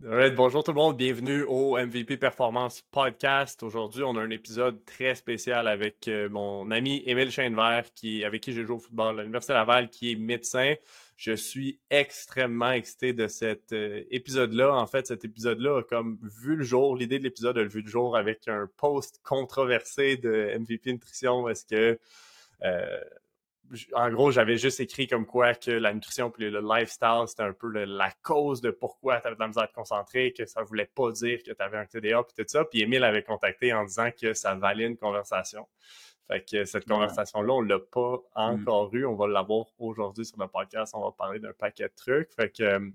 bonjour tout le monde, bienvenue au MVP Performance Podcast. Aujourd'hui, on a un épisode très spécial avec euh, mon ami Émile Chainevert, qui, avec qui j'ai joué au football à l'Université Laval, qui est médecin. Je suis extrêmement excité de cet euh, épisode-là. En fait, cet épisode-là a comme vu le jour, l'idée de l'épisode a vu le jour avec un post controversé de MVP Nutrition. Est-ce que euh, en gros, j'avais juste écrit comme quoi que la nutrition et le lifestyle, c'était un peu la cause de pourquoi tu avais de la misère à te concentrer, que ça voulait pas dire que tu avais un TDA et tout ça. Puis Emile avait contacté en disant que ça valait une conversation. Fait que cette conversation-là, on l'a pas mm. encore eu. On va l'avoir aujourd'hui sur le podcast. On va parler d'un paquet de trucs. Fait que euh,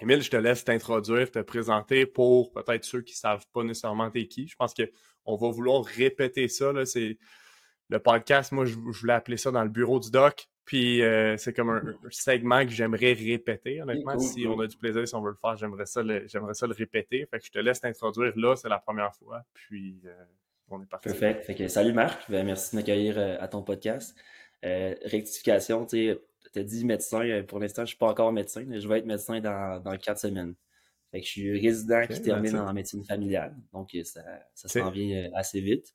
Émile, je te laisse t'introduire, te présenter pour peut-être ceux qui savent pas nécessairement t'es qui. Je pense qu'on va vouloir répéter ça. C'est le podcast, moi, je, voulais appeler ça dans le bureau du doc. Puis euh, c'est comme un, segment que j'aimerais répéter, honnêtement. si on a du plaisir, si on veut le faire, j'aimerais ça le, j'aimerais ça le répéter. Fait que je te laisse t'introduire là, c'est la première fois. Puis euh, on est parti. Parfait. Fait que, salut Marc, ben, merci de m'accueillir euh, à ton podcast. rectification, tu as dit médecin. Pour l'instant, je suis pas encore médecin, mais je vais être médecin dans, dans quatre semaines. Fait que je suis résident qui termine en médecine familiale. Donc ça, ça s'en vient assez vite.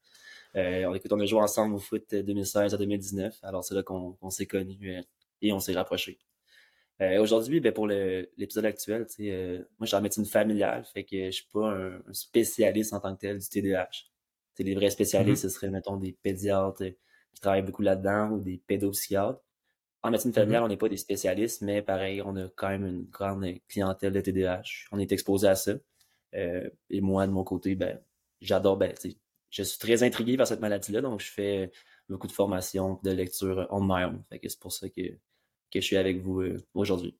Euh, on, écoute, on a joué ensemble au foot 2016 à 2019. Alors, c'est là qu'on s'est connus euh, et on s'est rapprochés. Euh, aujourd'hui, ben, pour l'épisode actuel, moi, je suis en médecine familiale, fait que je suis pas un, spécialiste en tant que tel du TDAH. C'est les vrais spécialistes, mm-hmm. ce serait, mettons, des pédiatres qui travaillent beaucoup là-dedans ou des pédopsychiatres. En médecine mm-hmm. familiale, on n'est pas des spécialistes, mais pareil, on a quand même une grande clientèle de TDAH. On est exposé à ça. et moi, de mon côté, ben, j'adore, ben, je suis très intrigué par cette maladie-là, donc je fais beaucoup de formations, de lecture on my own. c'est pour ça que, que je suis avec vous euh, aujourd'hui.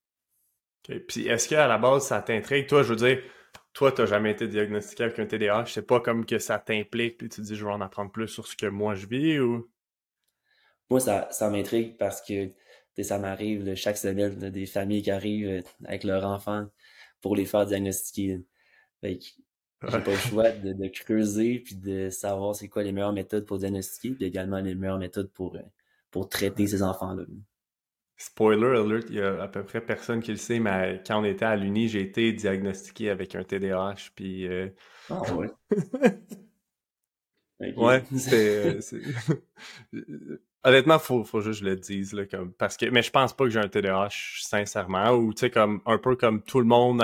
Puis est-ce qu'à la base, ça t'intrigue? Toi, je veux dire, toi, tu n'as jamais été diagnostiqué avec un TDAH. C'est pas comme que ça t'implique, puis tu te dis, je vais en apprendre plus sur ce que moi je vis ou? Moi, ça, ça m'intrigue parce que ça m'arrive chaque semaine des familles qui arrivent euh, avec leurs enfants pour les faire diagnostiquer. J'ai pas le choix de, creuser puis de savoir c'est quoi les meilleures méthodes pour diagnostiquer, puis également les meilleures méthodes pour, euh, pour traiter ces enfants-là. Spoiler alert, il y a à peu près personne qui le sait, mais quand on était à l'Uni, j'ai été diagnostiqué avec un TDAH, puis... Euh, ah ouais? Ouais, c'est... Euh, honnêtement, faut, faut juste que je le dise, là, comme, parce que... Mais je pense pas que j'ai un TDAH, sincèrement, ou, tu sais, comme, un peu comme tout le monde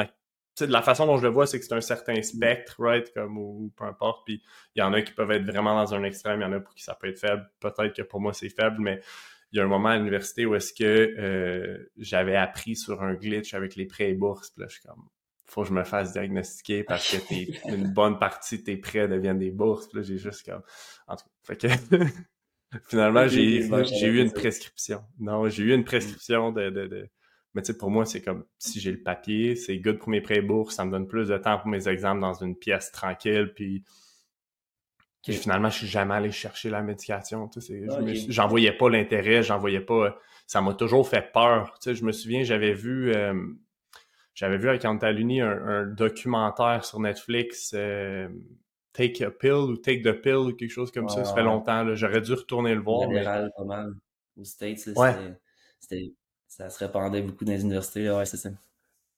de la façon dont je le vois, c'est que c'est un certain spectre, right, comme ou, peu importe. Puis il y en a qui peuvent être vraiment dans un extrême, il y en a pour qui ça peut être faible. Peut-être que pour moi c'est faible, mais il y a un moment à l'université où est-ce que euh, j'avais appris sur un glitch avec les prêts et bourses. Puis là, je suis comme, faut que je me fasse diagnostiquer parce que une bonne partie de tes prêts deviennent des bourses. Puis là, j'ai juste comme, en tout cas, fait que finalement j'ai j'ai eu une prescription. Non, j'ai eu une prescription de, de, de mais tu sais, pour moi, c'est comme si j'ai le papier, c'est good pour mes prêts bourses, ça me donne plus de temps pour mes examens dans une pièce tranquille, puis finalement, je suis jamais allé chercher la médication. Tu sais, j'en voyais pas l'intérêt, j'en voyais pas. Ça m'a toujours fait peur. Tu sais, je me souviens, j'avais vu, euh, j'avais vu avec Antaluni un, un, documentaire sur Netflix. Euh, Take a pill ou Take the pill ou quelque chose comme ça. Ça fait longtemps. J'aurais dû retourner le voir. Général, pas mal. Aux States, c'était ça se répandait beaucoup dans les universités. Ouais, c'est ça.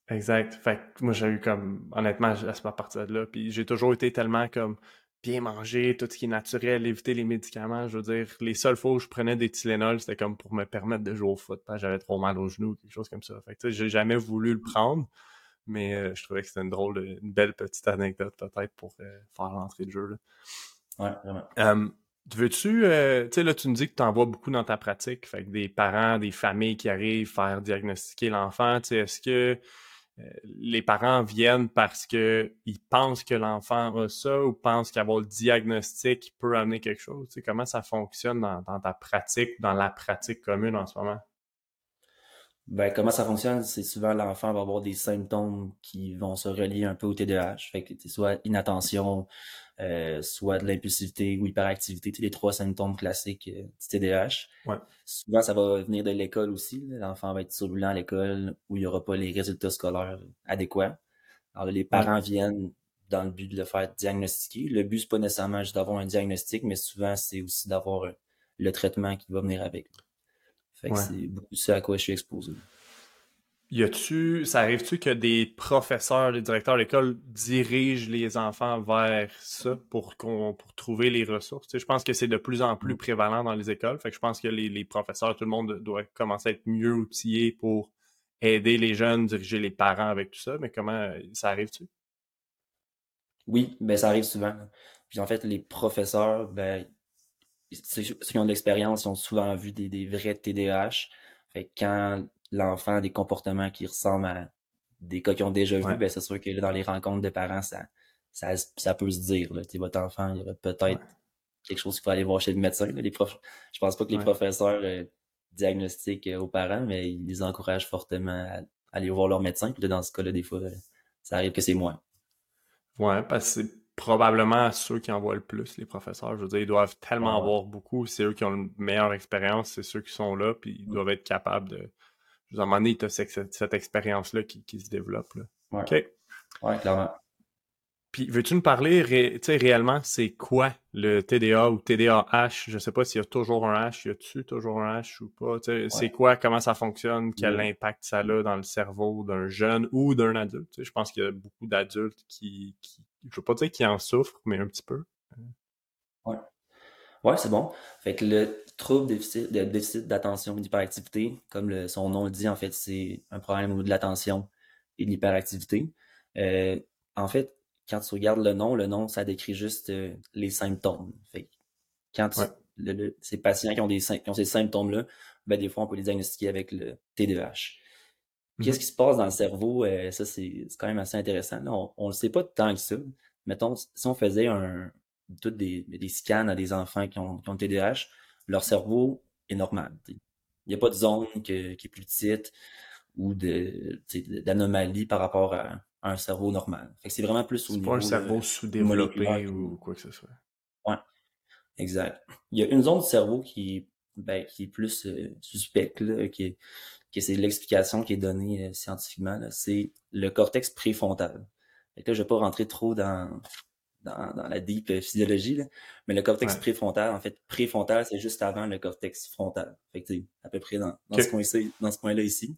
Exact. Fait que moi, j'ai eu comme, honnêtement, laisse pas partir de là. Puis j'ai toujours été tellement comme bien manger, tout ce qui est naturel, éviter les médicaments. Je veux dire, les seules fois où je prenais des Tylenol, c'était comme pour me permettre de jouer au foot. J'avais trop mal aux genoux, quelque chose comme ça. Fait que j'ai jamais voulu le prendre. Mais euh, je trouvais que c'était une drôle, une belle petite anecdote peut-être pour euh, faire l'entrée de jeu. Là. Ouais, vraiment. Veux-tu, euh, tu sais, là, tu me dis que tu en vois beaucoup dans ta pratique, fait que des parents, des familles qui arrivent faire diagnostiquer l'enfant, tu sais, est-ce que euh, les parents viennent parce que ils pensent que l'enfant a ça ou pensent qu'avoir le diagnostic peut amener quelque chose? Tu sais, comment ça fonctionne dans, dans ta pratique, dans la pratique commune en ce moment? Ben, comment ça fonctionne? C'est souvent l'enfant va avoir des symptômes qui vont se relier un peu au TDAH. Fait que soit inattention, euh, soit de l'impulsivité ou hyperactivité, les trois symptômes classiques euh, du TDAH. Ouais. Souvent, ça va venir de l'école aussi. L'enfant va être turbulent à l'école où il n'y aura pas les résultats scolaires adéquats. Alors les parents viennent dans le but de le faire diagnostiquer. Le but, c'est pas nécessairement juste d'avoir un diagnostic, mais souvent, c'est aussi d'avoir euh, le traitement qui va venir avec. Fait que c'est beaucoup ça à quoi je suis exposé. Y a-tu, ça arrive-tu que des professeurs, des directeurs d'école dirigent les enfants vers ça pour qu'on, pour trouver les ressources? je pense que c'est de plus en plus prévalent dans les écoles. Fait que je pense que les, les professeurs, tout le monde doit commencer à être mieux outillé pour aider les jeunes, diriger les parents avec tout ça. Mais comment ça arrive-tu? Oui, ben ça arrive souvent. Puis en fait, les professeurs, ben, ceux qui ont de l'expérience, ils ont souvent vu des, des vrais TDAH. Fait que quand l'enfant a des comportements qui ressemblent à des cas qu'ils ont déjà vus, ben c'est sûr que dans les rencontres de parents, ça, ça, ça peut se dire. Là, votre enfant, il y aurait peut-être quelque chose qu'il faut aller voir chez le médecin. Les profs, je pense pas que les professeurs euh, diagnostiquent euh, aux parents, mais ils les encouragent fortement à, aller voir leur médecin. Puis dans ce cas-là, des fois, euh, ça arrive que c'est moins. Ouais, parce que c'est probablement ceux qui en voient le plus, les professeurs. Je veux dire, ils doivent tellement en voir beaucoup. C'est eux qui ont une meilleure expérience, c'est ceux qui sont là, puis ils doivent être capables de à un moment donné, tu as cette, expérience-là qui, se développe. Là. OK. Ouais, clairement. Puis, veux-tu nous parler ré, réellement, c'est quoi le TDA ou TDAH? Je sais pas s'il y a toujours un H, y a-tu toujours un H ou pas? C'est quoi, comment ça fonctionne, quel impact ça a dans le cerveau d'un jeune ou d'un adulte? je pense qu'il y a beaucoup d'adultes qui, qui, je veux pas dire qui en souffrent, mais un petit peu. Ouais. Ouais, c'est bon. Fait que le trouble déficit, de déficit d'attention et d'hyperactivité, comme son nom le dit, en fait, c'est un problème au niveau de l'attention et de l'hyperactivité. Euh, en fait, quand tu regardes le nom, le nom, ça décrit juste euh, les symptômes. Fait quand ces patients qui ont, des, qui ont ces symptômes-là, ben, des fois, on peut les diagnostiquer avec le TDAH. Qu'est-ce mm-hmm. qui se passe dans le cerveau? Euh, ça, c'est quand même assez intéressant. on ne le sait pas tant que ça. Mettons, si on faisait un, toutes des, des scans à des enfants qui ont, qui ont TDAH, leur cerveau est normal. Il n'y a pas de zone qui est plus petite ou d'anomalie par rapport à, un cerveau normal. c'est vraiment plus au niveau. pas un cerveau sous-développé ou quoi que ce soit. Ouais, exact. Il y a une zone du cerveau qui, ben, qui est plus euh, suspecte, là, qui que c'est l'explication qui est donnée euh, scientifiquement, c'est le cortex préfrontal. Fait là, je vais pas rentrer trop dans, dans, la deep physiologie, mais le cortex préfrontal, en fait, préfrontal, c'est juste avant le cortex frontal. Fait que, à peu près dans, dans ce coin-là dans ce ici.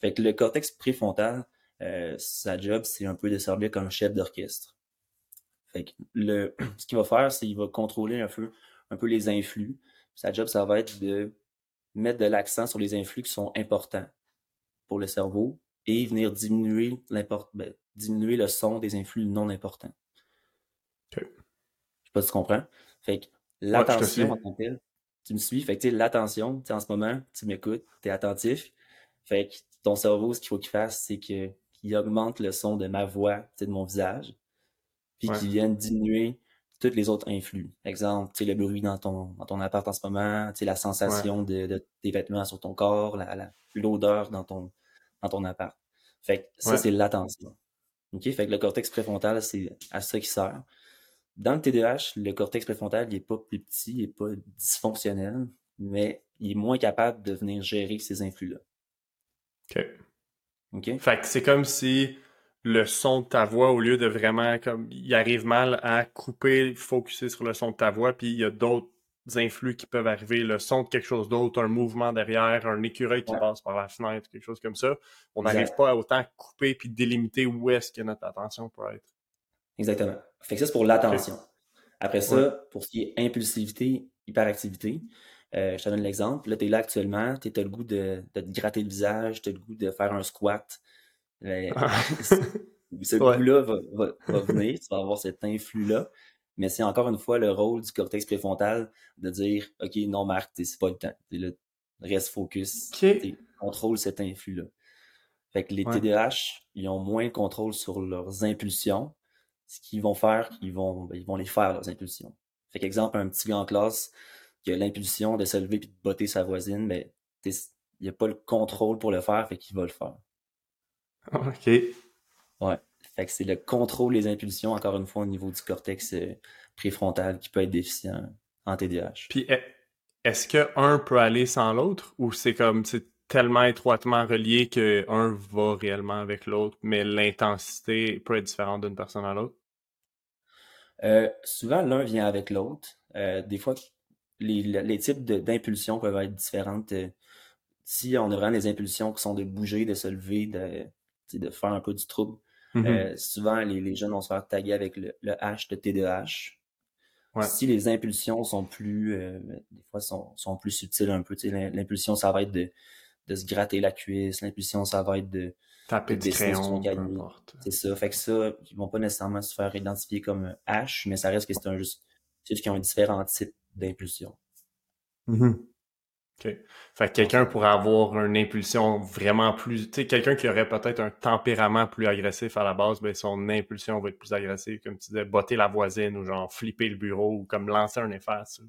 Fait que le cortex préfrontal, euh, sa job, c'est un peu de servir comme chef d'orchestre. Fait que le, ce qu'il va faire, c'est qu'il va contrôler un peu, un peu les influx. Sa job, ça va être de mettre de l'accent sur les influx qui sont importants pour le cerveau et venir diminuer, ben, diminuer le son des influx non importants. Je sais pas si tu comprends. Fait que l'attention en tant que tu me suis. Fait que l'attention, en ce moment, tu m'écoutes, tu es attentif. Fait que ton cerveau, ce qu'il faut qu'il fasse, c'est que qu'il augmente le son de ma voix, de mon visage, puis qu'il vienne diminuer tous les autres influx. Exemple, tu le bruit dans ton, dans ton appart en ce moment, tu la sensation de, de, tes vêtements sur ton corps, l'odeur dans ton, dans ton appart. Fait que ça, c'est l'attention. OK? Fait que le cortex préfrontal, c'est à ça qui sert. Dans le TDAH, le cortex préfrontal, il est pas plus petit, il est pas dysfonctionnel, mais il est moins capable de venir gérer ces influx-là. OK. OK? Fait que c'est comme si le son de ta voix, au lieu de vraiment comme il arrive mal à couper, focuser sur le son de ta voix, puis il y a d'autres influx qui peuvent arriver, le son de quelque chose d'autre, un mouvement derrière, un écureuil qui passe par la fenêtre, quelque chose comme ça. On n'arrive pas à autant couper puis délimiter où est-ce que notre attention peut être. Exactement. Fait que ça, c'est pour l'attention. Après ça, pour ce qui est impulsivité, hyperactivité, euh, je te donne l'exemple. Là, tu es là actuellement, tu as le goût de, de, te gratter le visage, tu as le goût de faire un squat. Euh, ah. ce goût-là va, va, venir, tu vas avoir cet influx-là. Mais c'est encore une fois le rôle du cortex préfrontal de dire OK, non, Marc, c'est pas le temps. Là, reste focus. Contrôle cet influx-là. Fait que les TDAH, ils ont moins de contrôle sur leurs impulsions ce qu'ils vont faire, ils vont, ben, ils vont les faire, leurs impulsions. Fait qu'exemple, un petit gars en classe qui a l'impulsion de se lever et de botter sa voisine, mais il n'y a pas le contrôle pour le faire, fait qu'il va le faire. OK. Ouais. Fait que c'est le contrôle des impulsions, encore une fois, au niveau du cortex euh, préfrontal qui peut être déficient en TDAH. Puis est-ce qu'un peut aller sans l'autre ou c'est comme tellement étroitement relié qu'un va réellement avec l'autre, mais l'intensité peut être différente d'une personne à l'autre? Euh, souvent, l'un vient avec l'autre. Euh, des fois, les, les types d'impulsions peuvent être différentes. Euh, si on a vraiment des impulsions qui sont de bouger, de se lever, de, de faire un peu du trouble, Mhm. euh, souvent les, les jeunes vont se faire taguer avec le, le H de TDAH. Ouais. Si les impulsions sont plus, des fois, sont, sont plus subtiles un peu, l'impulsion, ça va être de, de se gratter la cuisse, l'impulsion, ça va être de, Taper de du crayon, peu importe. C'est ça. Fait que ça, ils vont pas nécessairement se faire identifier comme H, mais ça reste que c'est un juste, c'est juste qu'ils ont différents types d'impulsions. Mhm. OK. Fait que quelqu'un pourrait avoir une impulsion vraiment plus... Tu sais, quelqu'un qui aurait peut-être un tempérament plus agressif à la base, ben son impulsion va être plus agressive, comme tu disais, botter la voisine ou genre flipper le bureau ou comme lancer un efface.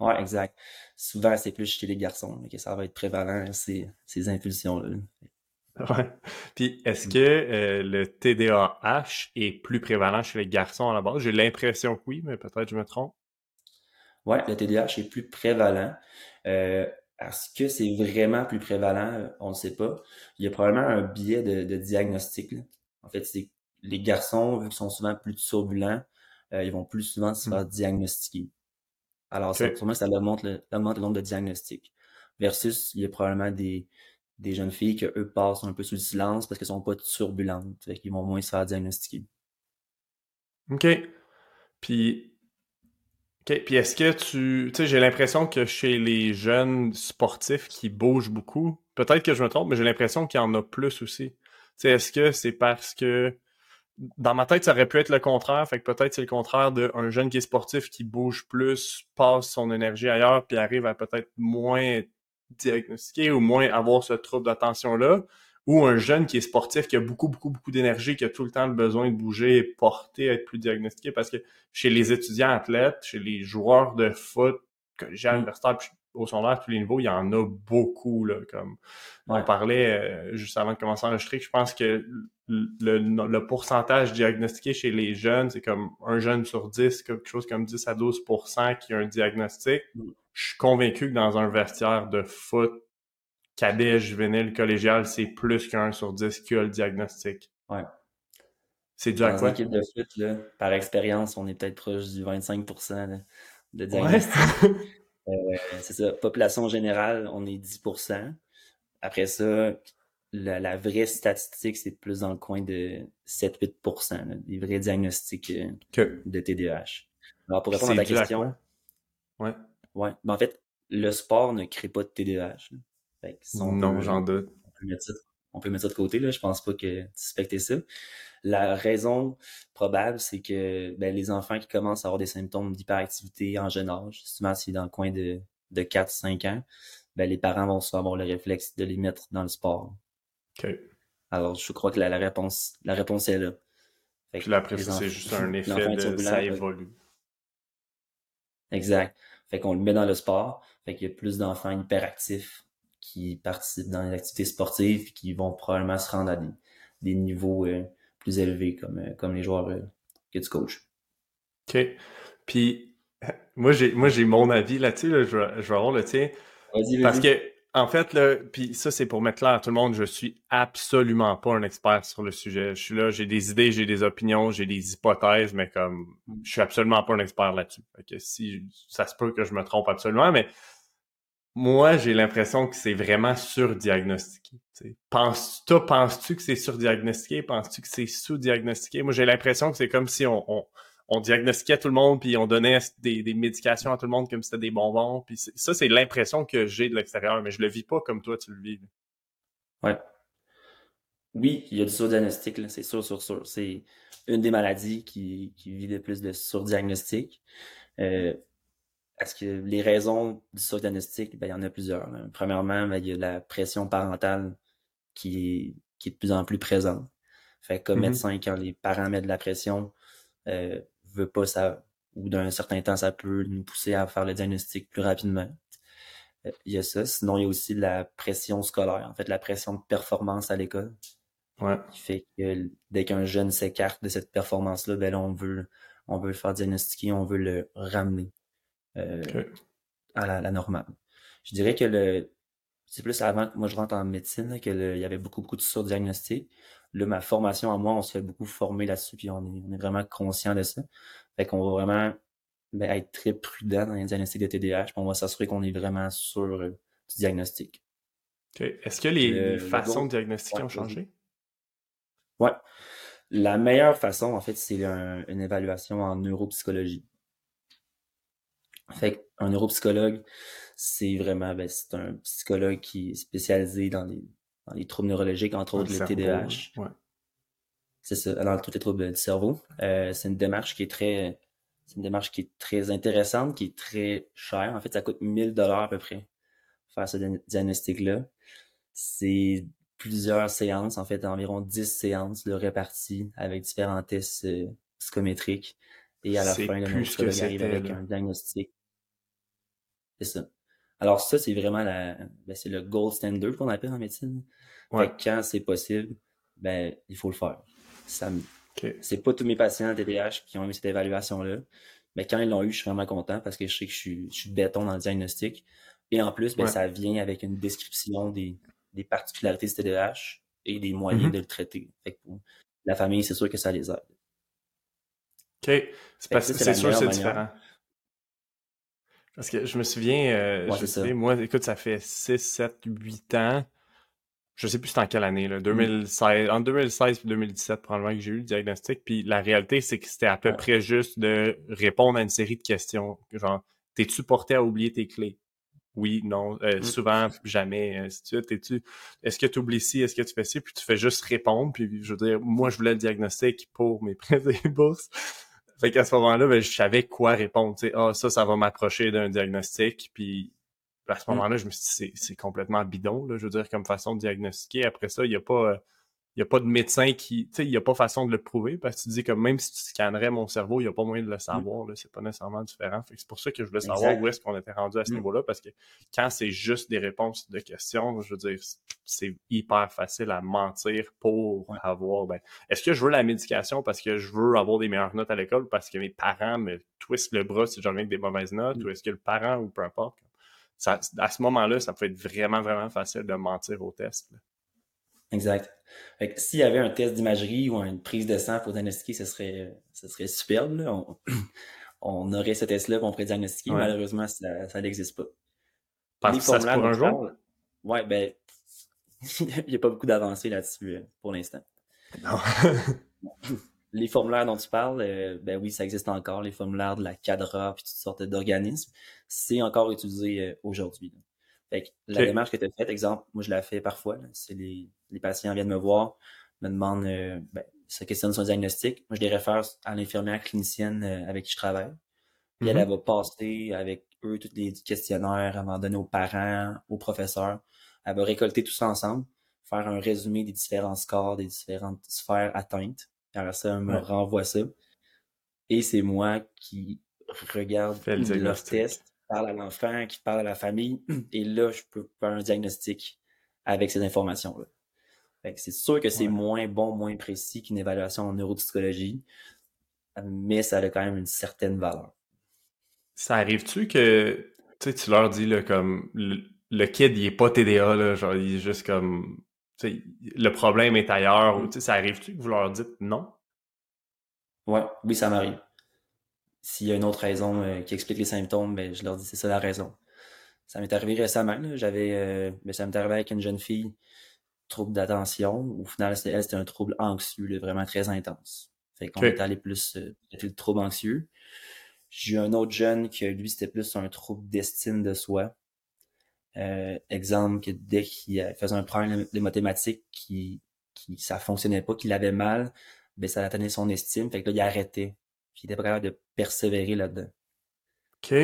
Ouais, exact. Souvent, c'est plus chez les garçons là, que ça va être prévalent, ces, ces impulsions-là. Ouais. Puis est-ce Mm. que euh, le TDAH est plus prévalent chez les garçons à la base? J'ai l'impression que oui, mais peut-être je me trompe. Ouais, le TDAH est plus prévalent. Euh, est-ce que c'est vraiment plus prévalent? On ne sait pas. Il y a probablement un biais de, de diagnostic. là. En fait, c'est les garçons, vu qu'ils sont souvent plus turbulents, euh, ils vont plus souvent se Mm. faire diagnostiquer. Alors, ça, Ok. sûrement, ça augmente le, augmente le nombre de diagnostics. Versus, il y a probablement des, des jeunes filles que eux passent un peu sous le silence parce qu'elles sont pas turbulentes. Fait qu'ils vont moins se faire diagnostiquer. OK. Puis, OK. Puis est-ce que tu... Tu sais, j'ai l'impression que chez les jeunes sportifs qui bougent beaucoup, peut-être que je me trompe, mais j'ai l'impression qu'il y en a plus aussi. Tu sais, est-ce que c'est parce que... Dans ma tête, ça aurait pu être le contraire. Fait que peut-être c'est le contraire d'un jeune qui est sportif qui bouge plus, passe son énergie ailleurs, puis arrive à peut-être moins être diagnostiqué ou moins avoir ce trouble d'attention-là. Ou un jeune qui est sportif, qui a beaucoup, beaucoup, beaucoup d'énergie, qui a tout le temps le besoin de bouger et porter, être plus diagnostiqué. Parce que chez les étudiants athlètes, chez les joueurs de foot, collégial, Mm. universitaire, puis au secondaire, à tous les niveaux, il y en a beaucoup, là, comme on parlait euh, juste avant de commencer à enregistrer, que je pense que le, le pourcentage diagnostiqué chez les jeunes, c'est comme un jeune sur 10, quelque chose comme 10 à 12% qui a un diagnostic. Mm. Je suis convaincu que dans un vestiaire de foot, cadet, juvénile, collégial, c'est plus qu'un sur 10 qui a le diagnostic. Ouais. C'est dû à quoi? équipe de foot, là, par expérience, on est peut-être proche du 25% là, de diagnostic. c'est ça. Population générale, on est 10%. Après ça, la, la vraie statistique, c'est plus dans le coin de 7-8%, là, des vrais diagnostics euh, Que- de TDAH. Alors, pour répondre à ta question? Ouais. ouais. Mais en fait, le sport ne crée pas de TDAH. Fait que si on Non, j'en doute. on peut mettre ça, on peut mettre ça de côté, là. Je pense pas que tu suspectais ça. La raison probable, c'est que ben, les enfants qui commencent à avoir des symptômes d'hyperactivité en jeune âge, souvent c'est dans le coin de, de 4-5 ans, ben, les parents vont souvent avoir le réflexe de les mettre dans le sport. OK. Alors, je crois que la, la réponse, la réponse est là. Fait Puis là, après c'est juste un effet de ça évolue. Exact. Fait qu'on le met dans le sport. Fait qu'il y a plus d'enfants hyperactifs qui participent dans les activités sportives et qui vont probablement se rendre à des, des niveaux euh, plus élevés comme, euh, comme les joueurs euh, que tu coaches. OK. Puis, moi, j'ai, moi, j'ai mon avis là-dessus, là, je, vais, je vais avoir le tien. Vas-y, Parce que, en fait, là, puis ça, c'est pour mettre clair à tout le monde, je suis absolument pas un expert sur le sujet. Je suis là, j'ai des idées, j'ai des opinions, j'ai des hypothèses, mais comme, je suis absolument pas un expert là-dessus. Fait que si, ça se peut que je me trompe absolument, mais moi, j'ai l'impression que c'est vraiment surdiagnostiqué. Penses, toi, penses-tu que c'est surdiagnostiqué? Penses-tu que c'est sous-diagnostiqué? Moi, j'ai l'impression que c'est comme si on, on, on diagnostiquait tout le monde, puis on donnait des, des médications à tout le monde comme si c'était des bonbons. Puis ça, c'est l'impression que j'ai de l'extérieur, mais je le vis pas comme toi, tu le vis. Ouais. Oui, il y a du surdiagnostic, c'est sûr, sûr, sûr. C'est une des maladies qui, qui vit le plus de surdiagnostic. Euh, est-ce que les raisons du surdiagnostic, ben, il y en a plusieurs. là. Premièrement, ben, il y a la pression parentale qui est, qui est de plus en plus présente. Fait que comme Mhm. médecin, quand les parents mettent de la pression, euh, veut pas ça, ou d'un certain temps, ça peut nous pousser à faire le diagnostic plus rapidement. Euh, Il y a ça. Sinon, il y a aussi la pression scolaire, en fait, la pression de performance à l'école Ouais. qui fait que dès qu'un jeune s'écarte de cette performance-là, ben là, on veut, on veut le faire diagnostiquer, on veut le ramener euh, à la, la normale. Je dirais que le, c'est plus avant que moi je rentre en médecine, là, que le- il y avait beaucoup, beaucoup de surdiagnostic. Là, ma formation à moi, on se fait beaucoup former là-dessus, puis on est, on est vraiment conscient de ça. Fait qu'on va vraiment ben, être très prudent dans les diagnostics de TDAH, puis on va s'assurer qu'on est vraiment sûr euh, du diagnostic. Est-ce que les, façons de diagnostiquer ont changé? Oui. La meilleure façon, en fait, c'est une évaluation en neuropsychologie. Fait un neuropsychologue, c'est vraiment, ben, c'est un psychologue qui est spécialisé dans les, dans les troubles neurologiques, entre autres le, TDAH. C'est ça, dans tous les troubles du cerveau. Euh, c'est une démarche qui est très, c'est une démarche qui est très intéressante, qui est très chère. En fait, ça coûte 1000 dollars à peu près faire ce diagnostic-là. C'est plusieurs séances, en fait, environ 10 séances de réparties avec différents tests euh, psychométriques. Et à la fin, le neuropsychologue arrive avec un diagnostic. C'est ça. Alors ça, c'est vraiment la, ben, c'est le gold standard qu'on appelle en médecine. quand c'est possible, ben, il faut le faire. Ça C'est pas tous mes patients TDAH qui ont eu cette évaluation-là. Mais quand ils l'ont eu, je suis vraiment content parce que je sais que je suis, je suis béton dans le diagnostic. Et en plus, ben, ça vient avec une description des, des particularités du TDAH et des moyens mm-hmm. de le traiter. Fait pour la famille, c'est sûr que ça les aide. OK. C'est sûr c'est différent. Parce que je me souviens, euh, je sais, moi, écoute, ça fait 6, 7, 8 ans. Je sais plus c'est en quelle année, là, 2016, en 2016 et 2017, probablement que j'ai eu le diagnostic. Puis la réalité, c'est que c'était à peu près juste de répondre à une série de questions. Genre, t'es-tu porté à oublier tes clés? Oui, non, euh, mm. souvent, jamais, ainsi de suite. tu est-ce que tu oublies ci, est-ce que tu fais ci? Puis tu fais juste répondre. Puis je veux dire, moi, je voulais le diagnostic pour mes prêts et bourses. Fait qu'à ce moment-là, ben, je savais quoi répondre. Tu sais, ah, ça, ça va m'approcher d'un diagnostic. Puis à ce mm. moment-là, je me suis dit, c'est complètement bidon, là, je veux dire, comme façon de diagnostiquer. Après ça, il n'y a pas. Il n'y a pas de médecin qui, tu sais, il n'y a pas façon de le prouver parce que tu dis que même si tu scannerais mon cerveau, il n'y a pas moyen de le savoir, là, c'est pas nécessairement différent. c'est pour ça que je voulais savoir où est-ce qu'on était rendu à ce mm. niveau-là parce que quand c'est juste des réponses de questions, je veux dire, c'est hyper facile à mentir pour avoir, ben, est-ce que je veux la médication parce que je veux avoir des meilleures notes à l'école parce que mes parents me twistent le bras si j'en viens avec des mauvaises notes mm. ou est-ce que le parent ou peu importe. Ça, à ce moment-là, ça peut être vraiment, vraiment facile de mentir au test. Exact. s'il y avait un test d'imagerie ou une prise de sang pour diagnostiquer, ce serait, ce serait superbe. On, aurait ce test-là, on pourrait diagnostiquer. Malheureusement, ça, n'existe pas. Parce que ça se pour un jour? ouais, ben, il n'y a pas beaucoup d'avancées là-dessus euh, pour l'instant. Non. les formulaires dont tu parles, euh, ben oui, ça existe encore, les formulaires de la CADRA puis toutes sortes d'organismes. C'est encore utilisé euh, aujourd'hui. Fait la démarche que tu as faite, exemple, moi je la fais parfois, c'est les, les patients viennent me voir, me demandent, euh, ben, se questionnent sur diagnostic. Moi, je les réfère à l'infirmière clinicienne euh, avec qui je travaille. Puis elle, mm-hmm. va passer avec eux tous les questionnaires, elle va donner aux parents, aux professeurs. Elle va récolter tout ça ensemble, faire un résumé des différents scores, des différentes sphères atteintes. Alors ça, elle me renvoie ça. Et c'est moi qui regarde leur test, parle à l'enfant, qui parle à la famille. Et là, je peux faire un diagnostic avec ces informations-là. C'est sûr que c'est moins bon, moins précis qu'une évaluation en neuropsychologie, mais ça a quand même une certaine valeur. Ça arrive-tu que tu leur dis là, comme le, kid il est pas TDA, là, genre il est juste comme le problème est ailleurs, ou ça arrive-tu que vous leur dites non? Ouais, oui, ça m'arrive. S'il y a une autre raison euh, qui explique les symptômes, ben, je leur dis c'est ça la raison. Ça m'est arrivé récemment, j'avais euh, ben, ça m'est arrivé avec une jeune fille trouble d'attention. Au final, c'était un trouble anxieux, vraiment très intense. Fait qu'on est allé plus euh, le trouble anxieux. J'ai eu un autre jeune qui, lui, c'était plus un trouble d'estime de soi. Euh, exemple, que dès qu'il faisait un problème de mathématiques, qui, qui ça fonctionnait pas, qu'il avait mal, ben ça atteignait son estime. Fait que là, il arrêtait. Puis il était capable de persévérer là-dedans. OK.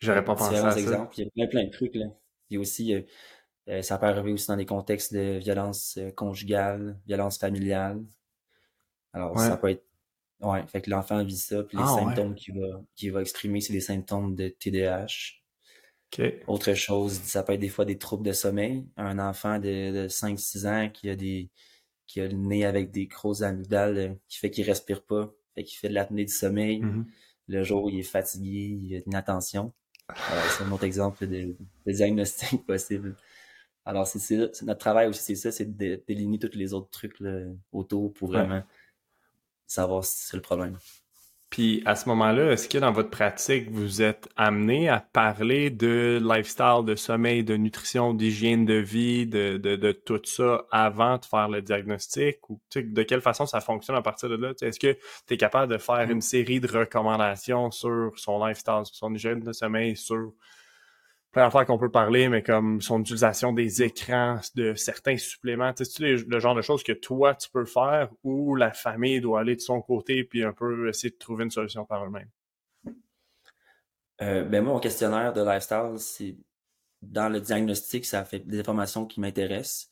J'aurais pas pensé à ça. Il y a plein, plein de trucs, là. Il y a aussi, euh, euh, ça peut arriver aussi dans des contextes de violence euh, conjugale, violence familiale. Alors, ça peut être. Ouais, fait que l'enfant vit ça, puis les ah, symptômes qu'il va, va exprimer, c'est des symptômes de TDAH. Autre chose, ça peut être des fois des troubles de sommeil. Un enfant de, de 5-6 ans qui a des qui a le nez avec des grosses amygdales qui fait qu'il respire pas, fait qu'il fait de l'apnée du sommeil. Mm-hmm. Le jour où il est fatigué, il a une attention. c'est un autre exemple de, de diagnostic possible. Alors, c'est notre travail aussi, c'est ça, c'est de déligner tous les autres trucs autour pour vraiment savoir si c'est le problème. Puis à ce moment-là, est-ce que dans votre pratique, vous êtes amené à parler de lifestyle, de sommeil, de nutrition, d'hygiène de vie, de, de, de, tout ça avant de faire le diagnostic? Ou de quelle façon ça fonctionne à partir de là? Est-ce que tu es capable de faire une série de recommandations sur son lifestyle, sur son hygiène de sommeil, sur plein d'affaires qu'on peut parler, mais comme son utilisation des écrans, de certains suppléments. Sais, le genre de choses que toi, tu peux faire ou la famille doit aller de son côté puis un peu essayer de trouver une solution par eux-mêmes? Euh, ben moi, mon questionnaire de lifestyle, c'est dans le diagnostic, ça fait des informations qui m'intéressent.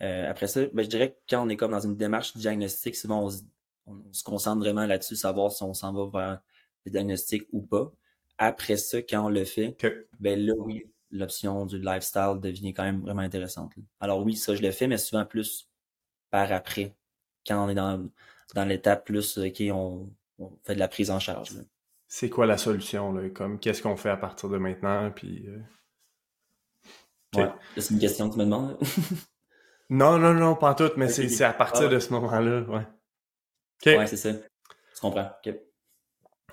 Euh, après ça, ben, je dirais que quand on est comme dans une démarche diagnostique, souvent on se, on se concentre vraiment là-dessus, savoir si on s'en va vers le diagnostic ou pas. Après ça, quand on le fait, ben là, oui, l'option du lifestyle devient quand même vraiment intéressante. Alors oui, ça, je le fais, mais souvent plus par après, quand on est dans, dans l'étape plus, OK, on, fait de la prise en charge. C'est quoi la solution, là? Comme, qu'est-ce qu'on fait à partir de maintenant, puis... Euh, ouais, c'est une question que tu me demandes? non, non, non, pas tout, mais c'est à partir de ce moment-là, ouais. Ouais, c'est ça. Tu comprends, OK.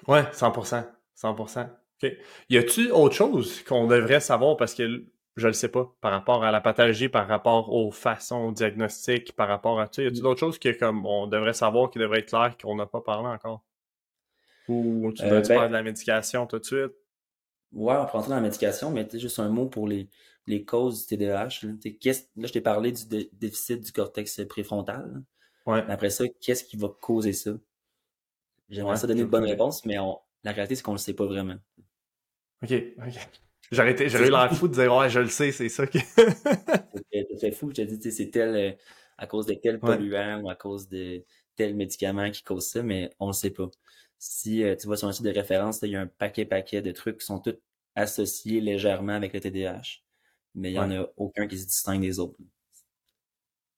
Ouais, 100%. 100%. OK. Y a-tu autre chose qu'on devrait savoir? Parce que je le sais pas par rapport à la pathologie, par rapport aux façons diagnostiques, par rapport à tu y a-tu d'autres choses que comme on devrait savoir qui devraient être claires qu'on n'a pas parlé encore? Ou tu dois euh, ben parler de la médication tout de suite? Ouais, on peut rentrer dans la médication, mais juste un mot pour les, les causes du TDAH. Là, là je t'ai parlé du déficit du cortex préfrontal. Ouais. après ça, qu'est-ce qui va causer ça? J'aimerais ça donner une bonne réponse, mais on, la réalité, c'est qu'on le sait pas vraiment. OK, OK. J'aurais eu l'air fou de dire Ouais, je le sais, c'est ça qui. c'est fou, je te dis, c'est tel euh, à cause de tel polluant ou à cause de tel médicament qui cause ça, mais on le sait pas. Si euh, tu vois sur un site de référence, il y a un paquet paquet de trucs qui sont tous associés légèrement avec le TDAH, mais il n'y en a aucun qui se distingue des autres.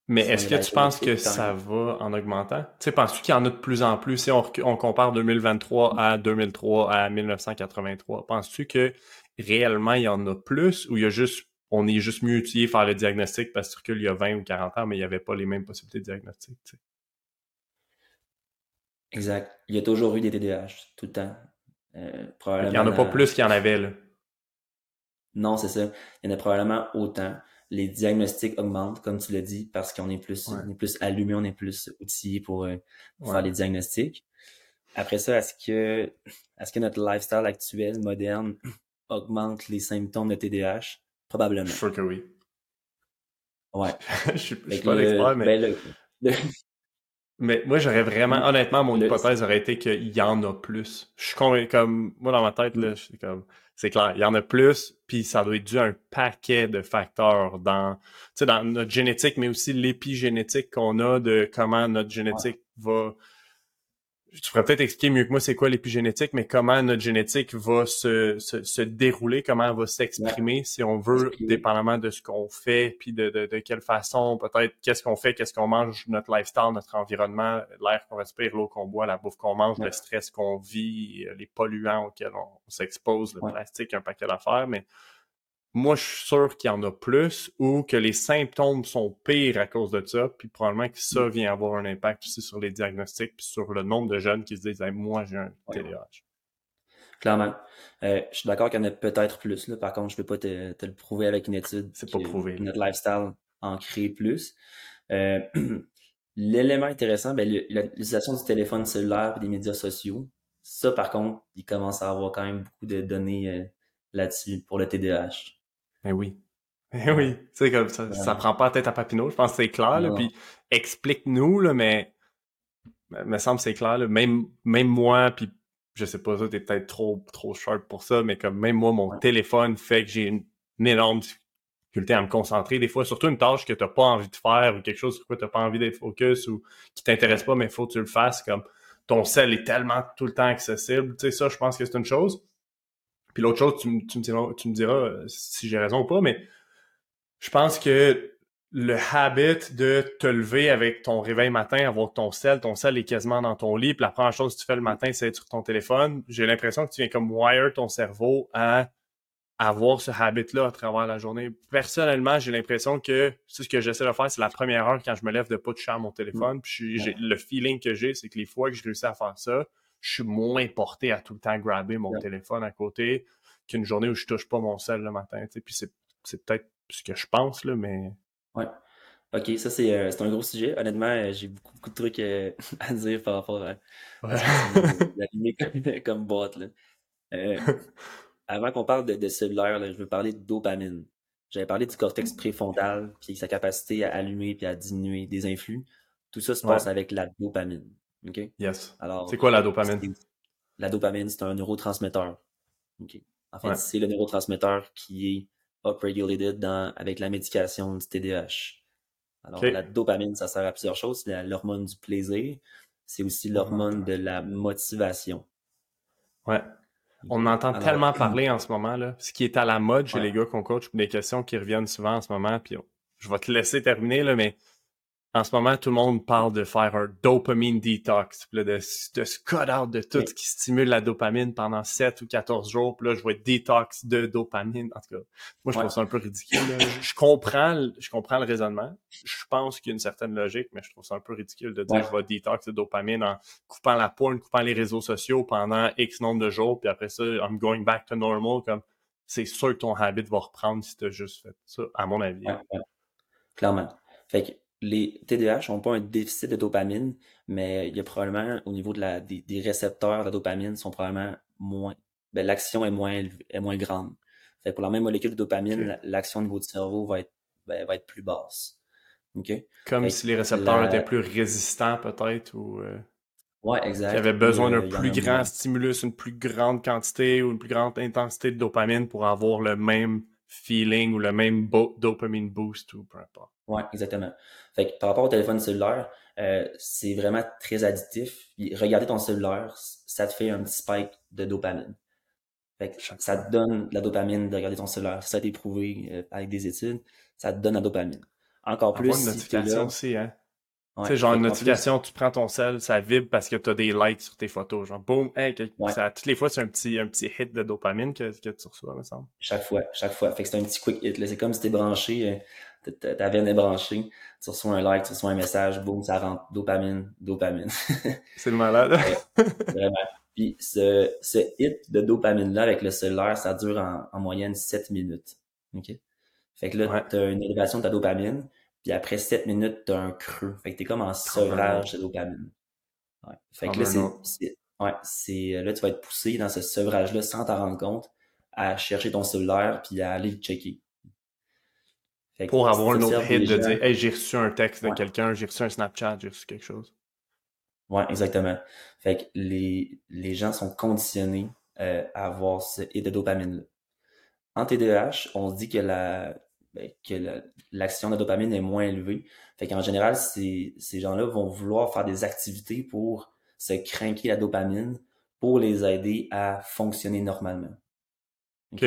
Mais est-ce que tu penses que ça va en augmentant? Tu sais, penses-tu qu'il y en a de plus en plus? Si on, on compare 2023 à 2003 à 1983, penses-tu que réellement il y en a plus ou il y a juste, on est juste mieux utilisé faire le diagnostic parce qu'il y a 20 ou 40 ans, mais il n'y avait pas les mêmes possibilités de diagnostic? Exact. Il y a toujours eu des TDAH, tout le temps. Euh, il n'y en a pas plus qu'il y en avait, là. Non, c'est ça. Il y en a probablement autant les diagnostics augmentent, comme tu l'as dit, parce qu'on est plus, on est plus allumé, on est plus outillé pour, euh, faire les diagnostics. Après ça, est-ce que, est-ce que notre lifestyle actuel, moderne, augmente les symptômes de TDAH? Probablement. Je suis sûr que oui. Ouais. je suis, suis pas l'expert, mais... Ben, mais moi, j'aurais vraiment, honnêtement, mon hypothèse aurait été qu'il y en a plus. Je suis comme, moi, dans ma tête, là, je suis comme, c'est clair, il y en a plus, puis ça doit être dû à un paquet de facteurs dans, dans notre génétique, mais aussi l'épigénétique qu'on a de comment notre génétique va tu pourrais peut-être expliquer mieux que moi c'est quoi l'épigénétique, mais comment notre génétique va se, se, dérouler, comment elle va s'exprimer, si on veut, dépendamment de ce qu'on fait, puis de, de, de, quelle façon, peut-être qu'est-ce qu'on fait, qu'est-ce qu'on mange, notre lifestyle, notre environnement, l'air qu'on respire, l'eau qu'on boit, la bouffe qu'on mange, le stress qu'on vit, les polluants auxquels on, s'expose, le plastique, un paquet d'affaires, mais moi, je suis sûr qu'il y en a plus ou que les symptômes sont pires à cause de ça, puis probablement que ça mm. vient avoir un impact aussi sur les diagnostics puis sur le nombre de jeunes qui se disent moi j'ai un TDAH. Clairement. Euh, je suis d'accord qu'il y en a peut-être plus. Là. Par contre, je ne peux pas te, te, le prouver avec une étude. C'est pas prouvé. Notre lifestyle en crée plus. Euh, L'élément intéressant, ben, l'utilisation du téléphone cellulaire et des médias sociaux. Ça, par contre, il commence à avoir quand même beaucoup de données euh, là-dessus pour le TDAH. Ben oui. Ben oui. Tu sais, comme ça, ça prend pas la tête à Papineau. Je pense que c'est clair, là. Puis explique-nous, là, mais, me semble c'est clair, là. Même, même moi, puis je sais pas, ça, t'es peut-être trop, trop sharp pour ça, mais comme même moi, mon téléphone fait que j'ai une, énorme difficulté à me concentrer. Des fois, surtout une tâche que t'as pas envie de faire ou quelque chose sur quoi t'as pas envie d'être focus ou qui t'intéresse pas, mais il faut que tu le fasses. Comme ton sel est tellement tout le temps accessible. Tu sais, ça, je pense que c'est une chose. Puis l'autre chose, tu, tu, me diras, tu me diras euh, si j'ai raison ou pas, mais je pense que le habit de te lever avec ton réveil matin, avoir ton sel, ton sel est quasiment dans ton lit, puis la première chose que tu fais le matin, c'est être sur ton téléphone. J'ai l'impression que tu viens comme wire ton cerveau à avoir ce habit-là à travers la journée. Personnellement, j'ai l'impression que c'est ce que j'essaie de faire, c'est la première heure quand je me lève de pas toucher à mon téléphone. Puis le feeling que j'ai, c'est que les fois que je réussis à faire ça, je suis moins porté à tout le temps grabber mon téléphone à côté qu'une journée où je touche pas mon sel le matin. Puis c'est, peut-être ce que je pense, là, mais. Ouais. Ok, ça c'est, euh, un gros sujet. Honnêtement, euh, j'ai beaucoup, beaucoup de trucs euh, à dire par rapport à, la comme, boîte. avant qu'on parle de, de cellulaire, je veux parler de dopamine. J'avais parlé du cortex préfrontal, puis sa capacité à allumer puis à diminuer des influx. Tout ça se passe avec la dopamine. OK? Yes. Alors, c'est quoi la dopamine? La dopamine, c'est un neurotransmetteur. OK? En fait, c'est le neurotransmetteur qui est upregulated dans, avec la médication du TDAH. Alors, la dopamine, ça sert à plusieurs choses. C'est l'hormone du plaisir. C'est aussi l'hormone de la motivation. Ouais. On entend tellement parler en ce moment, là. Ce qui est à la mode chez les gars qu'on coach, des questions qui reviennent souvent en ce moment, puis je vais te laisser terminer, là, mais en ce moment, tout le monde parle de faire un dopamine detox, de, de se cut out de tout ce qui stimule la dopamine pendant 7 ou 14 jours. Puis là, je vois détox de dopamine. En tout cas, moi, je trouve ça un peu ridicule. Je, comprends, je comprends le raisonnement. Je pense qu'il y a une certaine logique, mais je trouve ça un peu ridicule de dire je vais détox de dopamine en coupant la en coupant les réseaux sociaux pendant X nombre de jours, puis après ça, I'm going back to normal. Comme c'est sûr que ton habit va reprendre si tu as juste fait ça, à mon avis. Clairement. Fait que les TDAH n'ont pas un déficit de dopamine, mais il y a probablement, au niveau de la, des, récepteurs de dopamine, sont probablement moins. Ben, l'action est moins, est moins grande. Fait pour la même molécule de dopamine, l'action au niveau du cerveau va être, ben, va être plus basse. Comme si les récepteurs étaient plus résistants, peut-être, ou. Euh, ouais, exact. y avait besoin d'un plus grand stimulus, une plus grande quantité ou une plus grande intensité de dopamine pour avoir le même feeling ou le même dopamine boost ou peu importe. Oui, exactement. Fait que par rapport au téléphone cellulaire, euh, c'est vraiment très additif. regarder ton cellulaire, ça te fait un petit spike de dopamine. Fait que ça te donne la dopamine de regarder ton cellulaire. Ça a été prouvé euh, avec des études. Ça te donne la dopamine. Encore plus. Une notification aussi, hein. Tu sais, genre une notification, tu prends ton cell, ça vibre parce que tu as des likes sur tes photos. Genre, boum, hey, ça, toutes les fois, c'est un petit, un petit hit de dopamine que, que tu reçois, me semble. Chaque fois, chaque fois. Fait que c'est un petit quick hit. C'est comme si t'es branché, euh, ta veine est branchée, tu reçois un like, tu reçois un message, boum, ça rentre, dopamine, dopamine. c'est le malade. vraiment. Puis ce, ce hit de dopamine-là avec le cellulaire, ça dure en, moyenne 7 minutes. OK? Fait que là, tu as une élévation de ta dopamine, puis après 7 minutes, tu as un creux. Fait que tu es comme en sevrage de dopamine. Ouais. Fait que là, c'est, ouais, c'est, là, tu vas être poussé dans ce sevrage-là sans t'en rendre compte à chercher ton cellulaire puis à aller le checker pour avoir un autre hit de dire Hey, j'ai reçu un texte de quelqu'un, j'ai reçu un Snapchat, j'ai reçu quelque chose. Ouais, exactement. Fait que les, les gens sont conditionnés euh, à avoir ce hit de dopamine-là. En TDAH, on se dit que la ben, que l'action de dopamine est moins élevée. Fait qu'en général, ces, ces gens-là vont vouloir faire des activités pour se craquer la dopamine pour les aider à fonctionner normalement. OK.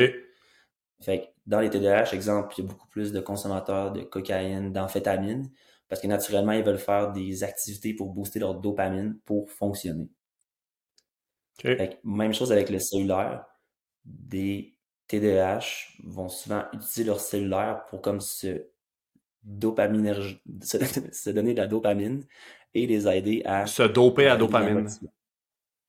Fait que dans les TDAH, exemple, il y a beaucoup plus de consommateurs de cocaïne, d'amphétamine, parce que naturellement, ils veulent faire des activités pour booster leur dopamine pour fonctionner. Fait même chose avec le cellulaire. Des TDAH vont souvent utiliser leur cellulaire pour comme se se, donner de la dopamine et les aider à se doper à dopamine.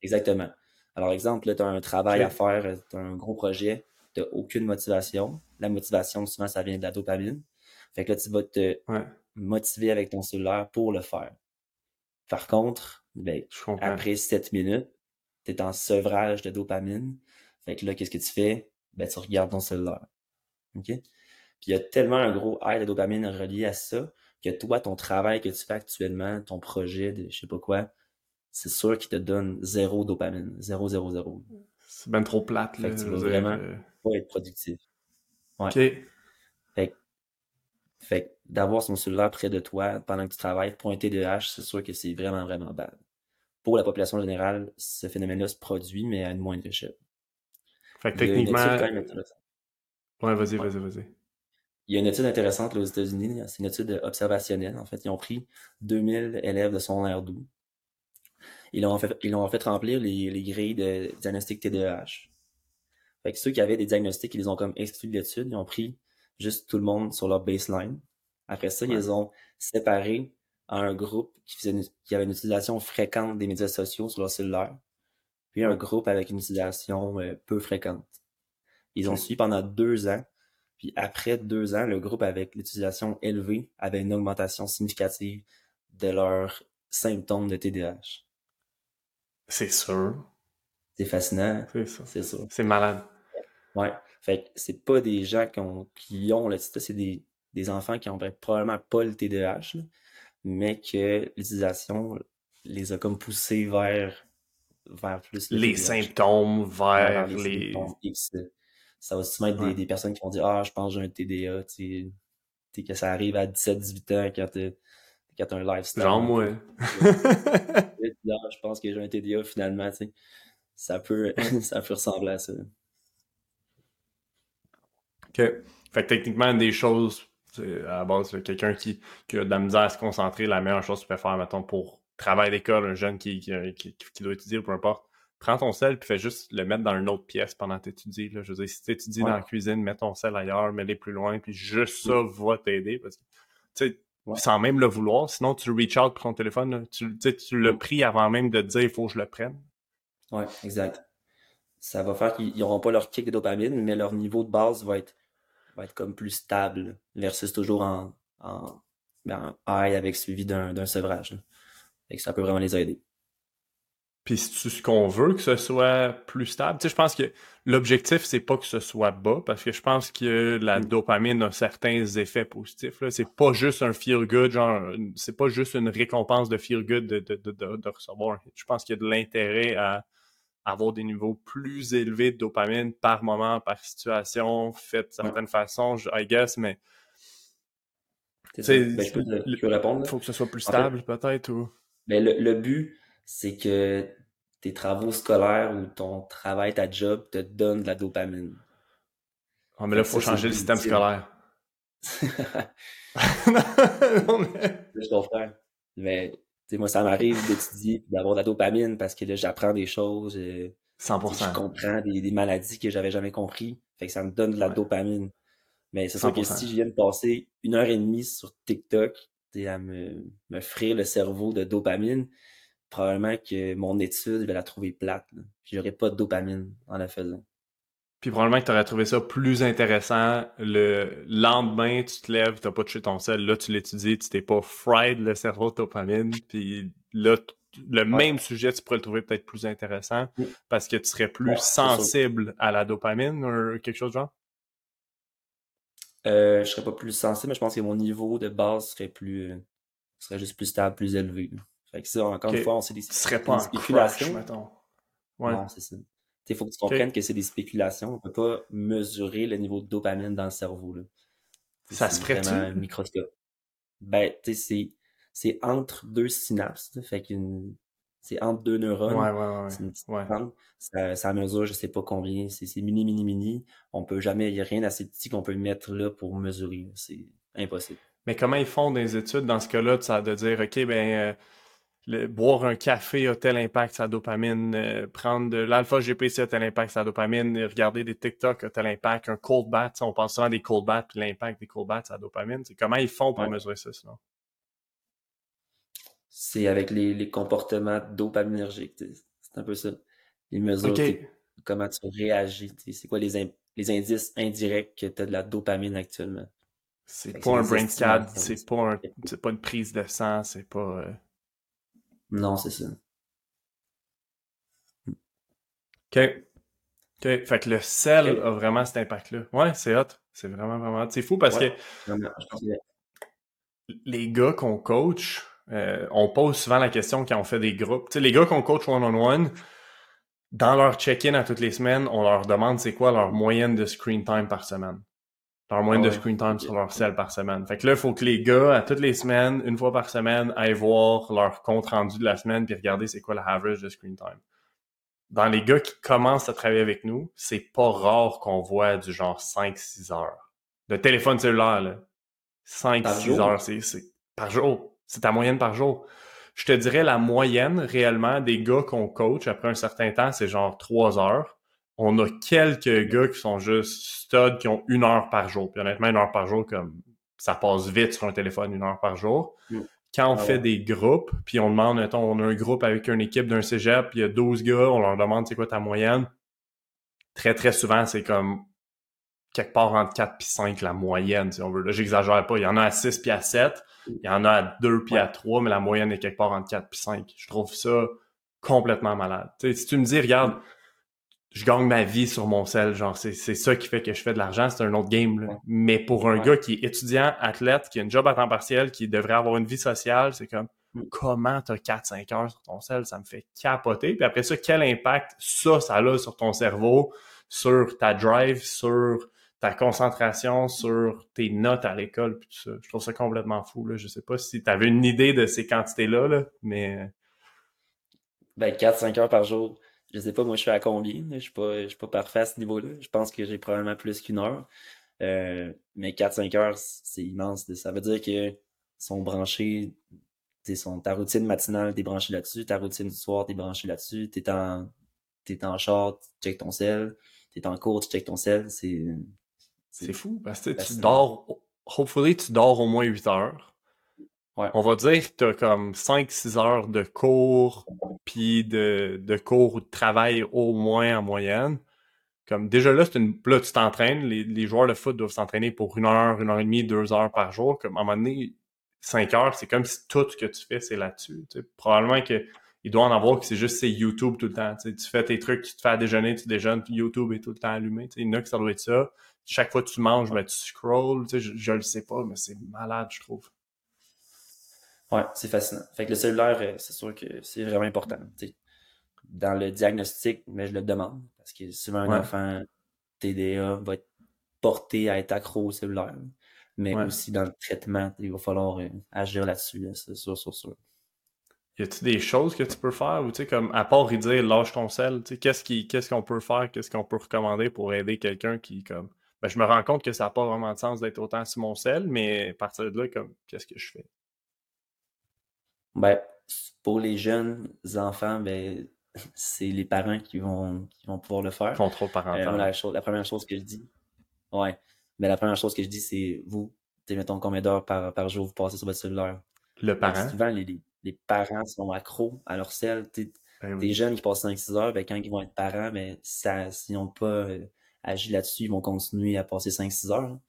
Exactement. Alors, exemple, tu as un travail à faire, tu as un gros projet, t'as aucune motivation. La motivation, souvent, ça vient de la dopamine. Fait que là, tu vas te motiver avec ton cellulaire pour le faire. Par contre, ben, après 7 minutes, tu es en sevrage de dopamine. Fait que là, qu'est-ce que tu fais? Ben, tu regardes ton cellulaire. OK? Puis il y a tellement un gros high de dopamine relié à ça que toi, ton travail que tu fais actuellement, ton projet de je sais pas quoi, c'est sûr qu'il te donne zéro dopamine. Zéro, zéro, zéro. C'est bien trop plate. Là, tu vas vraiment euh, pas être productif. Ouais. Fait, fait d'avoir son cellulaire près de toi pendant que tu travailles pour un TDAH, c'est sûr que c'est vraiment, vraiment bad. Pour la population générale, ce phénomène-là se produit, mais à une moindre échelle. Fait que techniquement. Ouais, vas-y, vas-y, vas-y. Il y a une étude intéressante aux États-Unis, c'est une étude observationnelle. En fait, ils ont pris 2000 élèves de son air doux ils l'ont fait, ils ont fait remplir les, les grilles de diagnostic TDAH. Fait que ceux qui avaient des diagnostics, ils les ont comme exclus de l'étude, ils ont pris juste tout le monde sur leur baseline. Après ça, ils les ont séparés à un groupe qui, faisait qui avait une utilisation fréquente des médias sociaux sur leur cellulaire. Puis un groupe avec une utilisation euh, peu fréquente. Ils ont suivi pendant deux ans, puis après deux ans, le groupe avec l'utilisation élevée avait une augmentation significative de leurs symptômes de TDAH. C'est sûr. C'est fascinant. C'est ça. C'est ça. C'est malade. Ouais. Fait que c'est pas des gens qui ont, qui ont le c'est des, des enfants qui ont probablement pas le TDAH, mais que l'utilisation les a comme poussés vers, vers plus le Les symptômes, vers, les. ça va souvent être des, des, personnes qui vont dire Ah, je pense que j'ai un TDA, tu sais, que ça arrive à 17-18 ans quand tu as un lifestyle. Genre moi. je pense que j'ai un TDA finalement, tu sais. Ça peut, ça peut ressembler à ça. OK. Fait que techniquement, des choses, à la base, quelqu'un qui, qui, a de la misère à se concentrer, la meilleure chose que tu peux faire, mettons, pour travailler d'école, un jeune qui, qui, qui, doit étudier, peu importe, prends ton sel puis fais juste le mettre dans une autre pièce pendant que tu étudies. Là. Je veux dire, si tu étudies dans la cuisine, mets ton sel ailleurs, mets-les plus loin, puis juste ça va t'aider. Parce que, sans même le vouloir, sinon tu reach out pour ton téléphone, tu, tu l'as pris avant même de te dire il faut que je le prenne. Ouais, exact. Ça va faire qu'ils n'auront pas leur kick de dopamine, mais leur niveau de base va être va être comme plus stable versus toujours en, en, ben, high avec suivi d'un sevrage. Et ça peut vraiment les aider. Puis c'est ce qu'on veut que ce soit plus stable? Tu sais, je pense que l'objectif, c'est pas que ce soit bas, parce que je pense que la mm. dopamine a certains effets positifs. C'est pas juste un feel good, genre c'est pas juste une récompense de feel good de, de, de, de recevoir. Je pense qu'il y a de l'intérêt à avoir des niveaux plus élevés de dopamine par moment, par situation, fait de certaines façons, I guess, mais. Ben, je, peux, répondre. Il faut que ce soit plus stable, peut-être, ou. Ben, le, le but, c'est que tes travaux scolaires ou ton travail, ta job te donne de la dopamine. Oh, mais là, il faut changer le système scolaire. non, mais... Je comprends. Mais moi, ça m'arrive d'étudier d'avoir de la dopamine parce que là, j'apprends des choses. 100%. Je comprends des, maladies que j'avais jamais compris. Fait que ça me donne de la dopamine. Mais c'est sûr que si je viens de passer une heure et demie sur TikTok à me, me frire le cerveau de dopamine, probablement que mon étude, je vais la trouver plate. J'aurais pas de dopamine en la faisant. Puis probablement que tu aurais trouvé ça plus intéressant. Le lendemain, tu te lèves, tu n'as pas touché ton sel, là, tu l'étudies, tu t'es pas fried le cerveau de dopamine. Puis là, le même sujet, tu pourrais le trouver peut-être plus intéressant parce que tu serais plus sensible à la dopamine ou quelque chose de genre? Euh, je serais pas plus sensible, mais je pense que mon niveau de base serait plus euh, serait juste plus stable, plus élevé. Fait que ça, encore une fois, on sait des, serait pas spéculations. Ouais. Non, c'est ça. Il faut que tu comprennes que c'est des spéculations. On peut pas mesurer le niveau de dopamine dans le cerveau. Là. Ça se ferait un microscope. Ben, tu sais, c'est entre deux synapses. Fait qu'une c'est entre deux neurones. Ouais, ouais, ouais. C'est une petite ça, ça, mesure, je sais pas combien. C'est mini, mini, mini. On peut jamais, il n'y a rien d'assez petit qu'on peut mettre là pour mesurer. C'est impossible. Mais comment ils font des études dans ce cas-là, de dire, OK, ben, euh, boire un café a tel impact sur la dopamine, euh, prendre de l'alpha GPC a tel impact sur la dopamine, regarder des TikTok a tel impact, un cold bath, on pense souvent des cold baths puis l'impact des cold baths sur la dopamine. Comment ils font pour mesurer ça sinon? C'est avec les, les comportements dopaminergiques. C'est un peu ça. Ils mesurent comment tu réagis. C'est quoi les, les indices indirects que tu as de la dopamine actuellement? C'est pas un brain scan, c'est pas, un, pas une prise de sang, c'est pas. Euh, non, c'est ça. OK. OK. Fait que le sel a vraiment cet impact-là. Ouais, c'est hot. C'est vraiment, vraiment C'est fou parce que les gars qu'on coach, euh, on pose souvent la question quand on fait des groupes. Les gars qu'on coach one-on-one, dans leur check-in à toutes les semaines, on leur demande c'est quoi leur moyenne de screen time par semaine leur moyenne de screen time sur leur sel par semaine. Fait que là, il faut que les gars, à toutes les semaines, une fois par semaine, aillent voir leur compte rendu de la semaine puis regarder c'est quoi la average de screen time. Dans les gars qui commencent à travailler avec nous, c'est pas rare qu'on voit du genre 5-6 heures. De téléphone cellulaire, là. 5-6 heures, c'est par jour. C'est ta moyenne par jour. Je te dirais la moyenne réellement des gars qu'on coach après un certain temps, c'est genre 3 heures on a quelques gars qui sont juste studs, qui ont une heure par jour. Puis honnêtement, une heure par jour, comme ça passe vite sur un téléphone, une heure par jour. Mm. quand on ah fait des groupes, puis on demande, mettons, on a un groupe avec une équipe d'un cégep, puis il y a 12 gars, on leur demande c'est quoi ta moyenne. Très, très souvent, c'est comme quelque part entre 4 puis 5 la moyenne, si on veut. Là, j'exagère pas. Il y en a à 6 puis à 7. Il y en a à 2 puis à 3, mais la moyenne est quelque part entre 4 puis 5. Je trouve ça complètement malade. si tu me dis, regarde, je gagne ma vie sur mon sel, genre, c'est, ça qui fait que je fais de l'argent, c'est un autre game. Mais pour un gars qui est étudiant, athlète, qui a une job à temps partiel, qui devrait avoir une vie sociale, c'est comme, mm. comment t'as 4-5 heures sur ton sel, ça me fait capoter. Puis après ça, quel impact ça, ça a sur ton cerveau, sur ta drive, sur ta concentration, sur tes notes à l'école, tout ça. Je trouve ça complètement fou, là. Je sais pas si tu avais une idée de ces quantités-là, là, mais... Ben, 4-5 heures par jour je sais pas, moi, je suis à combien. Je suis pas, suis pas parfait à ce niveau-là. Je pense que j'ai probablement plus qu'une heure. Euh, mais 4-5 heures, c'est immense. Ça veut dire que sont branchés, ta routine matinale, t'es branché là-dessus, ta routine du soir, t'es branché là-dessus, t'es en, en char, tu check ton sel, t'es en cours, tu check ton sel, c'est... C'est fou, parce que tu dors, hopefully, tu dors au moins 8 heures. On va dire que tu as comme 5-6 heures de cours, puis de, de cours ou de travail au moins en moyenne. Comme déjà là, une. Là, tu t'entraînes. Les, les, joueurs de foot doivent s'entraîner pour une heure, une heure et demie, deux heures par jour. Comme à un moment donné, 5 heures, c'est comme si tout ce que tu fais, c'est là-dessus. Probablement que il doit en avoir que c'est juste c'est YouTube tout le temps. Tu fais tes trucs, tu te fais à déjeuner, tu déjeunes, YouTube est tout le temps allumé. Il y en a que ça doit être ça. Chaque fois que tu manges, ben, tu scrolls. Je, je le sais pas, mais c'est malade, je trouve. Ouais, c'est fascinant. Fait que le cellulaire, euh, c'est sûr que c'est vraiment important. Dans le diagnostic, mais je le demande, parce que souvent un enfant TDA va être porté à être accro au cellulaire. Mais aussi dans le traitement, il va falloir euh, agir là-dessus, c'est sûr, sûr, sûr. Y a-t-il des choses que tu peux faire ou tu sais comme à part dire lâche ton sel, tu sais qu'est-ce qu'on peut faire, qu'est-ce qu'on peut recommander pour aider quelqu'un qui comme ben, je me rends compte que ça n'a pas vraiment de sens d'être autant sur mon sel, mais à partir de là comme qu'est-ce que je fais? Ben, pour les jeunes enfants, ben, c'est les parents qui vont, qui vont pouvoir le faire. Contrôle parental. Euh, la, chose, la première chose que je dis, ouais, mais la première chose que je dis, c'est vous, mettons combien d'heures par, par jour vous passez sur votre cellulaire? Le parent. Souvent, les, les, parents sont accros à leur sel. Ben des jeunes qui passent 5-6 heures, ben, quand ils vont être parents, ben, ça, s'ils n'ont pas euh, agi là-dessus, ils vont continuer à passer 5-6 heures.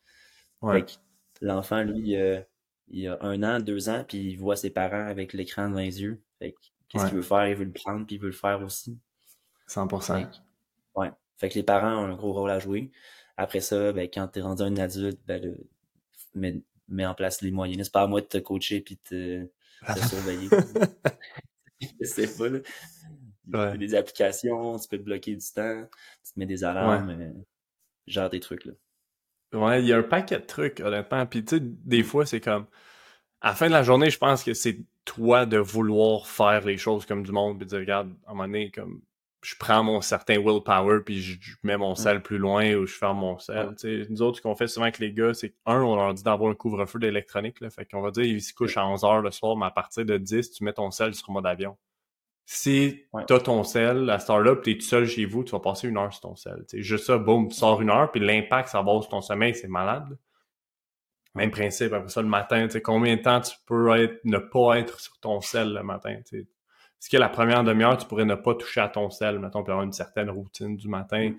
Ouais. L'enfant, lui, euh, il a un an, deux ans, puis il voit ses parents avec l'écran devant les yeux. Qu'est-ce qu'il veut faire? Il veut le prendre, puis il veut le faire aussi. 100%. Fait ouais. Fait que les parents ont un gros rôle à jouer. Après ça, ben, quand t'es rendu un adulte, ben, le, mets, en place les moyens. C'est pas à moi de te coacher puis de te, surveiller. c'est pas, là. Ouais. des applications, tu peux te bloquer du temps, tu te mets des alarmes, euh, genre des trucs, là. Ouais, il y a un paquet de trucs, honnêtement. Puis, tu sais, des fois, c'est comme. À la fin de la journée, je pense que c'est toi de vouloir faire les choses comme du monde, puis de dire, regarde, à un moment donné, comme. Je prends mon certain willpower, puis je, mets mon sel plus loin ou je ferme mon sel. Tu sais, nous autres, ce qu'on fait souvent avec les gars, c'est un, on leur dit d'avoir un couvre-feu d'électronique. Fait qu'on va dire, ils se couchent à 11 h le soir, mais à partir de 10, tu mets ton sel sur mode avion. Si tu as ton sel, à cette heure-là, tu es tout seul chez vous, tu vas passer une heure sur ton sel. C'est juste ça, boum, tu sors une heure, puis l'impact ça va sur ton sommeil, c'est malade. Même principe, après ça, le matin, combien de temps tu peux être, ne pas être sur ton sel le matin? Est-ce que la première demi-heure, tu pourrais ne pas toucher à ton sel, mettons, pour avoir une certaine routine du matin? Mm.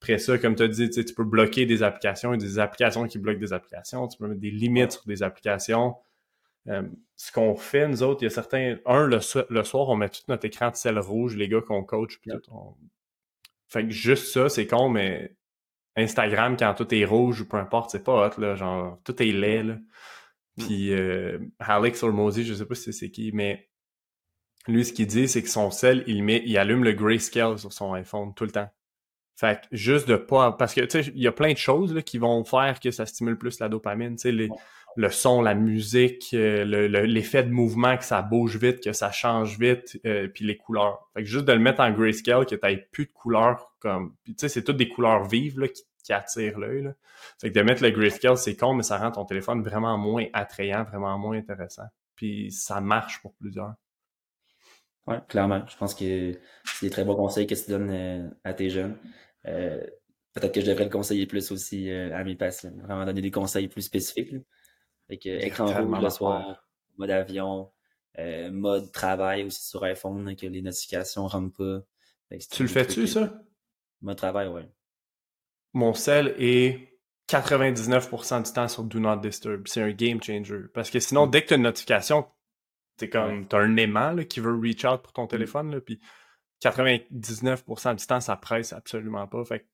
Après ça, comme tu as dit, tu peux bloquer des applications, et des applications qui bloquent des applications, tu peux mettre des limites sur des applications. Euh, ce qu'on fait, nous autres, il y a certains. Un, le, soir, on met tout notre écran de sel rouge, les gars qu'on coach. Puis tout, Fait que juste ça, c'est con, mais Instagram, quand tout est rouge ou peu importe, c'est pas hot, là. Genre, tout est laid, là. Mm. Puis euh, Alex Ormozy, je sais pas si c'est qui, mais lui, ce qu'il dit, c'est que son sel, il met, il allume le grayscale sur son iPhone tout le temps. Fait que juste de pas. Parce que, tu sais, il y a plein de choses là, qui vont faire que ça stimule plus la dopamine. Tu sais, les, le son, la musique, euh, l'effet de mouvement, que ça bouge vite, que ça change vite, euh, puis les couleurs. Fait que juste de le mettre en grayscale, que t'aies plus de couleurs comme. Puis tu sais, c'est toutes des couleurs vives là, qui, attirent l'œil. Fait que de mettre le grayscale, c'est con, mais ça rend ton téléphone vraiment moins attrayant, vraiment moins intéressant. Puis ça marche pour plusieurs. Ouais, clairement. Je pense que c'est des très bons conseils que tu donnes euh, à tes jeunes. Peut-être que je devrais le conseiller plus aussi à mes patients. Vraiment donner des conseils plus spécifiques. Fait que écran rouge le soir. mode avion, euh, mode travail aussi sur iPhone, que les notifications ne rentrent pas. Tu le fais-tu, ça? Mode travail, oui. Mon cell est 99% du temps sur Do Not Disturb. C'est un game changer. Parce que sinon, mm. dès que tu as une notification, t'es comme, t'as un aimant qui veut reach out pour ton mm. téléphone, là, puis 99% du temps, ça presse absolument pas. Fait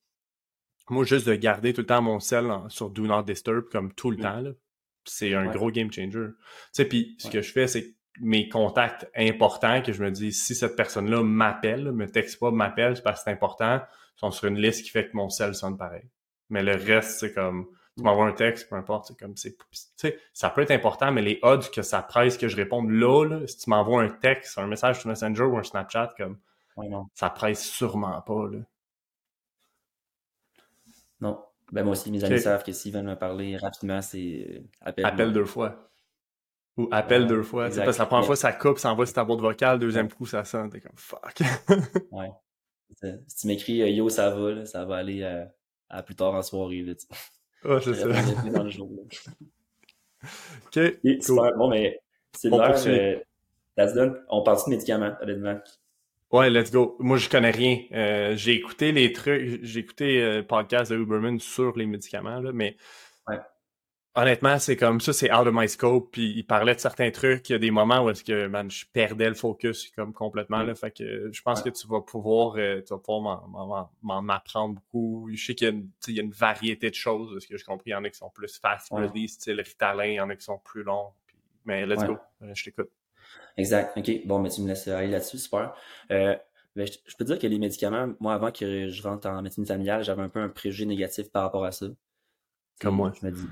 moi, juste de garder tout le temps mon cell sur Do Not Disturb comme tout le mm. temps, c'est un gros game changer. Tu sais, puis ce que je fais, c'est mes contacts importants, que je me dis, si cette personne-là m'appelle, me texte pas, m'appelle, c'est parce que c'est important, sont sur une liste qui fait que mon cell sonne pareil. Mais le reste, c'est comme, tu m'envoies un texte, peu importe, c'est comme, c'est, tu sais, ça peut être important, mais les odds que ça presse que je réponde là, là si tu m'envoies un texte, un message sur Messenger ou un Snapchat, comme, ça presse sûrement pas, là. Non. Ben moi aussi, mes amis savent que s'ils veulent me parler rapidement, c'est euh, appel. Appelle deux fois. Ou appelle deux fois. Parce que la première fois, ça coupe, ça envoie sur ta boîte vocale, deuxième coup, ça sonne, t'es comme fuck. ouais. Si tu m'écris euh, yo, ça va, ça va aller euh, à, plus tard en soirée. Là, oh, c'est ça. Dans le jour, ok. Bon, mais c'est l'heure. Euh, on parle de médicaments, honnêtement? Ouais, let's go. Moi, je connais rien. Euh, j'ai écouté les trucs, j'ai écouté le podcast de Uberman sur les médicaments, là, mais ouais honnêtement, c'est comme ça, c'est out of my scope. Puis il parlait de certains trucs. Il y a des moments où est-ce que man, je perdais le focus comme complètement. Là, fait que je pense que tu vas pouvoir, euh, tu vas pouvoir m'en apprendre beaucoup. Je sais qu'il y, y, a une variété de choses. Ce que je compris, il y en a qui sont plus fast release, style Ritalin, il y en a qui sont plus longs. mais let's go, euh, je t'écoute. Exact. OK. Bon, mais tu me laisses aller là-dessus, super. Euh, ben, je, peux dire que les médicaments, moi, avant que je rentre en médecine familiale, j'avais un peu un préjugé négatif par rapport à ça. Comme moi. Je me dis,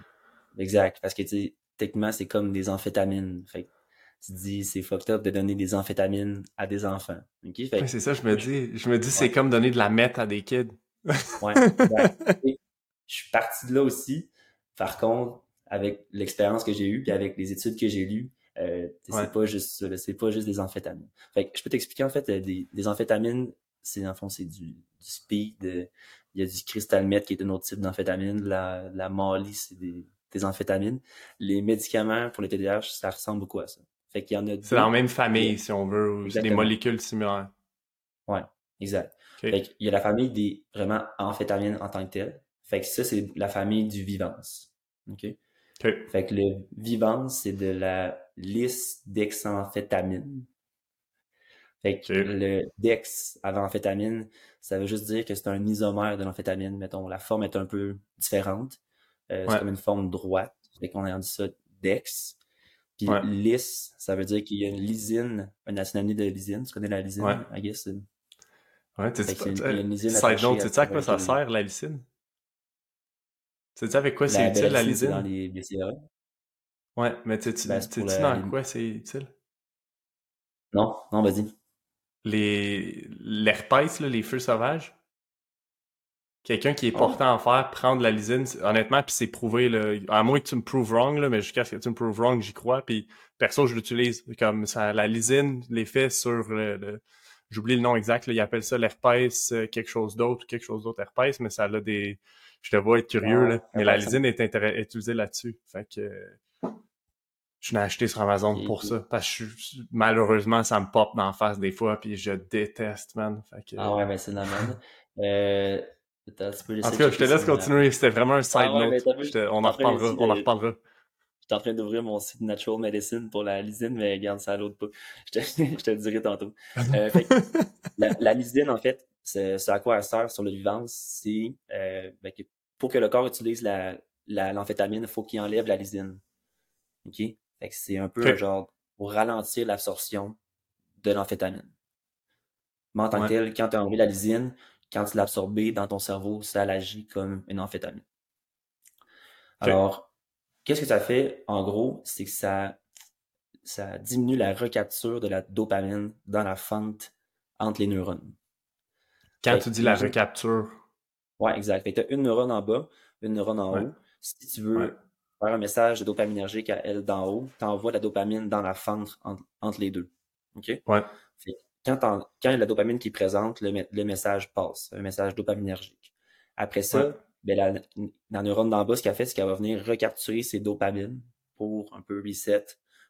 Exact. Parce que, tu sais, techniquement, c'est comme des amphétamines. Fait tu te dis, c'est fucked up de donner des amphétamines à des enfants. c'est ça, je me dis. Je me dis, c'est comme donner de la meth à des kids. ouais, exact. Je suis parti de là aussi. Par contre, avec l'expérience que j'ai eue, puis avec les études que j'ai lues, euh, c'est pas juste ça, c'est pas juste des amphétamines. Fait que je peux t'expliquer en fait euh, des, des amphétamines, c'est en fond c'est du, du speed, euh, il y a du crystal meth qui est un autre type d'amphétamine, la, la Molly c'est des, des amphétamines. Les médicaments pour les TDAH, ça ressemble beaucoup à ça. Fait qu'il y en a C'est dans la même famille, si on veut, c'est des molécules similaires. Ouais, exact. Fait qu'il y a la famille des vraiment amphétamines en tant que telles. Fait que ça, c'est la famille du vivance. Fait que le vivance, c'est de la liste d'examphétamines. Fait que le dex avant amphétamine, ça veut juste dire que c'est un isomère de l'amphétamine. Mettons, la forme est un peu différente. Euh, c'est comme une forme droite. Fait qu'on a dit ça dex. Puis lisse, ça veut dire qu'il y a une lysine, un synonyme de lysine. Tu connais la lysine, ouais. I guess? Ouais, tu sais, side note, tu sais à quoi ça sert, la lysine? Tu sais avec quoi c'est utile, la lysine? dans les. Ouais, mais tu sais, ben, dans quoi c'est utile? Non, non, vas-y. Les l'herpès, les feux sauvages? quelqu'un qui est ah. portant en fer prendre la lysine, honnêtement, puis c'est prouvé, là, à moins que tu me prouves wrong, là, mais jusqu'à ce que tu me prouves wrong, j'y crois, puis perso, je l'utilise comme ça, la lysine, l'effet sur le, j'oublie le nom exact, là, ils appellent ça l'herpès, euh, quelque chose d'autre, quelque chose d'autre herpès, mais ça a des, je te vois être curieux, là, mais la lysine est, est utilisée là-dessus, fait que, je l'ai acheté sur Amazon pour ça, parce que malheureusement, ça me pop dans face des fois, puis je déteste, man, fait que... Ah ouais, mais c'est normal. euh en tout cas, je te laisse continuer. C'était vraiment un side ah note. on, en reparlera, on en reparlera. J'étais en train d'ouvrir mon site Natural Medicine pour la lysine, mais garde ça à l'autre pas. Je te, je te le dirai tantôt. Euh, la, lysine, en fait, c'est à quoi elle sert sur le vivant, c'est euh, ben, pour que le corps utilise l'amphétamine, la, il faut qu'il enlève la lysine. OK? Que c'est un peu genre pour ralentir l'absorption de l'amphétamine. Mais en tant que tel, quand tu as enlevé la lysine, quand tu l'absorbes dans ton cerveau, ça agit comme une amphétamine. Alors, qu'est-ce que ça fait? En gros, c'est que ça, ça diminue la recapture de la dopamine dans la fente entre les neurones. Quand tu dis la recapture. Ouais, exact. tu as une neurone en bas, une neurone en haut. Si tu veux faire un message de dopaminergique à elle d'en haut, tu envoies la dopamine dans la fente entre, les deux. OK? Ouais quand, quand la dopamine qui est présente, le, message passe, un message dopaminergique. Après ça, ben, la, neurone d'en bas, ce qu'elle fait, c'est qu'elle va venir recapturer ses dopamines pour un peu reset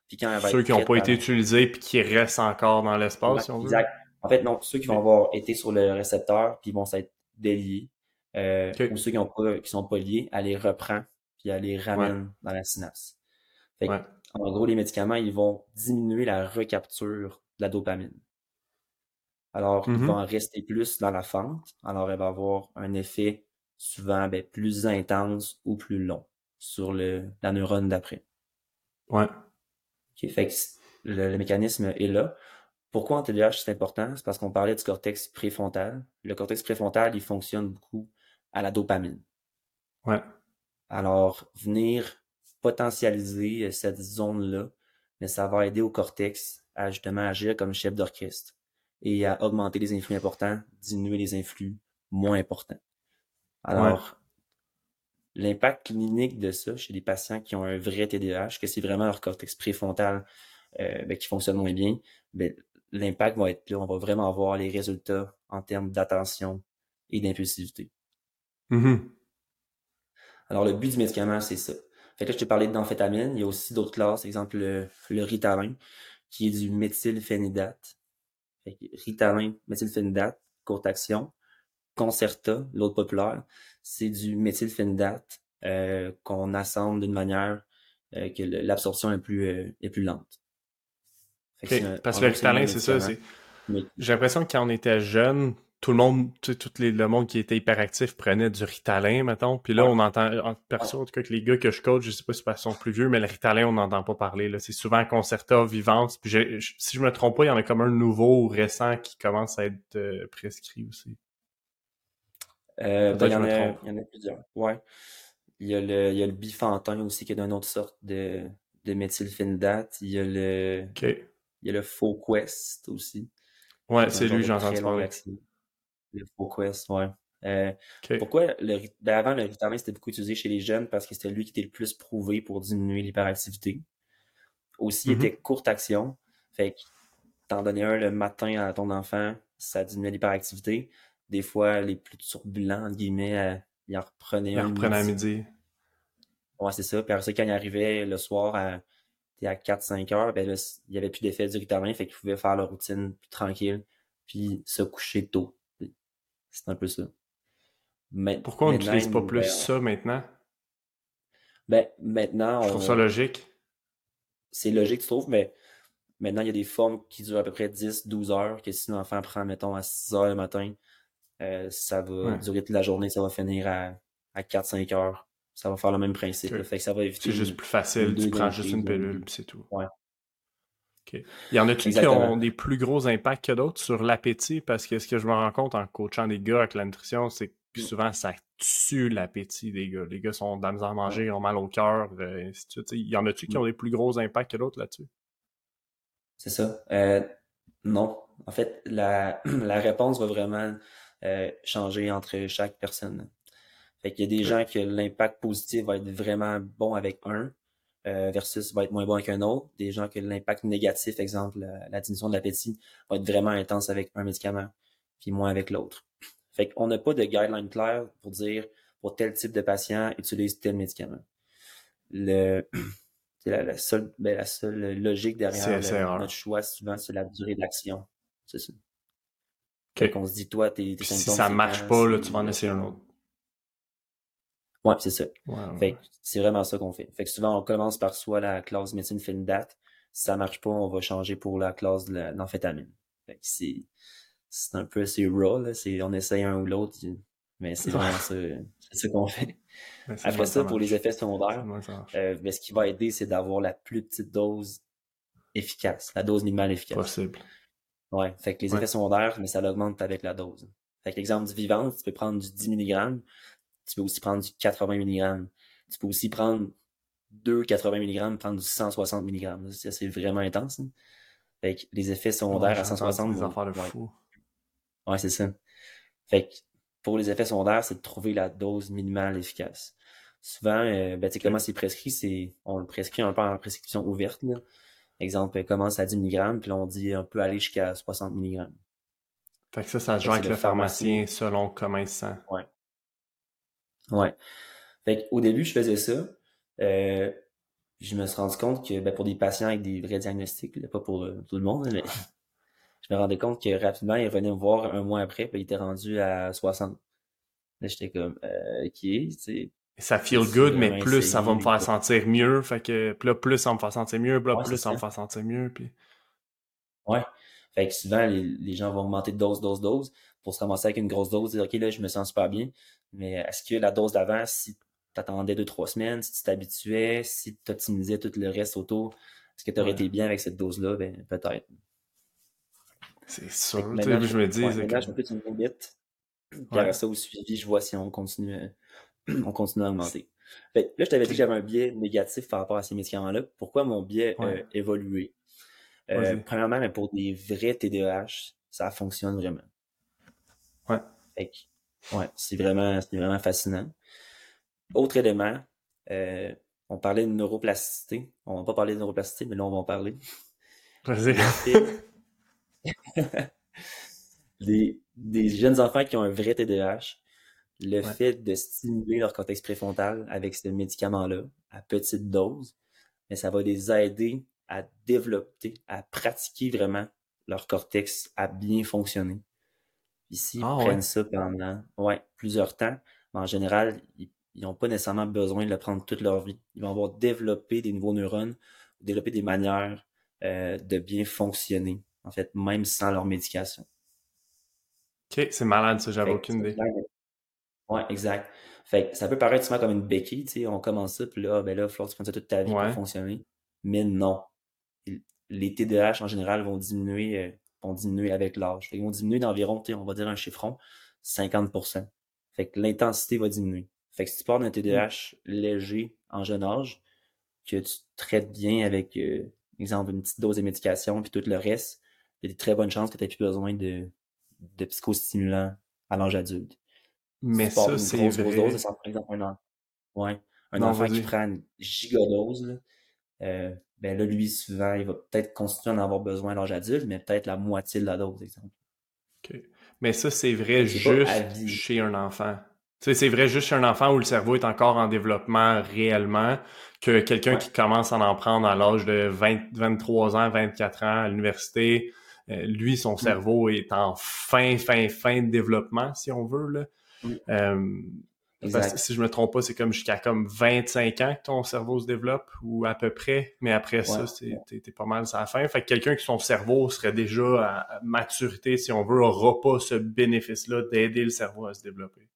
Puis quand Ceux qui n'ont pas été utilisés puis qui restent encore dans l'espace, si on veut. Exact. En fait, non, ceux qui vont avoir été sur le récepteur puis vont s'être déliés, euh, ou ceux qui qui sont pas liés, elle les reprend puis elle les ramène dans la synapse. Fait En gros, les médicaments, ils vont diminuer la recapture de la dopamine. Alors, ils mm-hmm. vont rester plus dans la fente. Alors, elle va avoir un effet souvent ben, plus intense ou plus long sur le, la neurone d'après. Ouais. OK, fait que le, mécanisme est là. Pourquoi en TDAH c'est important? C'est parce qu'on parlait du cortex préfrontal. Le cortex préfrontal, il fonctionne beaucoup à la dopamine. Ouais. Alors, venir potentialiser cette zone-là, mais ça va aider au cortex à justement agir comme chef d'orchestre et à augmenter les influx importants, diminuer les influx moins importants. Alors, l'impact clinique de ça chez les patients qui ont un vrai TDAH, que c'est vraiment leur cortex préfrontal euh, ben, qui fonctionne moins bien, ben, l'impact va être là. On va vraiment avoir les résultats en termes d'attention et d'impulsivité. Mm-hmm. Alors, le but du médicament, c'est ça. Fait que là, je t'ai parlé d'amphétamine. Il y a aussi d'autres classes, exemple le, le Ritalin, qui est du méthylphénidate. Ritalin, méthylphénidate, courte action. Concerta, l'autre populaire, c'est du méthylphénidate euh, qu'on assemble d'une manière euh, que l'absorption est plus euh, est plus lente. Parce que le Ritalin, c'est ça. J'ai l'impression que quand on était jeune, tout le monde, tout les, le monde qui était hyperactif prenait du Ritalin, mettons. Puis là, on entend, en perso, en tout cas, que les gars que je coach, je sais pas si ils sont plus vieux, mais le Ritalin, on n'entend pas parler. Là. C'est souvent Concerta, Vivance. Puis si je me trompe pas, il y en a comme un nouveau ou récent qui commence à être euh, prescrit aussi. Euh, ben, il, y en a, il, y en a, plusieurs. Ouais. Il y a le, il y a le bifantin aussi qui est d'une autre sorte de, de méthylphénidate. Il y a le, il y a le Fauquest aussi. Ouais, c'est lui, j'en entends parler. Le Fauquest, ouais. Euh, pourquoi le, ben avant le Ritalin c'était beaucoup utilisé chez les jeunes parce que c'était lui qui était le plus prouvé pour diminuer l'hyperactivité. Aussi, il mm-hmm. était courte action. Fait que t'en donnais un le matin à ton enfant, ça diminuait l'hyperactivité. Des fois, les plus turbulents, entre guillemets, euh, il en reprenait un. Il à midi. Ouais, c'est ça. Puis après ça, quand il arrivait le soir à, à 4-5 heures, ben il n'y avait plus d'effet du Ritalin, fait qu'il pouvait faire la routine plus tranquille, puis se coucher tôt. C'est un peu ça. Mais, Pourquoi on n'utilise pas plus ben, ça maintenant? Ben, maintenant. Je trouve ça logique. C'est logique, tu trouves, mais maintenant, il y a des formes qui durent à peu près 10-12 heures, que si l'enfant prend, mettons, à 6 heures le matin, euh, ça va durer toute la journée, ça va finir à, à 4-5 heures. Ça va faire le même principe. Fait que ça va éviter. C'est juste plus facile, tu prends juste une pilule, puis c'est tout. Ouais. Il y en a-tu qui ont des plus gros impacts que d'autres sur l'appétit? Parce que ce que je me rends compte en coachant des gars avec la nutrition, c'est que mm. souvent ça tue l'appétit des gars. Les gars sont dans à manger, ils ont mal au cœur, euh, Il y en a-tu qui mm. ont des plus gros impacts que d'autres là-dessus? C'est ça. Euh, non. En fait, la, la réponse va vraiment euh, changer entre chaque personne. Fait qu'il y a des gens que l'impact positif va être vraiment bon avec un, euh, versus va être moins bon qu'un autre. Des gens que l'impact négatif, exemple la, diminution de l'appétit, va être vraiment intense avec un médicament, puis moins avec l'autre. Fait qu'on n'a pas de guideline claire pour dire pour tel type de patient, utilise tel médicament. Le, la, la, seule, ben, la seule logique derrière notre choix, souvent, c'est la durée de l'action. C'est ça. Okay. Fait se dit, toi, tes, tes Si ça marche pas, là, tu vas en essayer un autre. Ouais, c'est ça. Fait c'est vraiment ça qu'on fait. Fait que souvent, on commence par soit la classe médecine date. Si ça marche pas, on va changer pour la classe de l'amphétamine. Fait que c'est, c'est un peu assez raw, là. C'est, on essaye un ou l'autre, mais c'est vraiment ça, c'est ça qu'on fait. Après ça, pour les effets secondaires, euh, ben, ce qui va aider, c'est d'avoir la plus petite dose efficace, la dose minimale efficace. Possible. Ouais. Fait que les effets secondaires, mais ça l'augmente avec la dose. Fait que l'exemple du vivant, tu peux prendre du 10 mg, tu peux aussi prendre du 80 mg. Tu peux aussi prendre deux 80 mg, prendre du 160 mg. C'est vraiment intense. Hein. Fait que les effets secondaires à 160. Des affaires de fou. Ouais, c'est ça. Fait que pour les effets secondaires, c'est de trouver la dose minimale efficace. Souvent, euh, ben, comment c'est prescrit, c'est, on le prescrit un peu en prescription ouverte, là. Exemple, commence à 10 mg, puis là, on dit on peut aller jusqu'à 60 mg. Fait que ça, ça se joue avec le pharmacien selon comment il se sent. Ouais. Fait au début, je faisais ça. Euh, je me suis rendu compte que ben, pour des patients avec des vrais diagnostics, pas pour euh, tout le monde, mais je me rendais compte que rapidement, il revenait me voir un mois après, puis il était rendu à 60. Là, j'étais comme, euh, ok, tu sais. Ça feel good, mais plus ça va me faire sentir mieux. Fait que là, plus ça me fait sentir mieux, là, plus ça, me fait sentir mieux. Puis... Ouais. Fait que souvent, les, gens vont augmenter de dose, dose, dose pour se ramasser avec une grosse dose, dire, OK, là, je me sens super bien. Mais est-ce que la dose d'avant, si tu attendais deux, trois semaines, si tu t'habituais, si tu optimisais tout le reste autour, est-ce que tu aurais été bien avec cette dose-là? Ben, peut-être. C'est sûr. je me dis. Ouais, je me fais une limite. Puis après ça, au suivi, je vois si on continue, on continue à augmenter. là, je t'avais dit que j'avais un biais négatif par rapport à ces médicaments-là. Pourquoi mon biais a évolué? Euh, premièrement, mais pour des vrais TDAH, ça fonctionne vraiment. Ouais. Ouais, c'est vraiment, c'est vraiment fascinant. Autre élément, euh, on parlait de neuroplasticité. On va pas parler de neuroplasticité, mais là, on va en parler. Vas-y. des, des jeunes enfants qui ont un vrai TDAH, le fait de stimuler leur cortex préfrontal avec ce médicament-là à petite dose, mais ça va les aider à développer, à pratiquer vraiment leur cortex à bien fonctionner. Ici, ils ah prennent ça pendant ouais, plusieurs temps. Mais en général, ils n'ont pas nécessairement besoin de le prendre toute leur vie. Ils vont avoir développé des nouveaux neurones, développer des manières euh, de bien fonctionner, en fait, même sans leur médication. OK, c'est malade ça, j'avais aucune idée. Ouais, exact. Fait ça peut paraître souvent comme une béquille, tu sais, on commence ça, puis là, ben là, il faut que tu prennes ça toute ta vie pour fonctionner. Mais non. Les TDAH en général vont diminuer, euh, vont diminuer avec l'âge. Ils vont diminuer d'environ, on va dire un chiffron, 50%. Fait que l'intensité va diminuer. Fait que si tu parles d'un TDAH léger en jeune âge, que tu traites bien avec, euh, exemple, une petite dose de médication, puis tout le reste, il y a des très bonnes chances que tu n'aies plus besoin de, de psychostimulants à l'âge adulte. Mais ça, c'est vrai. Dose, par exemple, un, ouais, un enfant qui prend une gigadose, euh, ben là, lui, souvent, il va peut-être continuer à en avoir besoin à l'âge adulte, mais peut-être la moitié de la dose, exemple. OK. Mais ça, c'est vrai juste chez un enfant. Tu sais, c'est vrai juste chez un enfant où le cerveau est encore en développement réellement, que quelqu'un qui commence à en prendre à l'âge de 20, 23 ans, 24 ans à l'université, euh, lui, son mm. cerveau est en fin, fin, fin de développement, si on veut. Là. Mm. Euh, si je me trompe pas, c'est comme jusqu'à comme 25 ans que ton cerveau se développe, ou à peu près. Mais après ça, t'es pas mal à la fin. Fait que quelqu'un qui son cerveau serait déjà à maturité, si on veut, aura pas ce bénéfice-là d'aider le cerveau à se développer.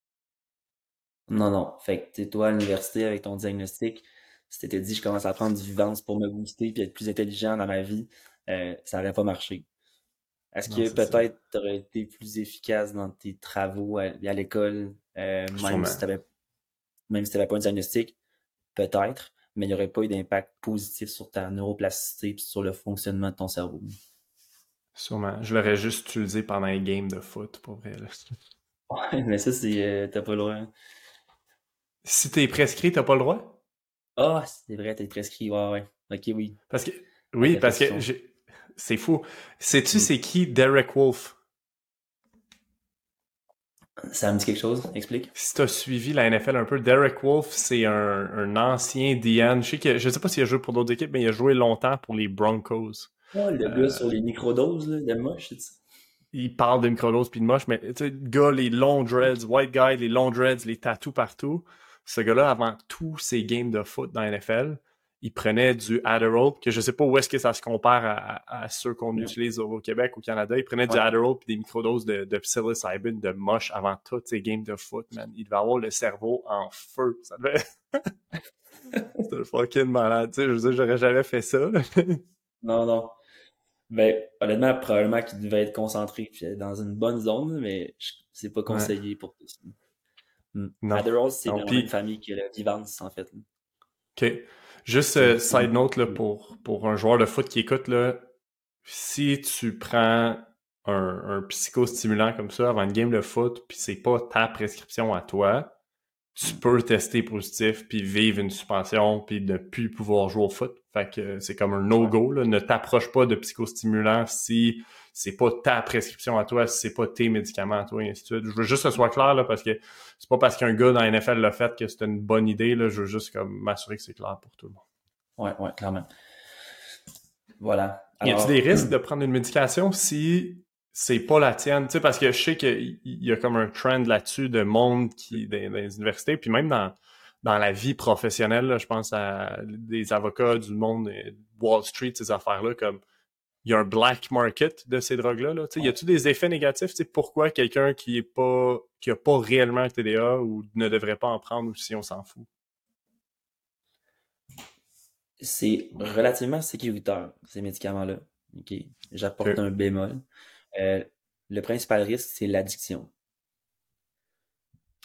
Non, non. Fait que toi à l'université avec ton diagnostic, si t'étais dit je commence à prendre du vivance pour me booster puis être plus intelligent dans ma vie, euh, ça n'aurait pas marché. Est-ce que peut-être tu aurais été plus efficace dans tes travaux à, l'école, euh, même, si tu même si tu n'avais pas un diagnostic? Peut-être, mais il n'y aurait pas eu d'impact positif sur ta neuroplasticité et sur le fonctionnement de ton cerveau. Sûrement. Je l'aurais juste utilisé pendant un game de foot, pour vrai. Ouais, mais ça, c'est. Euh, t'as pas le droit. Si t'es prescrit, t'as pas le droit? Ah, c'est vrai, t'es prescrit, ouais, ouais. Ok, oui. Parce que. Oui, parce que j'ai c'est fou. Sais-tu mm. c'est qui Derek Wolf? Ça me dit quelque chose, explique. Si tu as suivi la NFL un peu, Derek Wolf, c'est un, ancien DN. Je sais que je sais pas s'il a joué pour d'autres équipes, mais il a joué longtemps pour les Broncos. Oh, le gars sur les microdoses, là, de moche, c'est ça. Il parle de microdoses puis de moche, mais tu sais, le gars, les long dreads, white guy, les long dreads, les tattoos partout. Ce gars-là, avant tous ses games de foot dans la NFL, il prenait du Adderall, que je sais pas où est-ce que ça se compare à, ceux qu'on utilise au Québec, au Canada. Il prenait du Adderall puis des microdoses de, de psilocybin, de moche avant toutes ses games de foot, man. Il devait avoir le cerveau en feu. Ça devait... C'était fucking malade, tu sais. Je veux dire, j'aurais jamais fait ça. non, non. Ben, honnêtement, probablement qu'il devait être concentré dans une bonne zone, mais c'est pas conseillé pour tout ça. Hmm. Adderall, c'est une famille qui a la vivance, en fait. OK. Juste euh, side note là, pour, pour un joueur de foot qui écoute, là, si tu prends un, un psychostimulant comme ça avant une game de foot, puis c'est pas ta prescription à toi, tu peux tester positif, puis vivre une suspension, puis ne plus pouvoir jouer au foot. Fait que c'est comme un no-go. Ne t'approche pas de psychostimulant si c'est pas ta prescription à toi, c'est pas tes médicaments à toi, et ainsi de suite. Je veux juste que ce soit clair, là, parce que c'est pas parce qu'un gars dans la NFL l'a fait que c'est une bonne idée. Là, je veux juste comme m'assurer que c'est clair pour tout le monde. ouais, ouais, clairement. Voilà. y a-t-il des risques de prendre une médication si c'est pas la tienne? Tu sais, parce que je sais qu'il y a comme un trend là-dessus de monde qui, dans, les universités, puis même dans, dans la vie professionnelle, je pense à des avocats du monde, Wall Street, ces affaires-là, comme il y a un black market de ces drogues-là. Là. Y a-t-il des effets négatifs? pourquoi quelqu'un qui est pas qui a pas réellement un TDA ou ne devrait pas en prendre ou si on s'en fout? C'est relativement sécuritaire, ces médicaments-là. J'apporte un bémol. Euh, le principal risque, c'est l'addiction.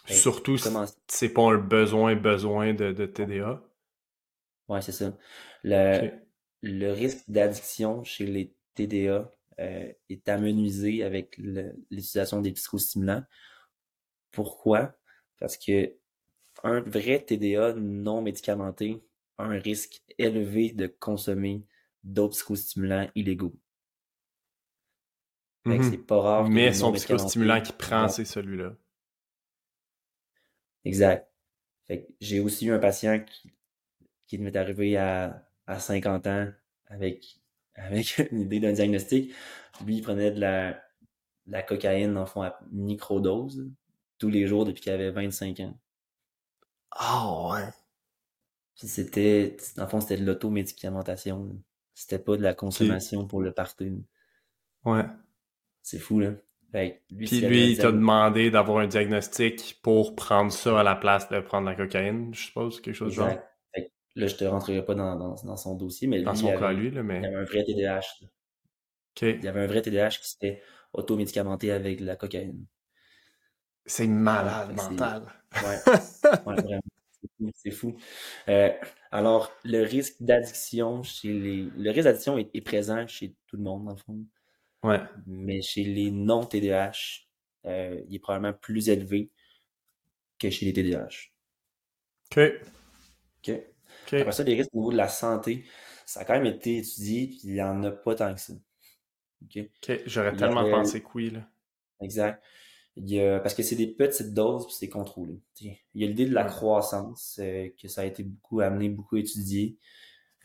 Surtout si c'est pas un besoin, besoin de, de TDA. Ouais, c'est ça. Le, le risque d'addiction chez les TDA euh, est amenuisé avec l'utilisation des psychostimulants. Pourquoi? Parce que un vrai TDA non médicamenté a un risque élevé de consommer d'autres psychostimulants illégaux. Mm-hmm. C'est pas rare. Mais son psychostimulant qui prend, c'est celui-là. Exact. j'ai aussi eu un patient qui, qui m'est arrivé à à 50 ans avec, avec une idée d'un diagnostic. Lui, il prenait de la, la cocaïne, en fond, à microdose tous les jours depuis qu'il avait 25 ans. Ah oh, ouais. c'était, en fond, c'était de l'automédicamentation. C'était pas de la consommation pour le partout. Ouais. C'est fou, là. lui, Puis lui, il t'a demandé d'avoir un diagnostic pour prendre ça à la place de prendre la cocaïne, je suppose, quelque chose de genre. Là, je te rentrerai pas dans, dans, dans son dossier, mais dans lui, son il, cas, lui, là, mais... il avait un vrai TDAH. Il y avait un vrai TDAH qui s'était automédicamenté avec la cocaïne. C'est malade mental. Ouais, ouais vraiment. C'est fou. Euh, alors, le risque d'addiction chez les. Le risque d'addiction est, est, présent chez tout le monde, dans le fond. Ouais. Mais chez les non-TDAH, euh, il est probablement plus élevé que chez les TDAH. OK. OK. Après ça, les risques au niveau de la santé, ça a quand même été étudié, puis il n'y en a pas tant que ça. OK? J'aurais tellement pensé que oui, là. Exact. parce que c'est des petites doses, puis c'est contrôlé. Il y a l'idée de la croissance, euh, que ça a été beaucoup amené, beaucoup étudié.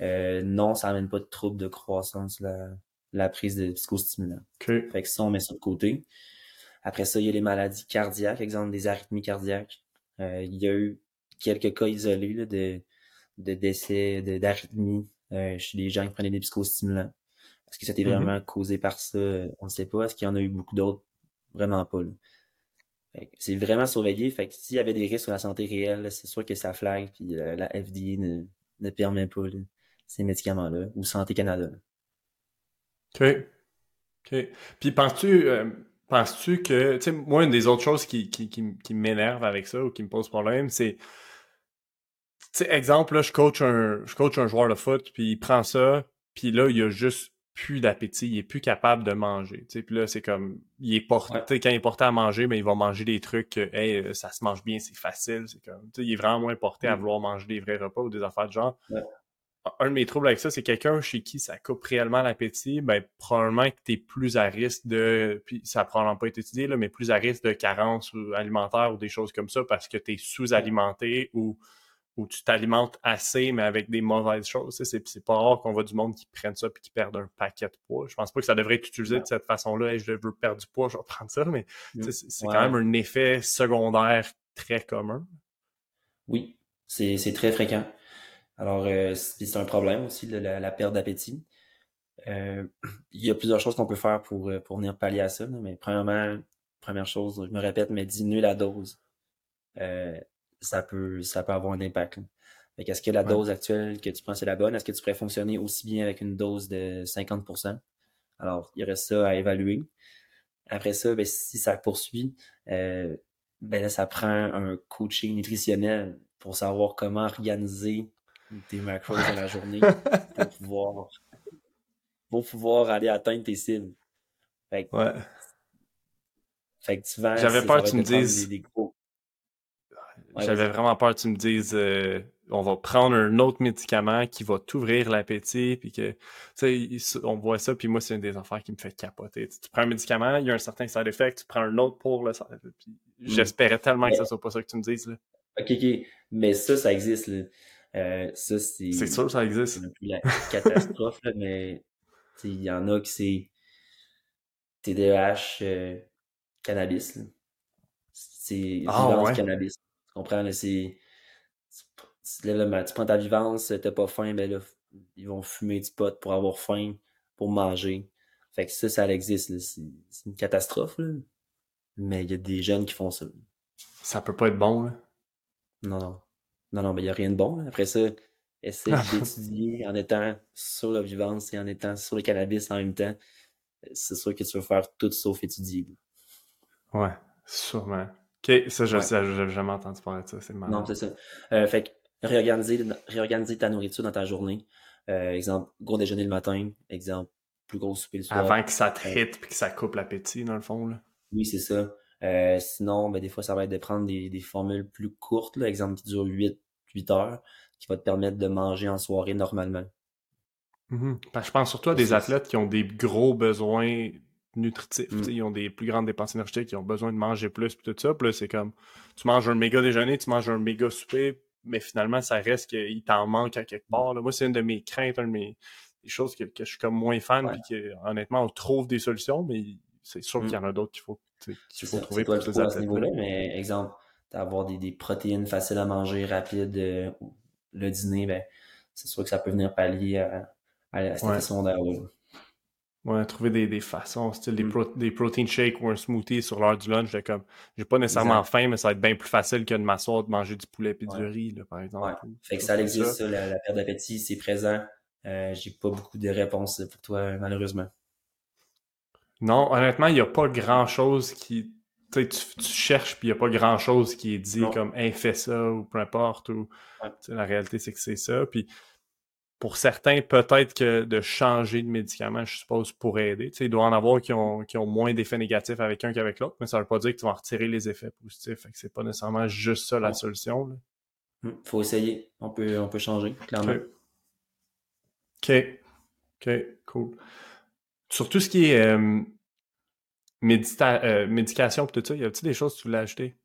Euh, non, ça n'amène pas de troubles de croissance, la, la prise de psychostimulants. Okay. Fait que ça, on met ça de côté. Après ça, il y a les maladies cardiaques, exemple des arythmies cardiaques. Euh, il y a eu quelques cas isolés là, de de décès, d'arythmie euh, chez les gens qui prenaient des psychostimulants. Est-ce que c'était mm-hmm. vraiment causé par ça? On ne sait pas. Est-ce qu'il y en a eu beaucoup d'autres? Vraiment pas. C'est vraiment surveillé. Fait que s'il y avait des risques sur la santé réelle, c'est sûr que ça flag, puis euh, la FDA ne, ne permet pas ces médicaments-là, ou Santé Canada. OK. OK. Puis penses-tu euh, penses-tu que, tu sais, moi, une des autres choses qui, qui, qui, qui m'énerve avec ça ou qui me pose problème, c'est sais, exemple, là, je coach un, je coach un joueur de foot, puis il prend ça, puis là, il a juste plus d'appétit, il est plus capable de manger. Tu sais, puis là, c'est comme, il est porté, quand il est porté à manger, mais ben, il va manger des trucs que, hey, euh, ça se mange bien, c'est facile. C'est comme, tu sais, il est vraiment moins porté à mm. vouloir manger des vrais repas ou des affaires de genre. Un de mes troubles avec ça, c'est quelqu'un chez qui ça coupe réellement l'appétit, ben, probablement que tu es plus à risque de, puis ça n'a probablement pas été étudié, là, mais plus à risque de carence alimentaire ou des choses comme ça parce que tu es sous-alimenté ou où tu t'alimentes assez, mais avec des mauvaises choses. C'est pas rare qu'on voit du monde qui prenne ça et qui perdent un paquet de poids. Je pense pas que ça devrait être utilisé de cette façon-là. et je veux perdre du poids, je vais prendre ça, mais mm. c'est quand même un effet secondaire très commun. Oui, c'est très fréquent. Alors, euh, c'est un problème aussi, la, perte d'appétit. Euh, il y a plusieurs choses qu'on peut faire pour, euh, pour venir pallier à ça. mais premièrement, première chose, je me répète, mais diminuer la dose ça peut, ça peut avoir un impact. Est-ce que la dose actuelle que tu prends, c'est la bonne? Est-ce que tu pourrais fonctionner aussi bien avec une dose de 50%? Alors, il reste ça à évaluer. Après ça, ben, si ça poursuit, euh, ben là, ça prend un coaching nutritionnel pour savoir comment organiser tes macros dans la journée pour pouvoir, pour pouvoir aller atteindre tes cibles. Fait ouais. Fait que tu vas. J'avais peur que tu me dises. J'avais vraiment peur que tu me dises euh, on va prendre un autre médicament qui va t'ouvrir l'appétit, puis que, tu sais, on voit ça, puis moi, c'est une des affaires qui me fait capoter. Tu, prends un médicament, il y a un certain side effect, tu prends un autre pour le side effect. Mm. J'espérais tellement que ce soit pas ça que tu me dises. Là. OK, OK. Mais ça, ça existe. Là. Euh, ça, c'est. C'est sûr, ça existe. C'est la catastrophe, là, mais il y en a qui c'est TDAH euh, cannabis. C'est ah, ouais. cannabis. Comprends? C'est. Tu, tu prends ta vivance, t'as pas faim, ben là, ils vont fumer du pot pour avoir faim, pour manger. Fait que ça, ça existe. C'est une catastrophe. Là. Mais il y a des jeunes qui font ça. Ça peut pas être bon, là. Non, non. Non, non, mais il n'y a rien de bon. Après ça, essayer d'étudier en étant sur la vivance et en étant sur le cannabis en même temps. C'est sûr que tu vas faire tout sauf étudier. Ouais, sûrement. Ok, ça, je ouais. jamais entendu parler de ça. C'est Non, c'est ça. Euh, fait que réorganiser, réorganiser ta nourriture dans ta journée. Euh, exemple, gros déjeuner le matin. Exemple, plus gros souper le soir. Avant que ça te hit et que ça coupe l'appétit, dans le fond. Là. Oui, c'est ça. Euh, sinon, ben, des fois, ça va être de prendre des, des formules plus courtes, là, exemple qui durent 8, 8 heures, qui va te permettre de manger en soirée normalement. Mm Je pense surtout à des athlètes qui ont des gros besoins nutritifs. Mm. Ils ont des plus grandes dépenses énergétiques, qui ont besoin de manger plus, puis tout ça. Puis là, c'est comme, tu manges un méga déjeuner, tu manges un méga souper, mais finalement, ça reste qu'il t'en manque à quelque part. Là. Moi, c'est une de mes craintes, une de mes des choses que, que je suis comme moins fan, puis que, honnêtement, on trouve des solutions, mais c'est sûr qu'il y en a d'autres qu'il faut, qu'il faut trouver pour ces athlètes. là mais exemple, d'avoir des, des, protéines faciles à manger, rapides, euh, le dîner, ben, c'est sûr que ça peut venir pallier à, à, à cette ouais. Ouais, trouver des, des façons, style des, mm. pro, des protein shakes ou un smoothie sur l'heure du lunch. J'ai comme, j'ai pas nécessairement faim, mais ça va être bien plus facile que de m'asseoir de manger du poulet et du riz, là, par exemple. Ouais. Fait que ça existe, ça, la, la perte d'appétit, c'est présent. Euh, j'ai pas beaucoup de réponses pour toi, malheureusement. Non, honnêtement, il n'y a pas grand-chose qui... Tu, tu cherches, puis il n'y a pas grand-chose qui est dit comme hey, « fais ça » ou peu importe. Ou, La réalité, c'est que c'est ça. Puis pour certains, peut-être que de changer de médicament, je suppose, pourrait aider. Tu sais, il doit en avoir qui ont, qui ont moins d'effets négatifs avec un qu'avec l'autre, mais ça ne veut pas dire que tu vas en retirer les effets positifs. Fait que c'est pas nécessairement juste ça la solution. Il hum, faut essayer. On peut, on peut changer, clairement. OK. OK, cool. Sur tout ce qui est euh, euh, médication et tout ça, y a-t-il des choses que tu voulais ajouter?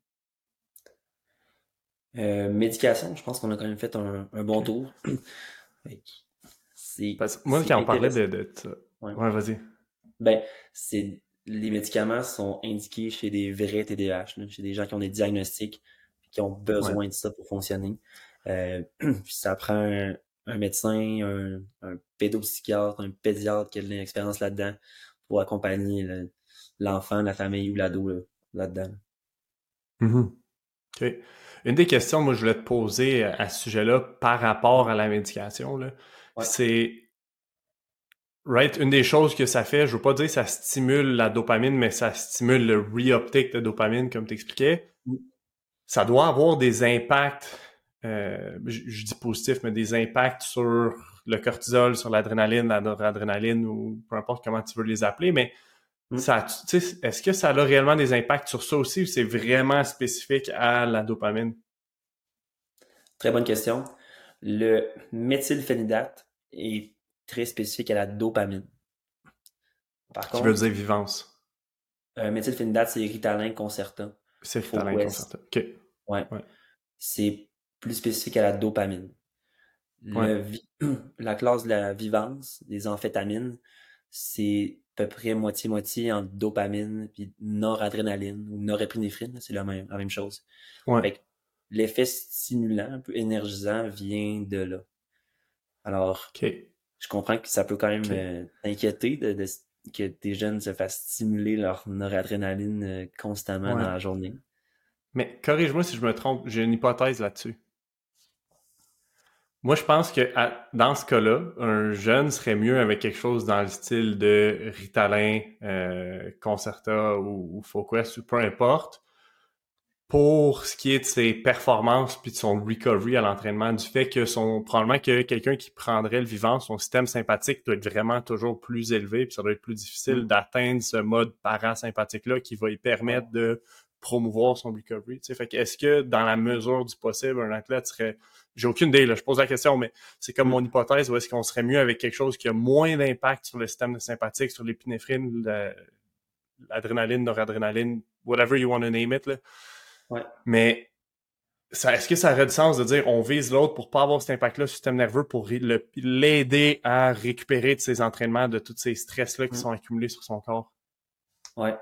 Euh, médication, je pense qu'on a quand même fait un, bon tour. Moi, quand on parlait de, de Ouais, ouais vas-y. Ben, c'est les médicaments sont indiqués chez des vrais TDAH, chez des gens qui ont des diagnostics qui ont besoin de ça pour fonctionner. Euh, puis ça prend un, un médecin, un, un, pédopsychiatre, un pédiatre qui a de l'expérience là-dedans pour accompagner l'enfant, la famille ou l'ado là-dedans. Mm-hmm. OK. Une des questions, moi, je voulais te poser à ce sujet-là par rapport à la médication, là, c'est Right, une des choses que ça fait, je veux pas dire que ça stimule la dopamine, mais ça stimule le reuptake de dopamine, comme tu expliquais. Mm. Ça doit avoir des impacts euh, je, dis positif, mais des impacts sur le cortisol, sur l'adrénaline, la noradrénaline ou peu importe comment tu veux les appeler, mais. Ça, est-ce que ça a réellement des impacts sur ça aussi ou c'est vraiment spécifique à la dopamine? Très bonne question. Le méthylphénidate est très spécifique à la dopamine. Par tu veux dire vivance? Euh, méthylphénidate, c'est Ritalin Concerta. C'est Ritalin Concerta. OK. Ouais. ouais. C'est plus spécifique à la dopamine. la classe de la vivance, des amphétamines, c'est à peu près moitié-moitié entre dopamine et noradrénaline ou norépinéphrine, c'est la même, la même chose. L'effet stimulant, un peu énergisant, vient de là. Alors, je comprends que ça peut quand même euh, t'inquiéter de, que des jeunes se fassent stimuler leur noradrénaline euh, constamment dans la journée. Mais corrige-moi si je me trompe, j'ai une hypothèse là-dessus. Moi, je pense que dans ce cas-là, un jeune serait mieux avec quelque chose dans le style de Ritalin, euh, Concerta ou, ou Focus ou peu importe, pour ce qui est de ses performances puis de son recovery à l'entraînement, du fait que son probablement que quelqu'un qui prendrait le vivant, son système sympathique doit être vraiment toujours plus élevé, puis ça doit être plus difficile mm. d'atteindre ce mode parasympathique-là qui va lui permettre de promouvoir son recovery. sais Fait que est-ce que dans la mesure du possible, un athlète serait. J'ai aucune idée, là, je pose la question, mais c'est comme mon hypothèse, ou est-ce qu'on serait mieux avec quelque chose qui a moins d'impact sur le système sympathique, sur l'épinéphrine, l'adrénaline, noradrénaline, whatever you want to name it. Là. Ouais. Mais est-ce que ça aurait du sens de dire on vise l'autre pour pas avoir cet impact-là sur le système nerveux pour l'aider à récupérer de ses entraînements, de tous ces stress-là qui mm. sont accumulés sur son corps? Ouais.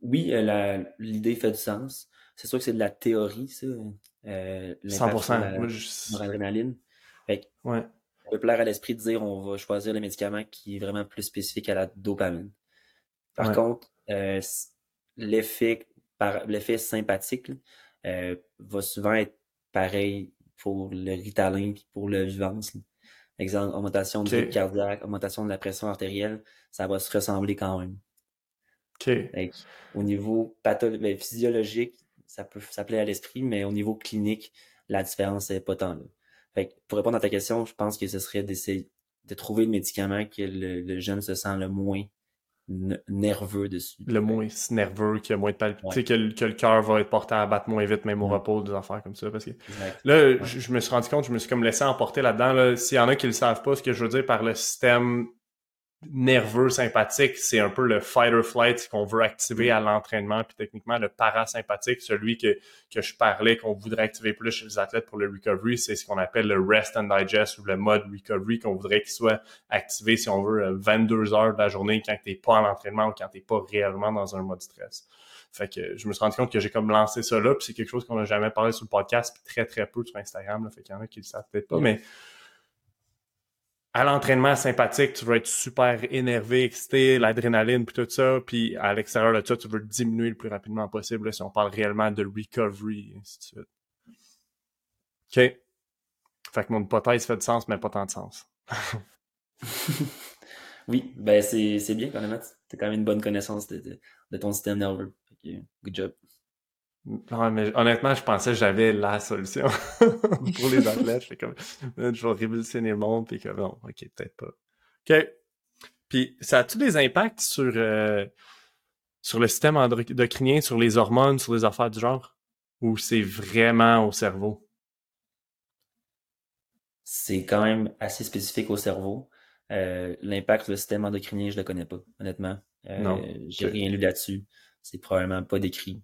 Oui, euh, l'idée fait du sens. C'est sûr que c'est de la théorie, ça. Euh, 100%. L'adrénaline. ouais. On peut plaire à l'esprit de dire on va choisir le médicament qui est vraiment plus spécifique à la dopamine. Par contre, euh, l'effet par l'effet sympathique euh, va souvent être pareil pour le ritalin et pour le vivance. Exemple, augmentation du rythme cardiaque, augmentation de la pression artérielle, ça va se ressembler quand même. au niveau ben, physiologique, ça peut s'appeler à l'esprit, mais au niveau clinique, la différence n'est pas tant là. Fait pour répondre à ta question, je pense que ce serait d'essayer de trouver le médicament que le jeune se sent le moins nerveux dessus. Le moins nerveux, qui a moins de palpitations, que, le cœur va être porté à battre moins vite, même au repos, des affaires comme ça. Parce que là, je, me suis rendu compte, je me suis comme laissé emporter là-dedans. Là. S'il y en a qui le savent pas, ce que je veux dire par le système nerveux sympathique, c'est un peu le fight or flight qu'on veut activer à l'entraînement, puis techniquement le parasympathique, celui que, que je parlais qu'on voudrait activer plus chez les athlètes pour le recovery, c'est ce qu'on appelle le rest and digest ou le mode recovery qu'on voudrait qu'il soit activé si on veut 22 heures de la journée quand t'es pas en entraînement ou quand t'es pas réellement dans un mode stress. Fait que je me suis rendu compte que j'ai comme lancé ça là, puis c'est quelque chose qu'on n'a jamais parlé sur le podcast, puis très très peu sur Instagram, là, fait qu'il y en a qui le savent peut-être pas, mais à l'entraînement sympathique, tu veux être super énervé, excité, l'adrénaline, tout ça. Puis à l'extérieur de ça, tu veux le diminuer le plus rapidement possible si on parle réellement de recovery, et ainsi de suite. OK. Fait que mon hypothèse fait du sens, mais pas tant de sens. oui, ben c'est bien quand même. Tu as quand même une bonne connaissance de, ton système nerveux. good job. Non, mais honnêtement, je pensais que j'avais la solution pour les athlètes. Je comme, je vais révolutionner le monde, puis comme, non, ok, peut-être pas. OK. Puis, ça a-tu des impacts sur, euh, sur le système endocrinien, sur les hormones, sur les affaires du genre? Ou c'est vraiment au cerveau? C'est quand même assez spécifique au cerveau. Euh, l'impact sur le système endocrinien, je le connais pas, honnêtement. Euh, non. J'ai rien lu là-dessus. C'est probablement pas décrit.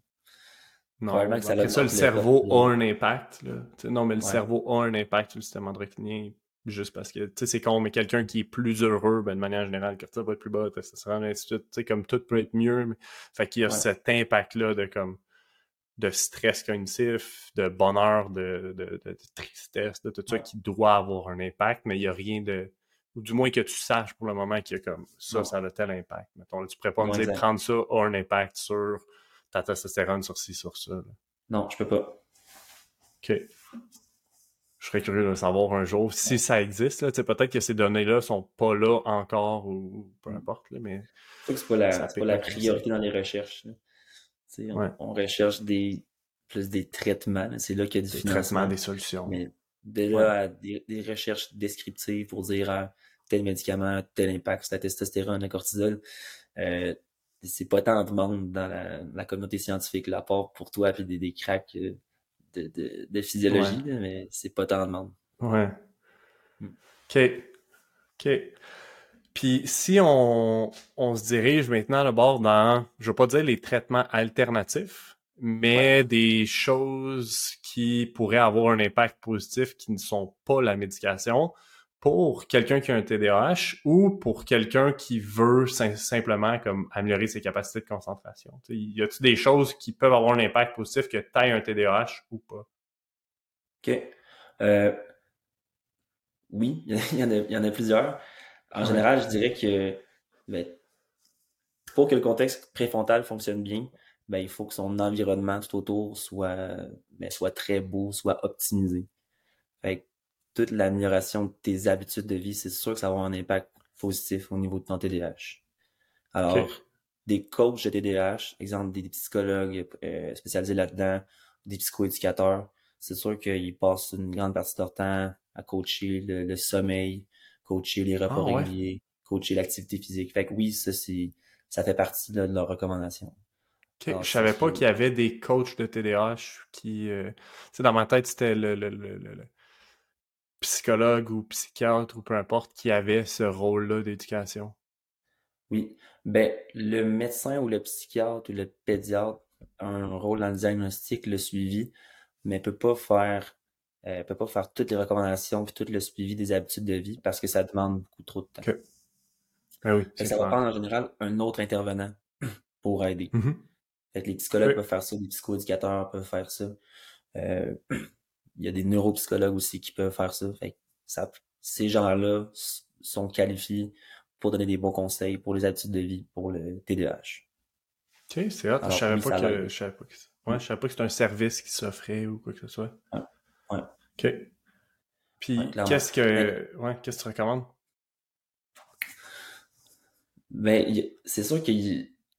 Non, après ça, le cerveau a un impact. Là. non, mais le cerveau a un impact sur le système endocrinien juste parce que, tu sais, c'est con, mais quelqu'un qui est plus heureux, ben, de manière générale, ça va être plus bas, testostérone, ainsi de suite, tu sais, comme tout peut être mieux, mais... fait qu'il y a cet impact-là de, comme, de stress cognitif, de bonheur, de, de, de, tristesse, de tout ça qui doit avoir un impact, mais il n'y a rien de, ou du moins que tu saches pour le moment qu'il y a comme, ça, ça a tel impact. Mettons, tu pourrais pas me dire, prendre ça a un impact sur ta testostérone sur ci, sur ça. Non, je peux pas. OK. Je serais curieux de savoir un jour si ça existe. Peut-être que ces données-là sont pas là encore ou peu mm. importe. Là, mais c'est pas la, pas la priorité dans les recherches. On, on, recherche des plus des traitements. C'est là qu'il y a du des financement. des solutions. Mais déjà, des, recherches descriptives pour dire ah, tel médicament, tel impact sur la testostérone, la cortisol. Euh, c'est pas tant de monde dans la, communauté scientifique, là, part pour toi puis des, des cracks euh, de, de, physiologie, mais c'est pas tant de monde. Ouais. Mm. OK. OK. Puis si on, on se dirige maintenant d'abord dans, je veux pas dire les traitements alternatifs, mais des choses qui pourraient avoir un impact positif qui ne sont pas la médication, pour quelqu'un qui a un TDAH ou pour quelqu'un qui veut simplement comme améliorer ses capacités de concentration? y a-t-il des choses qui peuvent avoir un impact positif que tu aies un TDAH ou pas? OK. Euh, oui, il y, en a, il y en a plusieurs. En général, je dirais que ben, pour que le contexte préfrontal fonctionne bien, ben, il faut que son environnement tout autour soit, ben, soit très beau, soit optimisé. Fait toute l'amélioration de tes habitudes de vie, c'est sûr que ça va avoir un impact positif au niveau de ton TDAH. Alors, des coachs de TDAH, exemple des psychologues euh, spécialisés là-dedans, des psychoéducateurs, c'est sûr qu'ils passent une grande partie de leur temps à coacher le, sommeil, coacher les repas ah, réguliers, coacher l'activité physique. Fait que oui, ça, c'est, ça fait partie de leurs recommandations. Okay. je savais pas qu'il y avait des coachs de TDAH qui, euh, tu sais, dans ma tête, c'était le, le, le, le psychologue ou psychiatre ou peu importe qui avait ce rôle-là d'éducation? Oui. Ben, le médecin ou le psychiatre ou le pédiatre a un rôle dans le diagnostic, le suivi. mais peut pas faire euh, peut pas faire toutes les recommandations puis tout le suivi des habitudes de vie parce que ça demande beaucoup trop de temps. Ah oui, ça va prendre en général un autre intervenant pour aider. Mm-hmm. les psychologues peuvent faire ça, les psychoéducateurs peuvent faire ça. Euh, il y a des neuropsychologues aussi qui peuvent faire ça. Fait ça ces gens-là sont qualifiés pour donner des bons conseils pour les habitudes de vie, pour le TDAH. Ok, c'est hot. je savais pas que, je savais pas que, ouais, je savais pas que c'était un service qui s'offrait ou quoi que ce soit. Ouais. Ok. Puis, qu'est-ce que, ouais, qu'est-ce que tu recommandes? Ben, c'est sûr que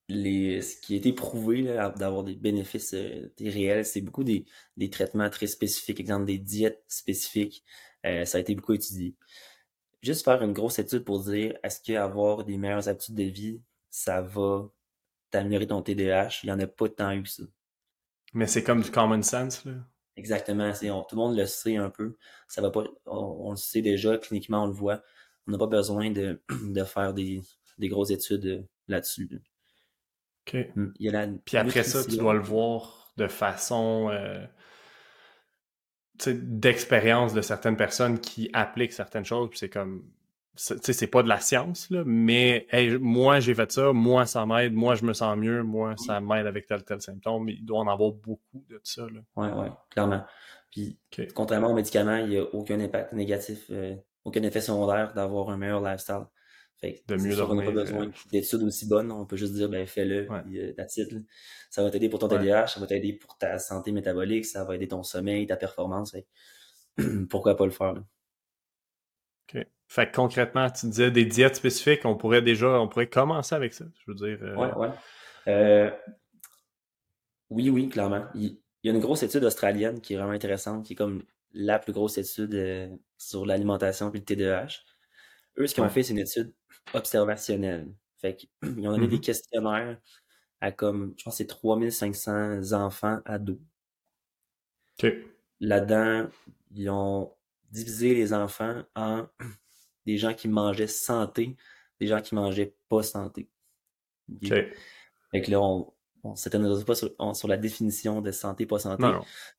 les, ce qui a été prouvé d'avoir des bénéfices euh, réels, c'est beaucoup des, des, traitements très spécifiques, exemple des diètes spécifiques. Euh, ça a été beaucoup étudié. Juste faire une grosse étude pour dire est-ce qu'avoir des meilleures habitudes de vie, ça va t'améliorer ton TDAH, il n'y en a pas tant eu que ça. Mais c'est comme du common sense, là. Exactement. tout le monde le sait un peu. Ça va pas. On, le sait déjà, cliniquement, on le voit. On n'a pas besoin de, de faire des, des grosses études euh, là-dessus. OK. Hmm, Puis après ça, tu dois le voir de façon euh, d'expérience de certaines personnes qui appliquent certaines choses. Puis c'est comme c'est pas de la science, là, mais moi j'ai fait ça, moi ça m'aide, moi je me sens mieux, moi ça m'aide avec tel tel symptôme. Il doit en avoir beaucoup de ça. Là. Ouais, ouais, clairement. Puis contrairement aux médicaments, il n'y a aucun impact négatif, euh, aucun effet secondaire d'avoir un meilleur lifestyle. Fait de mieux dormir. On n'a pas besoin euh, d'études aussi bonnes, on peut juste dire ben fais-le, ouais. euh, Ça va t'aider pour ton TDAH, ça va t'aider pour ta santé métabolique, ça va aider ton sommeil, ta performance. Pourquoi pas le faire? Là. OK. Fait que concrètement, tu disais des diètes spécifiques, on pourrait déjà, on pourrait commencer avec ça, je veux dire. Euh... Ouais, ouais. Euh... Oui, oui, clairement. Il, y a une grosse étude australienne qui est vraiment intéressante, qui est comme la plus grosse étude euh, sur l'alimentation et le TDAH. Eux, ce qu'ils ont fait, c'est une étude observationnelle. Fait qu'ils ont donné des mm-hmm. questionnaires à comme, je pense, c'est 3500 enfants ados. OK. Là-dedans, ils ont divisé les enfants en des gens qui mangeaient santé, des gens qui mangeaient pas santé. OK? Fait que là, on, on s'étonnera pas sur, sur, la définition de santé, pas santé.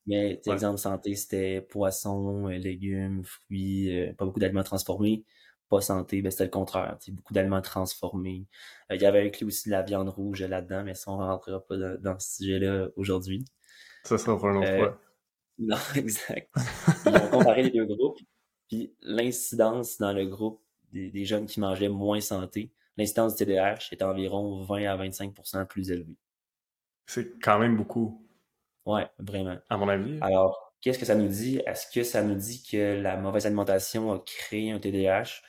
Mais, ouais. exemple, santé, c'était poisson, euh, légumes, fruits, euh, pas beaucoup d'aliments transformés. Pas santé, ben, c'était le contraire. Beaucoup d'aliments transformés. Euh, il y avait inclus aussi de la viande rouge là-dedans, mais ça, on rentrera pas dans, ce sujet-là aujourd'hui. Ça sera pour une autre fois. Non, exact. Ils ont comparé les deux groupes. Puis l'incidence dans le groupe des, jeunes qui mangeaient moins santé, l'incidence du TDAH est environ 20 à 25% plus élevée. C'est quand même beaucoup. Ouais, vraiment. À mon avis. Alors, qu'est-ce que ça nous dit? Est-ce que ça nous dit que la mauvaise alimentation a créé un TDAH?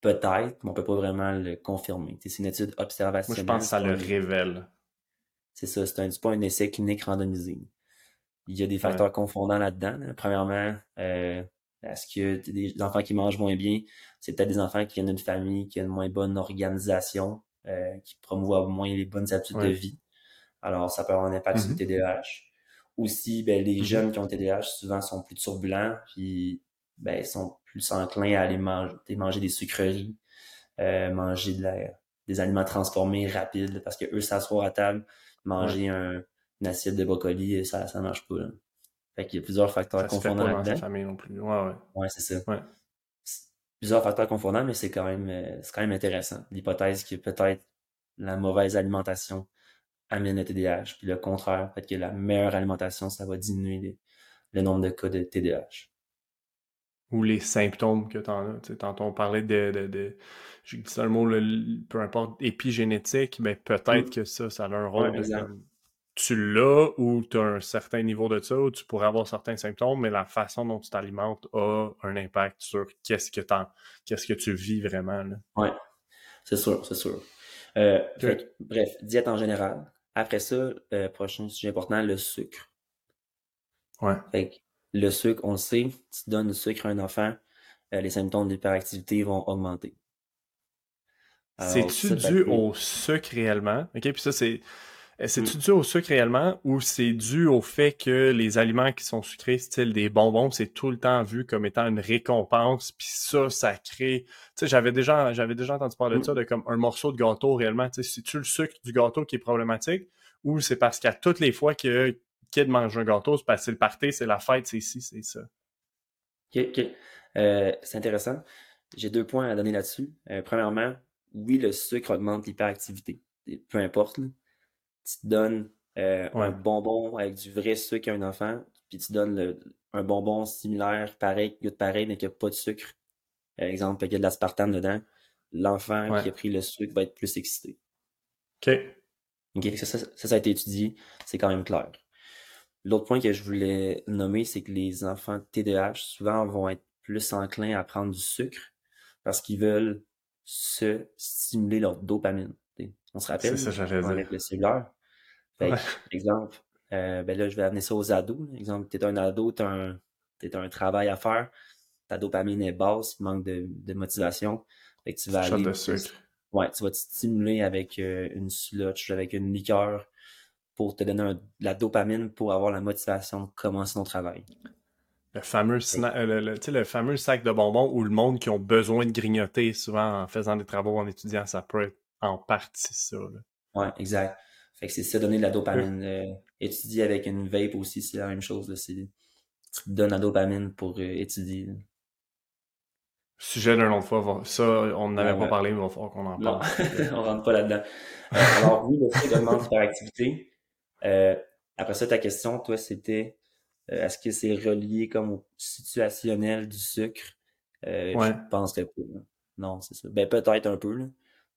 Peut-être, mais on peut pas vraiment le confirmer. C'est une étude observationnelle. Moi, je pense que ça le révèle. C'est ça, c'est un, pas un essai clinique randomisé. Il y a des facteurs confondants là-dedans. Premièrement, euh, est-ce que des enfants qui mangent moins bien, c'est peut-être des enfants qui viennent d'une famille qui a une moins bonne organisation, euh, qui promouvoient moins les bonnes habitudes de vie. Alors, ça peut avoir un impact sur le TDAH. Mm-hmm. Aussi, ben, les mm-hmm. jeunes qui ont TDAH, souvent, sont plus turbulents, puis ben, sont plus enclins à aller manger, manger des sucreries, euh, manger de la, des aliments transformés rapides, parce que eux s'asseoir à table, manger un, une assiette de brocoli, ça ça marche pas. Là. Fait qu'il y a plusieurs facteurs confondants là-dedans. famille non plus. Ouais, ouais. Ouais, c'est ça. Ouais. Plusieurs facteurs confondants, mais c'est quand même euh, c'est quand même intéressant. L'hypothèse que peut-être la mauvaise alimentation amène le TDAH, puis le contraire, peut-être que la meilleure alimentation, ça va diminuer le nombre de cas de TDAH. Ou les symptômes que tu en as. tantôt, on parlait de, de, de j'ai dit un mot, peu importe, épigénétique, mais peut-être mm. que ça, ça a un rôle ouais, tu l'as ou tu as un certain niveau de ça, ou tu pourrais avoir certains symptômes, mais la façon dont tu t'alimentes a un impact sur qu'est-ce que, qu'est-ce que tu vis vraiment. Oui, c'est sûr, c'est sûr. Euh, bref, diète en général. Après ça, euh, prochain sujet important, le sucre. Ouais. Le sucre, on le sait, tu donnes le sucre à un enfant, euh, les symptômes d'hyperactivité vont augmenter. C'est-tu dû au sucre réellement? OK, puis ça, c'est euh, c'est-tu mm. dû au sucre réellement ou c'est dû au fait que les aliments qui sont sucrés, style des bonbons, c'est tout le temps vu comme étant une récompense, puis ça, ça crée... Tu sais, j'avais déjà, j'avais déjà entendu parler de mm. ça, de comme un morceau de gâteau réellement. Tu sais, c'est-tu le sucre du gâteau qui est problématique ou c'est parce qu'à toutes les fois que kid mange un gâteau, c'est parce que c'est le party, c'est la fête, c'est ici, c'est ça. OK, OK. Euh, c'est intéressant. J'ai deux points à donner là-dessus. Euh, premièrement, oui, le sucre augmente l'hyperactivité. Peu importe. Tu te donnes euh, un bonbon avec du vrai sucre à un enfant, puis tu donnes un bonbon similaire, pareil, goûte pareil, mais qui n'a pas de sucre. Par exemple, il y a de l'aspartame dedans. L'enfant qui a pris le sucre va être plus excité. OK. OK, ça, ça, a été étudié, c'est quand même clair. L'autre point que je voulais nommer, c'est que les enfants TDAH, souvent, vont être plus enclins à prendre du sucre parce qu'ils veulent se stimuler leur dopamine. On se rappelle, ça, avec le cellulaire. Fait exemple, euh, ben là, je vais amener ça aux ados. Exemple, tu es un ado, tu as, un travail à faire, ta dopamine est basse, il manque de, de motivation. Fait que tu vas aller. De sucre. Ouais, tu vas te stimuler avec euh, une slotch, avec une liqueur pour te donner de la dopamine pour avoir la motivation de commencer ton travail. Le fameux, euh, le, le, fameux sac de bonbons où le monde qui ont besoin de grignoter souvent en faisant des travaux, en étudiant, ça peut être en partie ça. Là. Ouais, exact. Fait que c'est ça, donner de la dopamine. Euh, étudier avec une vape aussi, c'est la même chose. Là, tu te donnes la dopamine pour étudier. Sujet d'un autre fois, ça, on n'avait pas parlé, mais il va falloir qu'on en parle. on rentre pas là-dedans. Euh, alors, oui, le fait augmente l'hyperactivité. Euh, après ça, ta question, toi, c'était euh, est-ce que c'est relié comme au situationnel du sucre? Euh, ouais. Je pense que Non, c'est ça. Ben, peut-être un peu, là.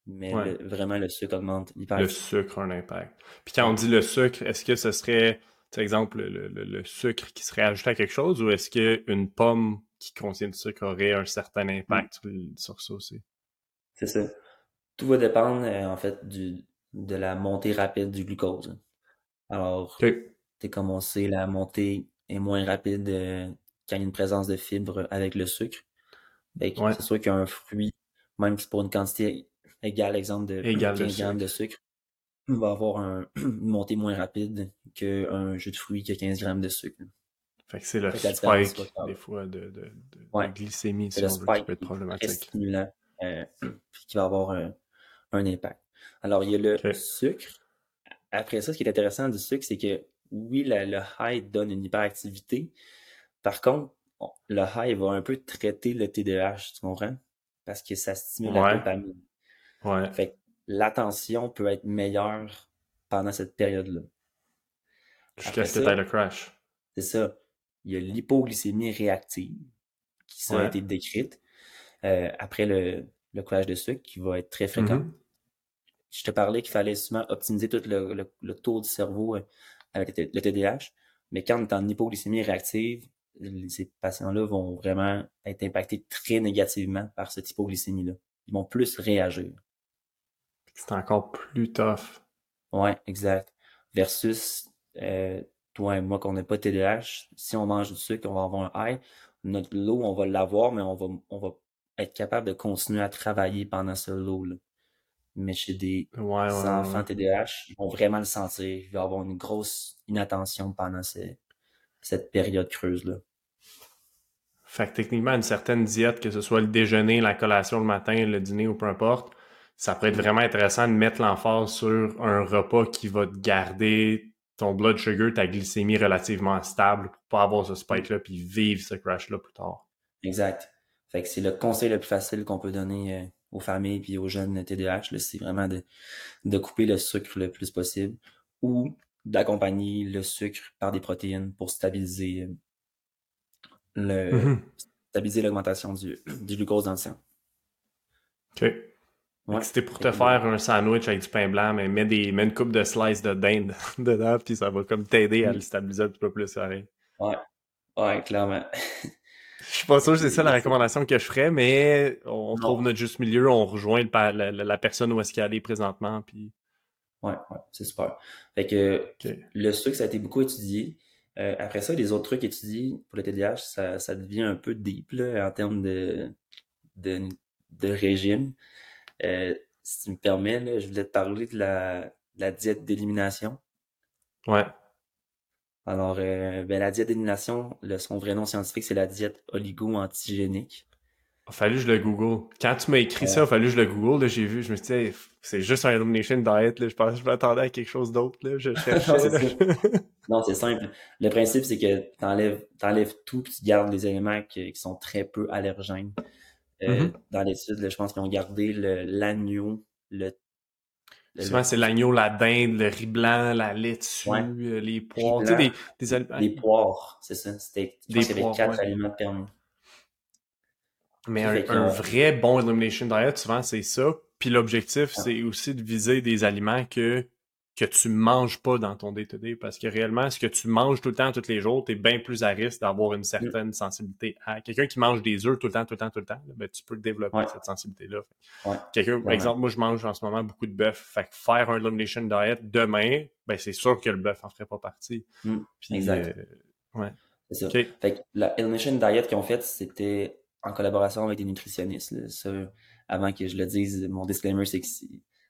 Mais vraiment, le sucre augmente l'hyperactivité. Le sucre a un impact. Puis quand on dit le sucre, est-ce que ce serait, par exemple, le, le, le, sucre qui serait ajouté à quelque chose ou est-ce qu'une pomme qui contient du sucre aurait un certain impact mm. sur ça aussi? C'est ça. Tout va dépendre, euh, en fait, du, de la montée rapide du glucose. Alors, okay. comme on sait, la montée est moins rapide euh, quand il y a une présence de fibres avec le sucre. Ben, C'est sûr qu'un fruit, même si pour une quantité égale, exemple de 15 grammes de sucre, va avoir une montée moins rapide qu'un jus de fruits qui a 15 grammes de sucre. Fait que c'est le spike, des fois, de, de, de, glycémie, si on veut, qui peut être problématique. stimulant, euh, qui va avoir un, un, impact. Alors, il y a le sucre. Après ça, ce qui est intéressant du sucre, c'est que oui, le high donne une hyperactivité. Par contre, le high va un peu traiter le TDAH, tu comprends? Parce que ça stimule la dopamine. Ouais. Fait que l'attention peut être meilleure pendant cette période-là. Jusqu'à ce que tu le crash. C'est ça il y a l'hypoglycémie réactive qui a été décrite euh, après le, le collage de sucre qui va être très fréquent. Mm-hmm. Je te parlais qu'il fallait souvent optimiser tout le, le, taux du cerveau euh, avec le TDAH, mais quand on est en hypoglycémie réactive, ces patients-là vont vraiment être impactés très négativement par cette hypoglycémie-là. Ils vont plus réagir. C'est encore plus tough. Ouais, exact. Versus euh, toi et moi, qu'on n'est pas TDAH, si on mange du sucre, on va avoir un high. Notre lot, on va l'avoir, mais on va, on va être capable de continuer à travailler pendant ce lot-là. Mais chez des enfants TDAH, ils vont vraiment le sentir. Ils vont avoir une grosse inattention pendant cette période creuse-là. Fait que techniquement, une certaine diète, que ce soit le déjeuner, la collation le matin, le dîner ou peu importe, ça peut être vraiment intéressant de mettre l'emphase sur un repas qui va te garder ton blood sugar, ta glycémie relativement stable pour pas avoir ce spike-là puis vivre ce crash-là plus tard. Exact. Fait que c'est le conseil le plus facile qu'on peut donner euh, aux familles puis aux jeunes TDAH, c'est vraiment de, de couper le sucre le plus possible ou d'accompagner le sucre par des protéines pour stabiliser le mm-hmm. stabiliser l'augmentation du, du glucose dans le sang. OK. C'était pour te faire un sandwich avec du pain blanc, mais mets, des, mets une coupe de slices de dinde dedans, puis ça va comme t'aider à mm. le stabiliser un petit peu plus. Ouais, ouais, clairement. Je suis pas sûr que c'est ça la recommandation que je ferais, mais on trouve notre juste milieu, on rejoint la, personne où est-ce qu'elle est présentement. Puis... Ouais, ouais, c'est super. Fait que le sucre, ça a été beaucoup étudié. Euh, après ça, les autres trucs étudiés pour le TDAH, ça, ça devient un peu deep là, en termes de, de, de régime. Euh, si tu me permets, je voulais te parler de la, la diète d'élimination. Ouais. Alors, euh, ben, la diète d'élimination, son vrai nom scientifique, c'est la diète oligo-antigénique. Il a fallu que je le google. Quand tu m'as écrit ça, il a fallu que je le google. J'ai vu, je me suis dit, c'est juste un elimination diet. Là. Je pense je m'attendais à quelque chose d'autre. Je cherchais. non, c'est simple. Le principe, c'est que tu enlèves, tout tu gardes les éléments qui, sont très peu allergènes. Euh, mm-hmm. Dans l'étude, je pense qu'ils ont gardé l'agneau, le, Souvent, c'est l'agneau, la dinde, le riz blanc, la laitue, euh, les poires. Tu sais, des, Les poires, c'est ça. C'était, avait quatre aliments permis. Mais un, vrai bon elimination diet, souvent, c'est ça. Puis l'objectif, c'est aussi de viser des aliments que, que tu manges pas dans ton day-to-day. parce que réellement, ce que tu manges tout le temps, tous les jours, tu es bien plus à risque d'avoir une mm. certaine sensibilité à. Quelqu'un qui mange des œufs tout le temps, tout le temps, tout le temps, ben, tu peux développer cette sensibilité-là. Quelqu'un, par exemple, moi, je mange en ce moment beaucoup de bœuf. Fait que faire un elimination diet demain, ben, c'est sûr que le bœuf en ferait pas partie. Mm. exact. Euh, ouais. C'est ça. Fait que la elimination diet qu'ils ont faite, c'était en collaboration avec des nutritionnistes. avant que je le dise, mon disclaimer, c'est que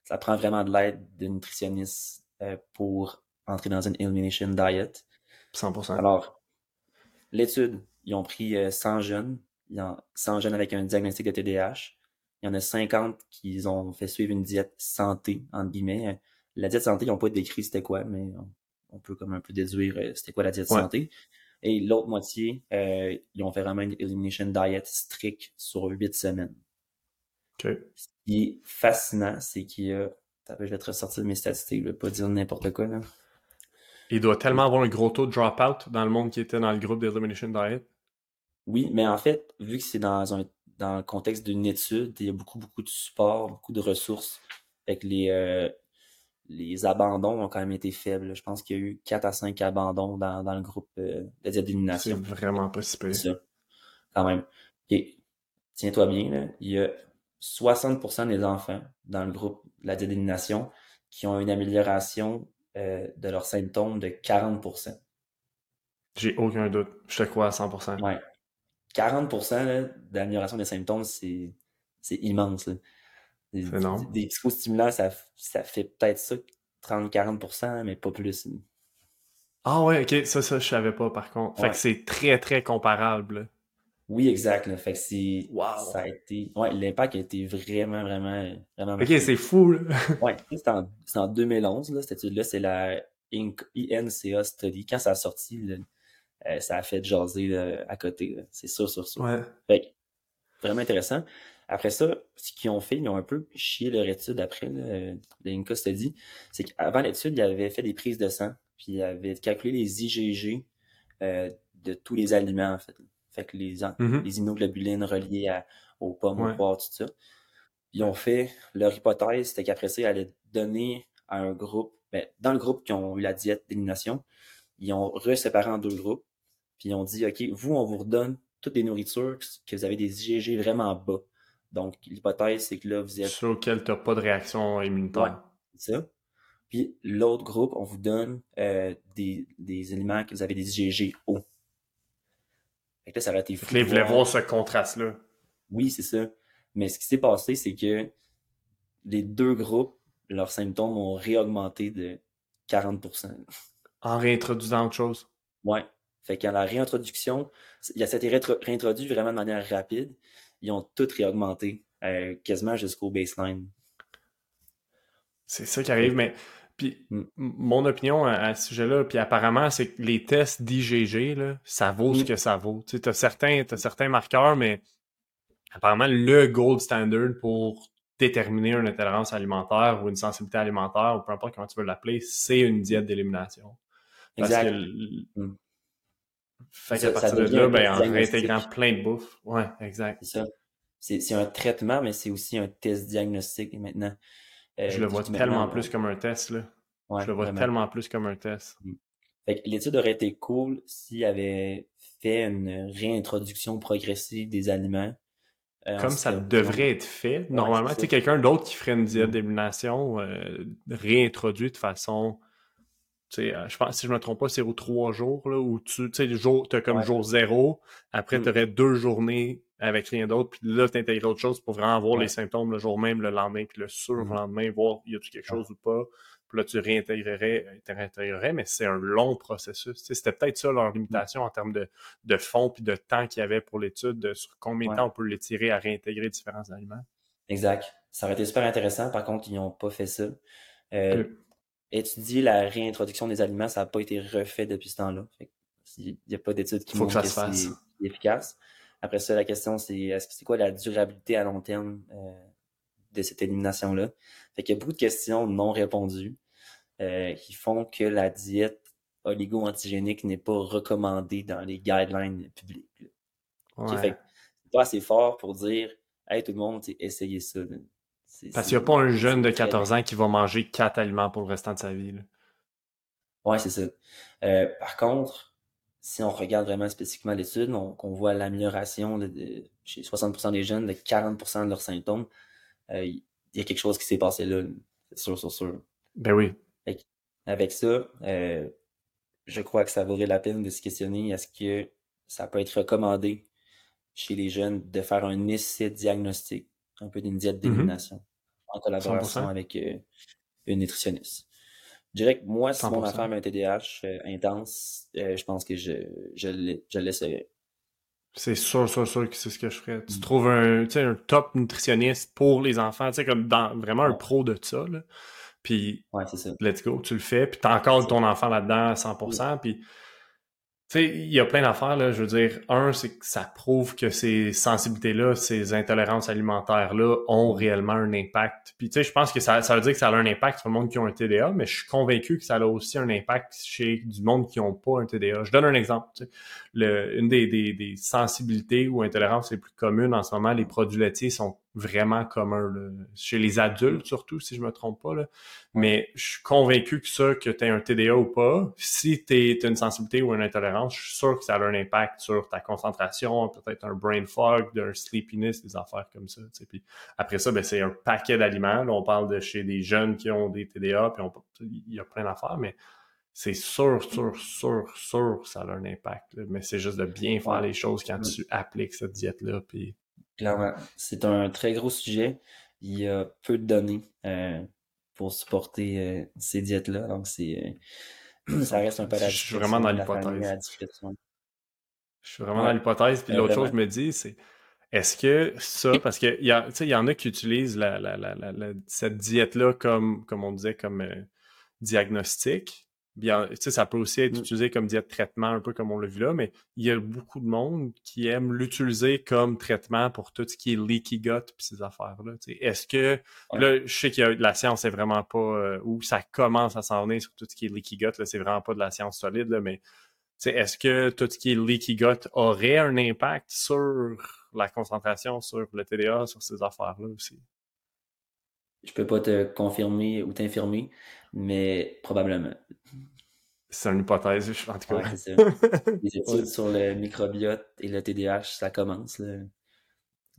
ça prend vraiment de l'aide de nutritionnistes euh, pour entrer dans une elimination diet. 100%. Alors, l'étude, ils ont pris 100 euh, jeunes, 100 jeunes avec un diagnostic de TDAH. Il y en a 50 qui ont fait suivre une diète santé, entre guillemets. La diète santé, ils n'ont pas décrit c'était quoi, mais on, peut comme un peu déduire euh, c'était quoi la diète santé. Et l'autre moitié, euh, ils ont fait vraiment une elimination diet strict sur huit semaines. Ce qui est fascinant, c'est qu'il y a. Je vais te ressortir mes statistiques, je vais pas dire n'importe quoi. Là. Il doit tellement avoir un gros taux de drop-out dans le monde qui était dans le groupe d'Elimination Diet. Oui, mais en fait, vu que c'est dans un dans le contexte d'une étude, il y a beaucoup, beaucoup de support, beaucoup de ressources. Fait les, euh, les abandons ont quand même été faibles. Je pense qu'il y a eu 4 à 5 abandons dans, dans le groupe euh, de d'élimination. C'est vraiment pas si. Quand même. Et tiens-toi bien, là, il y a 60% des enfants dans le groupe de la d'élimination qui ont une amélioration euh, de leurs symptômes de 40%. J'ai aucun doute. Je te crois à 100%. Ouais. 40% d'amélioration des symptômes, c'est immense. Là. Des, des, psychostimulants, ça, ça fait peut-être ça, 30-40%, mais pas plus. Ah ouais, ok, ça, ça, je savais pas par contre. Fait que c'est très, très comparable. Oui, exact. Fait que c'est. Ça a été. Ouais, l'impact a été vraiment, vraiment, vraiment. Ok, c'est fou, là. ouais, c'est en, en, 2011, là, cette étude-là, c'est la INCA Study. Quand ça a sorti, euh, ça a fait jaser à côté. C'est sûr, sûr, sûr. Ouais. Fait que, vraiment intéressant. Après ça, ce qu'ils ont fait, ils ont un peu chié leur étude après, là, l'INCA Study, c'est qu'avant l'étude, ils avaient fait des prises de sang, puis ils avaient calculé les IgG euh, de tous les aliments, en fait. Fait que les, mm-hmm. les immunoglobulines reliées à, aux pommes, aux poires, tout ça. Ils ont fait, leur hypothèse, c'était qu'après ça, ils allaient donner à un groupe, ben, dans le groupe qui ont eu la diète d'élimination, ils ont reséparé en deux groupes, puis ils ont dit, OK, vous, on vous redonne toutes les nourritures que vous avez des IgG vraiment bas. Donc, l'hypothèse, c'est que là, vous êtes... Sur lequel tu n'as pas de réaction immunitaire. c'est ça. Puis l'autre groupe, on vous donne euh, des, des aliments que vous avez des IgG hauts. Fait que là, ça aurait été fou. Ils voulaient voir ce contraste-là. Oui, c'est ça. Mais ce qui s'est passé, c'est que les deux groupes, leurs symptômes ont réaugmenté de 40%. En réintroduisant autre chose? Ouais. Fait qu'à la réintroduction, il a été réintroduit vraiment de manière rapide ils ont tout réaugmenté, euh, quasiment jusqu'au baseline. C'est ça qui arrive, mais puis mm. mon opinion à, ce sujet-là, puis apparemment, c'est que les tests d'IgG, ça vaut ce mm. que ça vaut. Tu as certains, as certains marqueurs, mais apparemment, le gold standard pour déterminer une intolérance alimentaire ou une sensibilité alimentaire, ou peu importe comment tu veux l'appeler, c'est une diète d'élimination. Exact. Mm. Fait qu'à partir de là, ben, en réintégrant plein de bouffe. Ouais, exact. C'est ça. C'est un traitement, mais c'est aussi un test diagnostique maintenant. Euh, je le vois tellement plus comme un test, là. je le vois tellement plus comme un test. Fait l'étude aurait été cool s'il avait fait une réintroduction progressive des aliments. Euh, comme ça devrait être fait. Normalement, tu quelqu'un d'autre qui ferait une diète mm. d'élimination euh, réintroduit de façon euh, je pense, si je me trompe pas, c'est aux trois jours, là, où tu sais, tu as comme jour zéro, après mm. tu aurais deux journées avec rien d'autre, puis là, tu intègres autre chose pour vraiment voir les symptômes le jour même, le lendemain, puis le surlendemain, mm-hmm. voir y a-tu quelque chose ou pas, puis là, tu réintégrerais, réintégrerais mais c'est un long processus. C'était peut-être ça leur limitation en termes de, de fonds puis de temps qu'il y avait pour l'étude, sur combien de temps on peut l'étirer à réintégrer différents aliments. Exact. Ça aurait été super intéressant. Par contre, ils n'ont pas fait ça. Euh, étudier la réintroduction des aliments, ça n'a pas été refait depuis ce temps-là. Il n'y a pas d'études qui montrent que, c'est efficace. Après ça, la question, c'est est-ce que c'est quoi la durabilité à long terme euh, de cette élimination-là? Fait qu'il y a beaucoup de questions non répondues euh, qui font que la diète oligo-antigénique n'est pas recommandée dans les guidelines publics. c'est pas assez fort pour dire Hey tout le monde, essayez ça. Parce qu'il n'y a pas un jeune de 14 ans qui va manger quatre aliments pour le restant de sa vie. Oui, c'est ça. Euh, par contre, si on regarde vraiment spécifiquement l'étude, on, voit l'amélioration chez 60% des jeunes de 40% de leurs symptômes. Euh, il y a quelque chose qui s'est passé là, c'est sûr, c'est sûr. Ben oui. Avec, ça, euh, je crois que ça vaudrait la peine de se questionner est-ce que ça peut être recommandé chez les jeunes de faire un essai diagnostic, un peu d'une diète mm-hmm. d'élimination, en collaboration avec euh, une nutritionniste. Je dirais que moi, si mon enfant a un TDAH intense, euh, je pense que je, je, le laisserai. C'est sûr, sûr, sûr que c'est ce que je ferais. Tu mm. trouves un, un top nutritionniste pour les enfants, tu sais, comme dans, vraiment un pro de ça, là. Puis, ouais, ça. let's go, tu le fais, puis t'as encore ton enfant là-dedans à 100%, puis sais, il y a plein d'affaires, là. Je veux dire, un, c'est que ça prouve que ces sensibilités-là, ces intolérances alimentaires-là ont réellement un impact. Puis, tu sais, je pense que ça, ça veut dire que ça a un impact sur le monde qui ont un TDA, mais je suis convaincu que ça a aussi un impact chez du monde qui n'ont pas un TDA. Je donne un exemple. Le, une des, des, des sensibilités ou intolérances les plus communes en ce moment, les produits laitiers sont vraiment commun, chez les adultes surtout, si je me trompe pas. Là. Mais je suis convaincu que ça, que tu as un TDA ou pas, si tu as une sensibilité ou une intolérance, je suis sûr que ça a un impact sur ta concentration, peut-être un brain fog, un sleepiness, des affaires comme ça. Puis après ça, ben, c'est un paquet d'aliments. on parle de chez des jeunes qui ont des TDA, puis il y a plein d'affaires, mais c'est sûr, sûr, sûr, sûr, ça a un impact. Mais c'est juste de bien faire les choses quand tu appliques cette diète-là. Puis Clairement, c'est un très gros sujet. Il y a peu de données euh, pour supporter euh, ces diètes-là. Donc, c'est euh, ça reste un peu Je suis vraiment dans l'hypothèse. Je suis vraiment dans l'hypothèse. Puis l'autre chose que je me dis, c'est est-ce que ça, parce qu'il y, il y en a qui utilisent la, la, la, cette diète-là comme, comme on disait, comme diagnostic, Bien, ça peut aussi être mmh. utilisé comme diète traitement, un peu comme on l'a vu là, mais il y a beaucoup de monde qui aime l'utiliser comme traitement pour tout ce qui est leaky gut puis ces affaires-là. Est-ce que là, je sais que la science est vraiment pas euh, où ça commence à s'en venir sur tout ce qui est leaky gut, là, c'est vraiment pas de la science solide, là, mais est-ce que tout ce qui est leaky gut aurait un impact sur la concentration, sur le TDA, sur ces affaires-là aussi? Je peux pas te confirmer ou t'infirmer, mais probablement. C'est une hypothèse, en tout cas. Les études sur le microbiote et le TDAH, ça commence.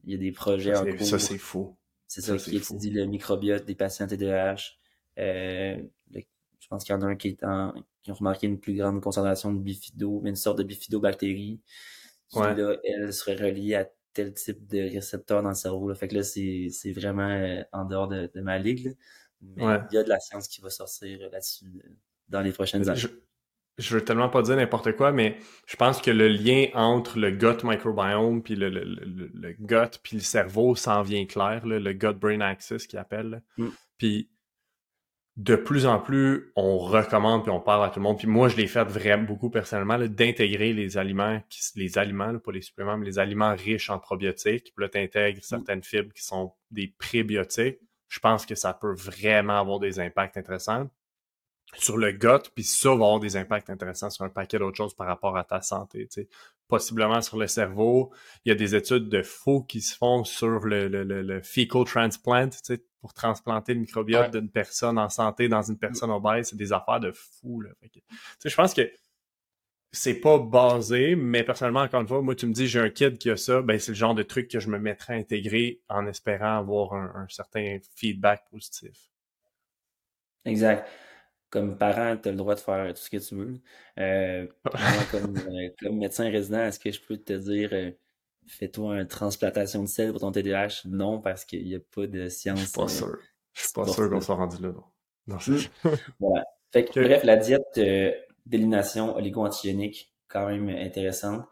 Il y a des projets en cours. Ça, c'est faux. C'est ça, qui étudie le microbiote des patients TDAH. Euh, je pense qu'il y en a un qui, est en, qui a remarqué une plus grande concentration de bifido, une sorte de bifidobactérie qui, là, elle, serait reliée à tel type de récepteur dans le cerveau. Là. Fait que là, c'est vraiment euh, en dehors de, ma ligue. Mais il y a de la science qui va sortir là-dessus euh, dans les prochaines années. Je, veux tellement pas dire n'importe quoi, mais je pense que le lien entre le gut microbiome puis le, le, le, gut puis le cerveau s'en vient clair, le gut-brain axis qu'ils appellent. Mm. Puis de plus en plus, on recommande puis on parle à tout le monde. Puis moi, je l'ai fait vraiment beaucoup personnellement, d'intégrer les aliments, les aliments, pas les suppléments, mais les aliments riches en probiotiques. Puis là, tu intègres mm. certaines fibres qui sont des prébiotiques. Je pense que ça peut vraiment avoir des impacts intéressants sur le gut, puis ça va avoir des impacts intéressants sur un paquet d'autres choses par rapport à ta santé. sais. Possiblement sur le cerveau. Il y a des études de faux qui se font sur le, le, le, fecal transplant, pour transplanter le microbiote d'une personne en santé dans une personne obèse. C'est des affaires de fou. Là. je pense que c'est pas basé, mais personnellement, encore une fois, moi, tu me dis j'ai un kid qui a ça, ben c'est le genre de truc que je me mettrais à intégrer en espérant avoir un certain feedback positif. Exact comme parent, tu as le droit de faire tout ce que tu veux. Euh, comme, euh, comme, médecin résident, est-ce que je peux te dire euh, fais-toi une transplantation de sel pour ton TDAH? Non, parce qu'il n'y a pas de science. Je suis pas sûr. Je suis pas sûr qu'on soit rendu là. Non, c'est voilà. Fait que, bref, la diète euh, d'élimination oligo-antigénique, quand même intéressante.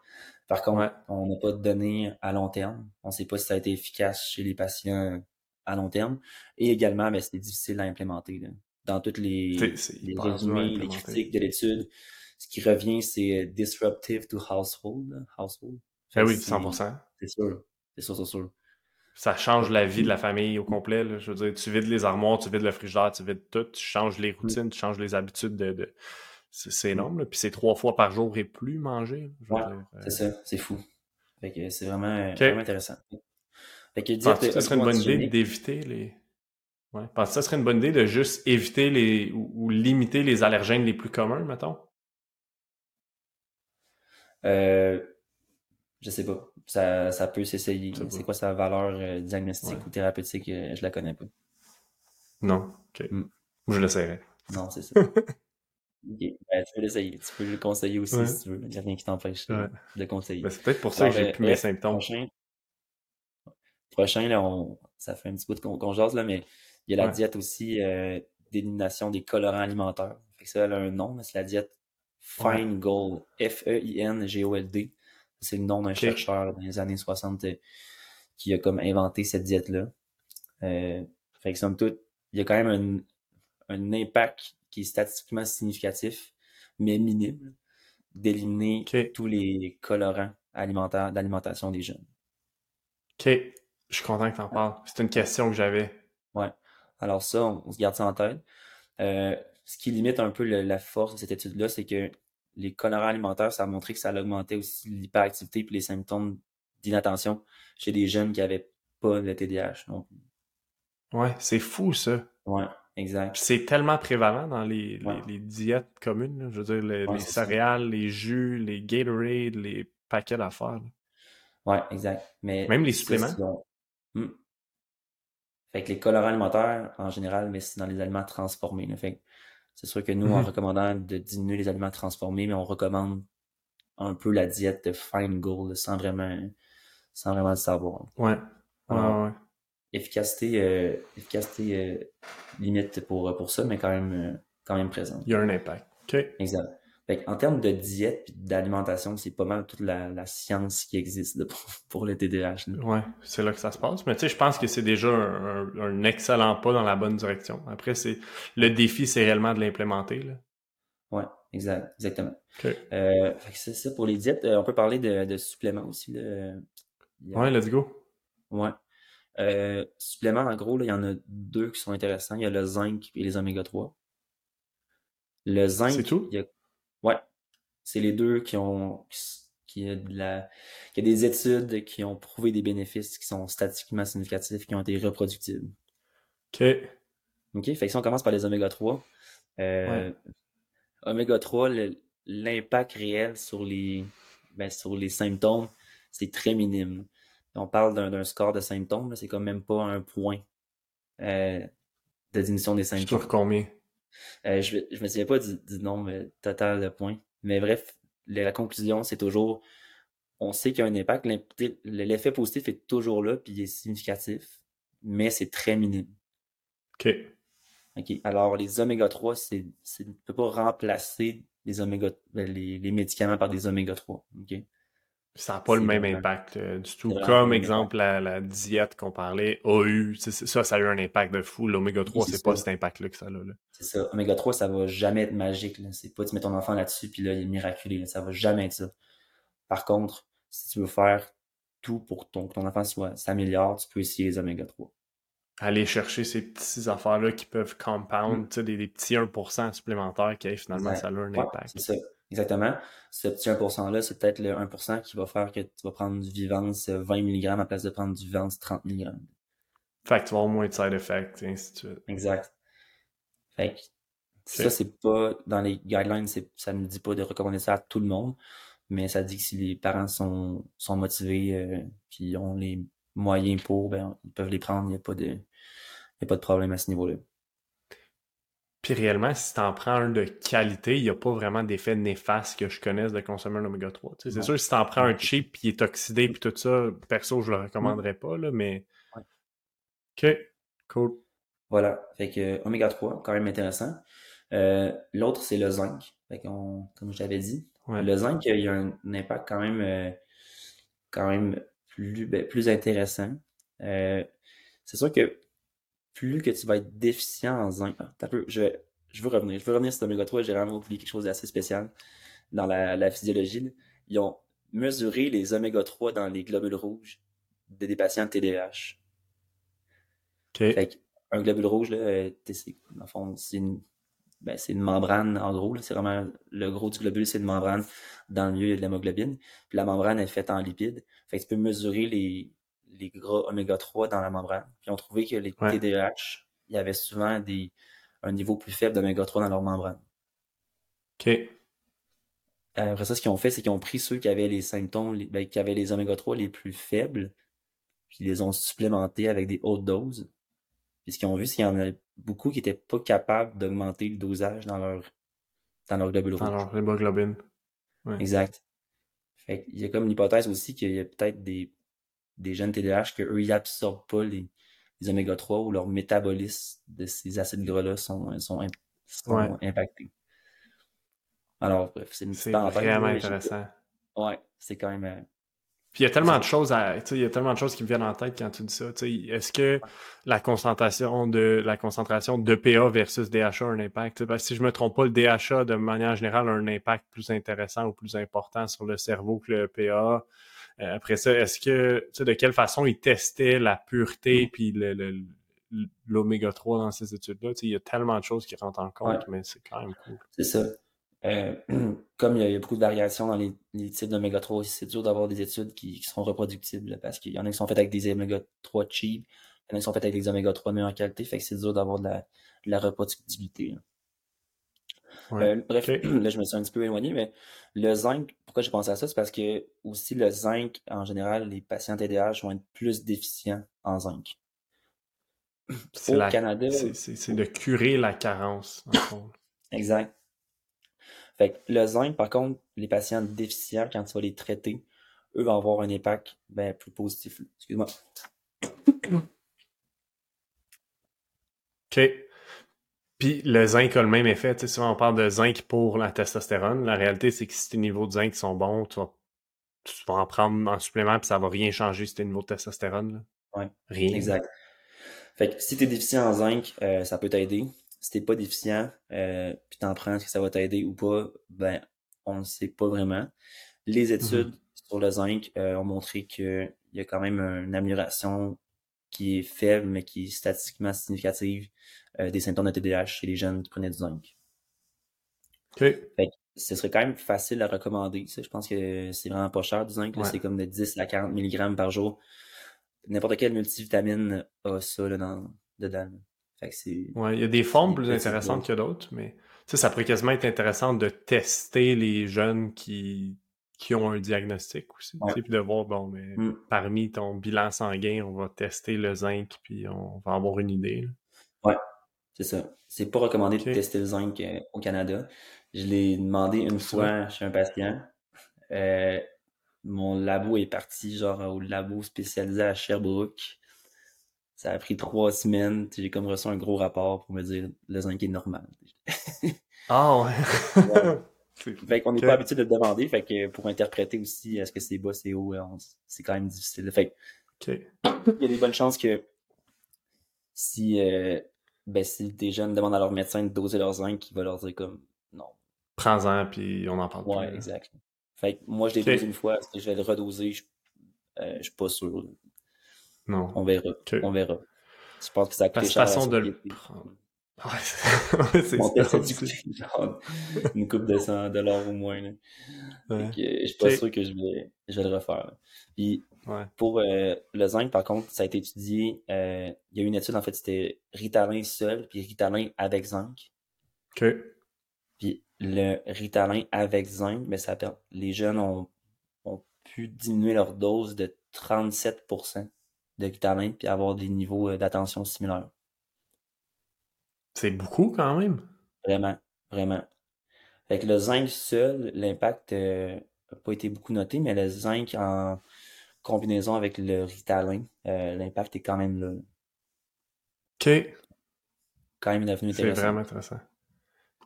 Par contre, on n'a pas de données à long terme. On ne sait pas si ça a été efficace chez les patients à long terme. Et également, ben, c'est difficile à implémenter. Dans toutes les, les résumés, les critiques de l'étude, ce qui revient, c'est disruptive to household. household. Ben oui, 100%. C'est sûr. C'est sûr, c'est sûr. Ça change la vie de la famille au complet. Je veux dire, tu vides les armoires, tu vides le frigidaire, tu vides tout, tu changes les mm. routines, tu changes les habitudes de. C'est mm. énorme. Puis c'est trois fois par jour et plus manger. Ouais, c'est ça, c'est fou. c'est vraiment, vraiment intéressant. Fait que dire que ça serait une bonne idée d'éviter les. Ouais. Parce que ça serait une bonne idée de juste éviter les ou, limiter les allergènes les plus communs, mettons? Euh, je sais pas. Ça, ça peut s'essayer. C'est quoi sa valeur euh, diagnostique ou thérapeutique? Euh, je la connais pas. Non. OK. Mm. Je l'essayerai. Non, c'est ça. ok. Ben, tu peux l'essayer. Tu peux le conseiller aussi si tu veux. Il n'y a rien qui t'empêche de le conseiller. Ben, c'est peut-être pour ça que j'ai plus mes symptômes. Prochain, prochain là, on, ça fait un petit bout qu'on jase, là, mais il y a la diète aussi euh, d'élimination des colorants alimentaires. Fait que ça, elle a un nom, c'est la diète Feingold. F-E-I-N-G-O-L-D. C'est le nom d'un chercheur dans les années 60 euh, qui a comme inventé cette diète-là. Euh, fait que somme toute, il y a quand même un, un impact qui est statistiquement significatif, mais minime, d'éliminer tous les colorants alimentaires d'alimentation des jeunes. OK. Je suis content que tu en parles. C'est une question que j'avais. Ouais. Alors ça, on, se garde ça en tête. Euh, ce qui limite un peu la force de cette étude-là, c'est que les colorants alimentaires, ça a montré que ça augmentait aussi l'hyperactivité et les symptômes d'inattention chez des jeunes qui n'avaient pas le TDAH. Donc... Ouais, c'est fou ça. Ouais, exact. C'est tellement prévalent dans les, les, diètes communes. Je veux dire, les, céréales, les jus, les Gatorade, les paquets d'affaires. Ouais, exact. Mais Même les suppléments. Hmm. Fait que les colorants alimentaires, en général, mais c'est dans les aliments transformés. Fait c'est sûr que nous, en mm-hmm. recommandant de diminuer les aliments transformés, mais on recommande un peu la diète de fine gold sans vraiment, sans vraiment le savoir. Ouais. ouais, Efficacité, euh, efficacité euh, limite pour, pour ça, mais quand même, euh, quand même présente. Il y a un impact. OK. Exact. En termes de diète et d'alimentation, c'est pas mal toute la, science qui existe pour, le TDAH. Ouais, c'est là que ça se passe. Mais tu sais, je pense que c'est déjà un, excellent pas dans la bonne direction. Après, c'est le défi, c'est réellement de l'implémenter. Ouais, exact, exactement. Euh, c'est ça pour les diètes. Euh, on peut parler de, suppléments aussi. Ouais, let's go. Ouais. Euh, suppléments, en gros, il y en a deux qui sont intéressants. Il y a le zinc et les oméga 3. Le zinc. C'est tout? Ouais. C'est les deux qui ont qui a de la qui a des études qui ont prouvé des bénéfices qui sont statistiquement significatifs, qui ont été reproductibles. OK. OK? Fait que si on commence par les oméga 3, euh, oméga 3, l'impact réel sur les ben, sur les symptômes, c'est très minime. On parle d'un score de symptômes, c'est quand même pas un point euh, de diminution des symptômes. Sur combien? Euh, je, je me souviens pas du, nombre total de points. Mais bref, la conclusion, c'est toujours, on sait qu'il y a un impact. L'effet positif est toujours là, puis il est significatif, mais c'est très minime. OK. OK. Alors, les oméga 3, c'est, ne peut pas remplacer les oméga, les, les médicaments par des oméga 3. OK? Ça n'a pas le même impact euh, du tout. Comme exemple, la, diète qu'on parlait a eu, ça, ça a eu un impact de fou. L'oméga 3, c'est pas cet impact-là que ça a. Là. C'est ça. Oméga 3, ça va jamais être magique. C'est pas tu mets ton enfant là-dessus puis là, il est miraculé. Ça va jamais être ça. Par contre, si tu veux faire tout pour ton, que ton enfant soit s'améliore, tu peux essayer les oméga 3. Aller chercher ces petites affaires-là qui peuvent compound, mm. des, des, petits 1% supplémentaires qui finalement ça a un impact. c'est ça. Exactement. Ce petit 1%-là, c'est peut-être le 1% qui va faire que tu vas prendre du Vivance 20 mg à place de prendre du Vivance 30 mg. Fait que tu vas avoir moins de side effects, et ainsi de suite. Exact. Fait que ça, c'est pas, dans les guidelines, ça ne dit pas de recommander ça à tout le monde, mais ça dit que si les parents sont, sont motivés, euh, puis ont les moyens pour, ben, ils peuvent les prendre, il n'y a pas de, y a pas de problème à ce niveau-là. Puis réellement, si tu en prends un de qualité, il n'y a pas vraiment d'effet néfaste que je connaisse de consommer un oméga 3. C'est sûr sûr, si tu en prends un cheap puis il est oxydé puis tout ça, perso, je le recommanderais pas, là, mais. OK, cool. Voilà. Fait que oméga 3, quand même intéressant. Euh, l'autre, c'est le zinc. Fait qu'on, comme je t'avais dit. Le zinc, il y a un, impact quand même, euh, quand même plus, ben, plus intéressant. Euh, c'est sûr que plus que tu vas être déficient en zinc. Ah, je, je veux revenir. Je veux revenir sur l'oméga 3. J'ai vraiment oublié quelque chose d'assez spécial dans la, physiologie. Ils ont mesuré les oméga 3 dans les globules rouges des patients TDAH. Fait un globule rouge, là, c'est une, ben, une membrane, en gros. C'est vraiment le gros du globule, c'est une membrane. Dans le milieu, il y a de l'hémoglobine. Puis la membrane est faite en lipides. Fait que tu peux mesurer les, les gras oméga 3 dans la membrane. Puis on trouvait que les TDAH, il y avait souvent des, un niveau plus faible d'oméga 3 dans leur membrane. OK. Après ça, ce qu'ils ont fait, c'est qu'ils ont pris ceux qui avaient les symptômes, ben, qui avaient les oméga 3 les plus faibles, puis ils les ont supplémentés avec des hautes doses. Puis ce qu'ils ont vu, c'est qu'il y en a beaucoup qui n'étaient pas capables d'augmenter le dosage dans leur, dans leur globule rouge. Dans leur hémoglobine. Exact. Fait il y a comme l'hypothèse aussi qu'il y a peut-être des, des jeunes TDAH qu'eux, ils n'absorbent pas les, les oméga 3 ou leur métabolisme de ces acides gras-là sont, sont, impactés. Alors, bref, c'est une petite C'est vraiment intéressant. Ouais, c'est quand même. Euh, puis il y a tellement de choses à, il y a tellement de choses qui me viennent en tête quand tu dis ça. Est-ce que la concentration de la concentration d'EPA versus DHA a un impact? Parce que si je me trompe pas, le DHA de manière générale a un impact plus intéressant ou plus important sur le cerveau que le EPA. Euh, après ça, est-ce que de quelle façon ils testaient la pureté puis l'oméga 3 dans ces études-là? Il y a tellement de choses qui rentrent en compte, mais c'est quand même cool. C'est ça. Euh, comme il y, a, beaucoup de variations dans les, types d'oméga 3 c'est dur d'avoir des études qui, sont reproductibles parce qu'il y en a qui sont faites avec des oméga 3 cheap, il y en a qui sont faites avec des oméga 3 de meilleure qualité, fait que c'est dur d'avoir de la, reproductibilité. Euh, bref, là je me suis un petit peu éloigné, mais le zinc, pourquoi j'ai pensé à ça, c'est parce que aussi le zinc, en général, les patients TDAH vont être plus déficients en zinc. Au Canada. C'est de curer la carence. exact. Fait le zinc, par contre, les patients déficients, quand tu vas les traiter, eux vont avoir un impact ben, plus positif. Excuse-moi. OK. Puis le zinc a le même effet. Tu sais, souvent on parle de zinc pour la testostérone. La réalité, c'est que si tes niveaux de zinc sont bons, tu vas, en prendre en supplément puis ça va rien changer si tes niveaux de testostérone. Oui. Rien. Exact. Fait que si tu es déficient en zinc, euh, ça peut t'aider si t'es pas déficient, euh, puis t'en prends, est-ce que ça va t'aider ou pas, ben, on ne sait pas vraiment. Les mm-hmm. études sur le zinc euh, ont montré qu'il y a quand même une amélioration qui est faible, mais qui est statistiquement significative des symptômes de TDAH chez les jeunes qui prenaient du zinc. Fait ce serait quand même facile à recommander. Je pense que c'est vraiment pas cher du zinc. C'est comme de 10 à 40 mg par jour. N'importe quelle multivitamine a ça là, dans, dedans. Ouais, il y a des formes plus intéressantes que d'autres, mais ça pourrait quasiment être intéressant de tester les jeunes qui, qui ont un diagnostic aussi. Puis de voir, bon, mais mm. parmi ton bilan sanguin, on va tester le zinc, puis on va avoir une idée. Ouais, c'est ça. C'est pas recommandé de tester le zinc euh, au Canada. Je l'ai demandé une fois chez un patient. Euh, mon labo est parti genre au labo spécialisé à Sherbrooke. Ça a pris trois semaines. J'ai comme reçu un gros rapport pour me dire le zinc est normal. Ah ouais. Fait qu'on n'est pas habitué de le demander. Fait que pour interpréter aussi est-ce que c'est bas, c'est haut, c'est quand même difficile. Fait il y a des bonnes chances que si, euh, ben, si des jeunes demandent à leur médecin de doser leur zinc, il va leur dire comme non. Prends-en, puis on en parle ouais, plus. exact. Fait que moi, je l'ai dosé une fois. Est-ce que je vais le redoser? Je, euh, je suis pas sûr. Non. On verra. On verra. Je pense que ça coûte cher. façon de le prendre. Ouais, c'est ça. une coupe de 100 dollars au moins. Là. Ouais. je suis pas sûr que je vais, je vais le refaire. Puis, pour euh, le zinc, par contre, ça a été étudié. Euh, il y a eu une étude, en fait, c'était Ritalin seul, puis Ritalin avec zinc. OK. Puis le Ritalin avec zinc, mais ça les jeunes ont, ont pu diminuer leur dose de 37% de vitamines puis avoir des niveaux euh, d'attention similaires. C'est beaucoup quand même. Vraiment, vraiment. Avec le zinc seul, l'impact n'a euh, pas été beaucoup noté, mais le zinc en combinaison avec le ritalin, euh, l'impact est quand même là. OK. quand même devenu C'est intéressant. vraiment intéressant.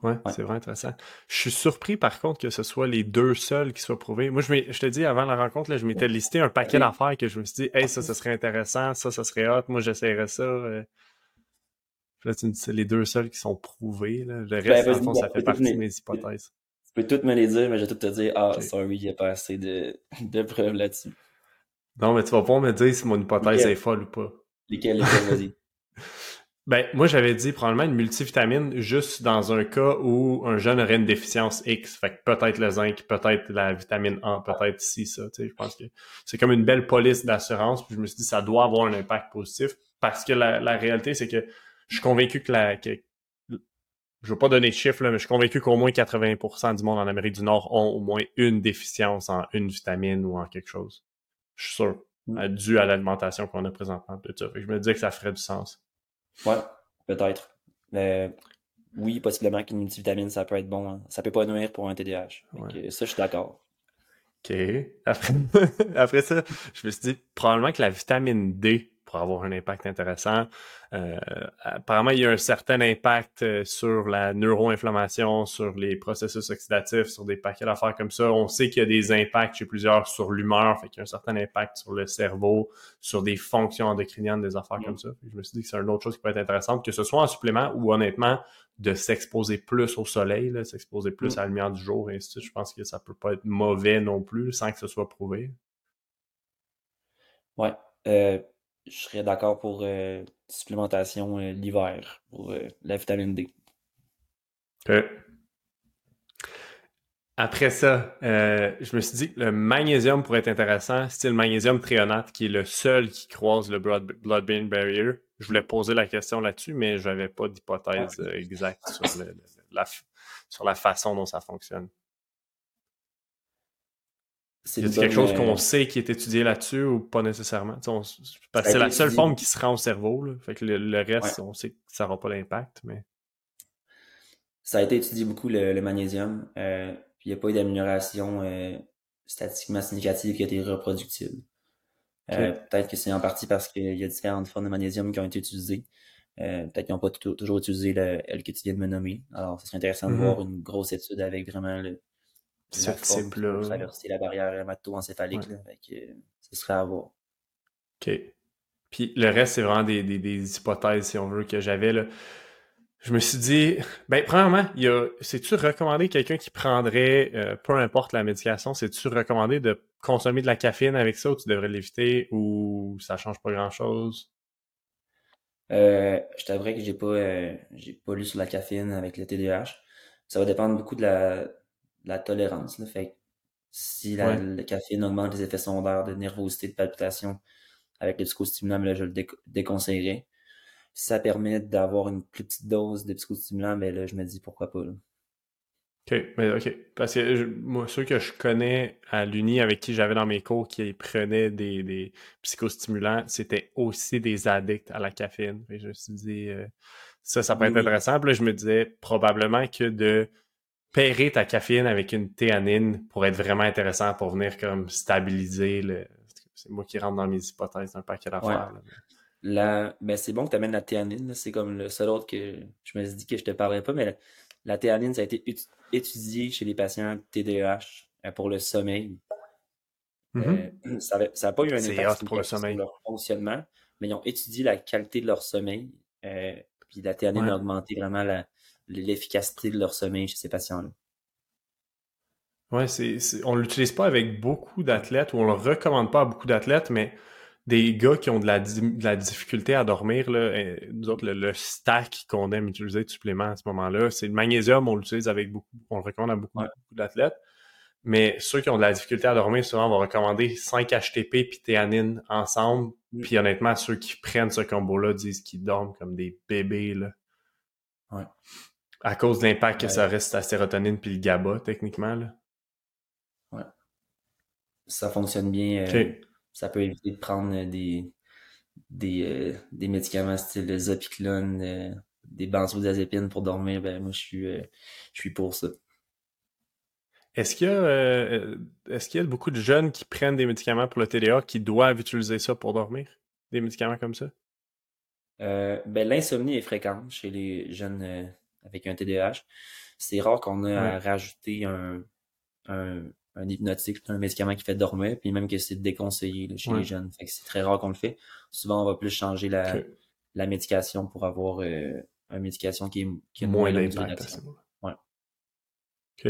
Ouais, Ouais. c'est vraiment intéressant. Je suis surpris par contre que ce soit les deux seuls qui soient prouvés. Moi, je, je te dis, avant la rencontre, là, je m'étais listé un paquet d'affaires que je me suis dit, hey, ça, ça serait intéressant, ça, ça serait hot, moi, j'essaierais ça. Là, tu me dis, c'est les deux seuls qui sont prouvés. Là. Le reste, Ben, le vas-y, fond, ça vas-y, fait partie de mes hypothèses. Tu peux toutes me les dire, mais je vais tout te dire, ah, Ok. sorry, il n'y a pas assez de, de preuves là-dessus. Non, mais tu vas pas me dire si mon hypothèse est folle ou pas. Lesquels, lesquels, vas-y. Ben, moi, j'avais dit probablement une multivitamine juste dans un cas où un jeune aurait une déficience X. Fait que peut-être le zinc, peut-être la vitamine A, peut-être ci, ça. Tu sais, je pense que c'est comme une belle police d'assurance. Puis je me suis dit, ça doit avoir un impact positif parce que la, la réalité, c'est que je suis convaincu que la. Que, je veux pas donner de chiffres, là, mais je suis convaincu qu'au moins 80% du monde en Amérique du Nord ont au moins une déficience en une vitamine ou en quelque chose. Je suis sûr. Mm. euh, Dû à l'alimentation qu'on a présentement. Tout ça. Fait que je me disais que ça ferait du sens. Ouais, peut-être. Mais oui, possiblement qu'une multivitamine, ça peut être bon. hein. Ça peut pas nuire pour un TDAH. Ouais. ça, je suis d'accord. OK. Après, après ça, je me suis dit probablement que la vitamine D pourrait avoir un impact intéressant. Euh, apparemment, il y a un certain impact euh, sur la neuroinflammation, sur les processus oxydatifs, sur des paquets d'affaires comme ça. On sait qu'il y a des impacts chez plusieurs sur l'humeur, fait qu'il y a un certain impact sur le cerveau, sur des fonctions endocriniennes, des affaires Mm. comme ça. Fait que je me suis dit que c'est une autre chose qui peut être intéressante, que ce soit en supplément ou honnêtement de s'exposer plus au soleil, s'exposer plus Mm. à la lumière du jour et ainsi de suite. Je pense que ça peut pas être mauvais non plus sans que ce soit prouvé. Ouais. Euh, je serais d'accord pour euh, supplémentation euh, l'hiver pour euh, la vitamine D. Après ça, je me suis dit que le magnésium pourrait être intéressant, style magnésium trionate, qui est le seul qui croise le blood- blood-brain barrier. Je voulais poser la question là-dessus, mais je n'avais pas d'hypothèse exacte sur, le- la, sur la façon dont ça fonctionne. C'est quelque chose euh, qu'on sait qui est étudié là-dessus ou pas nécessairement? On parce que c'est la été seule étudié. forme qui se rend au cerveau. Là. Fait que le, le reste, Ouais. on sait que ça n'aura pas d'impact, mais. Ça a été étudié beaucoup le, le magnésium, euh, puis il n'y a pas eu d'amélioration euh, statistiquement significative qui a été reproductible. Euh, Peut-être que c'est en partie parce qu'il y a différentes formes de magnésium qui ont été utilisées. Euh, Peut-être qu'ils n'ont pas toujours utilisé le, elle que tu viens de me nommer. Alors, ce serait intéressant de Mhm. voir une grosse étude avec vraiment le, la forme qui type-là. peut traverser la barrière hémato-encéphalique. Ouais. ce serait à voir. OK. Puis le reste, c'est vraiment des, des, des hypothèses, si on veut, que j'avais. là. Je me suis dit, ben, premièrement, c'est-tu recommandé quelqu'un qui prendrait, euh, peu importe la médication, c'est-tu recommandé de consommer de la caféine avec ça ou tu devrais l'éviter ou ça change pas grand-chose? Euh, je t'avouerais que j'ai pas, euh, j'ai pas lu sur la caféine avec le TDAH. Ça va dépendre beaucoup de la, la tolérance. Là. Fait que si la, Ouais. caféine augmente les effets secondaires de nervosité, de palpitation avec le psychostimulant, ben là, je le déco- déconseillerais. Si ça permet d'avoir une plus petite dose de psychostimulant, ben là, je me dis pourquoi pas. là. OK, mais OK. Parce que je- moi, ceux que je connais à l'Uni avec qui j'avais dans mes cours qui prenaient des, des psychostimulants, c'était aussi des addicts à la caféine. Et je me suis dit, euh, ça, ça peut être oui. intéressant. Puis là, je me disais probablement que de pairer ta caféine avec une théanine pourrait être vraiment intéressant pour venir comme stabiliser le. C'est moi qui rentre dans mes hypothèses d'un paquet d'affaires. La, ben c'est bon que tu amènes la théanine. C'est comme le seul autre que je me suis dit que je te parlerais pas, mais la, la théanine, ça a été étu- étudié chez les patients TDAH euh, pour le sommeil. Euh, ça n'a pas eu un impact hot pour le significatif sur sommeil. leur fonctionnement, mais ils ont étudié la qualité de leur sommeil. euh, puis la théanine Ouais. a augmenté vraiment la- l'efficacité de leur sommeil chez ces patients-là. C'est, c'est- on l'utilise pas avec beaucoup d'athlètes ou on le recommande pas à beaucoup d'athlètes, mais des gars qui ont de la, di- de la difficulté à dormir, là, nous autres, le, le stack qu'on aime utiliser de supplément à ce moment-là, c'est le magnésium, on l'utilise avec beaucoup, on le recommande à beaucoup, Ouais. beaucoup d'athlètes. Mais ceux qui ont de la difficulté à dormir, souvent, on va recommander 5 HTP puis théanine ensemble. Mm. Puis honnêtement, ceux qui prennent ce combo-là disent qu'ils dorment comme des bébés, là. Ouais. À cause de l'impact que Ouais. ça reste la sérotonine puis le GABA, techniquement, là. Ça fonctionne bien. euh, ça peut éviter de prendre euh, des, des, euh, des médicaments style le Zopiclone, euh, des benzodiazépines pour dormir. Ben, moi, je suis, je suis pour ça. Est-ce qu'il y a, euh, est-ce qu'il y a beaucoup de jeunes qui prennent des médicaments pour le TDA qui doivent utiliser ça pour dormir? Des médicaments comme ça? Euh, ben, l'insomnie est fréquente chez les jeunes avec un TDAH. C'est rare qu'on ait à rajouter un, un, un, hypnotique, un médicament qui fait dormir, puis même que c'est déconseillé chez les jeunes. Fait que c'est très rare qu'on le fait. Souvent, on va plus changer la, la médication pour avoir euh, une médication qui est, qui est moins, moins d'impact. Ouais. OK.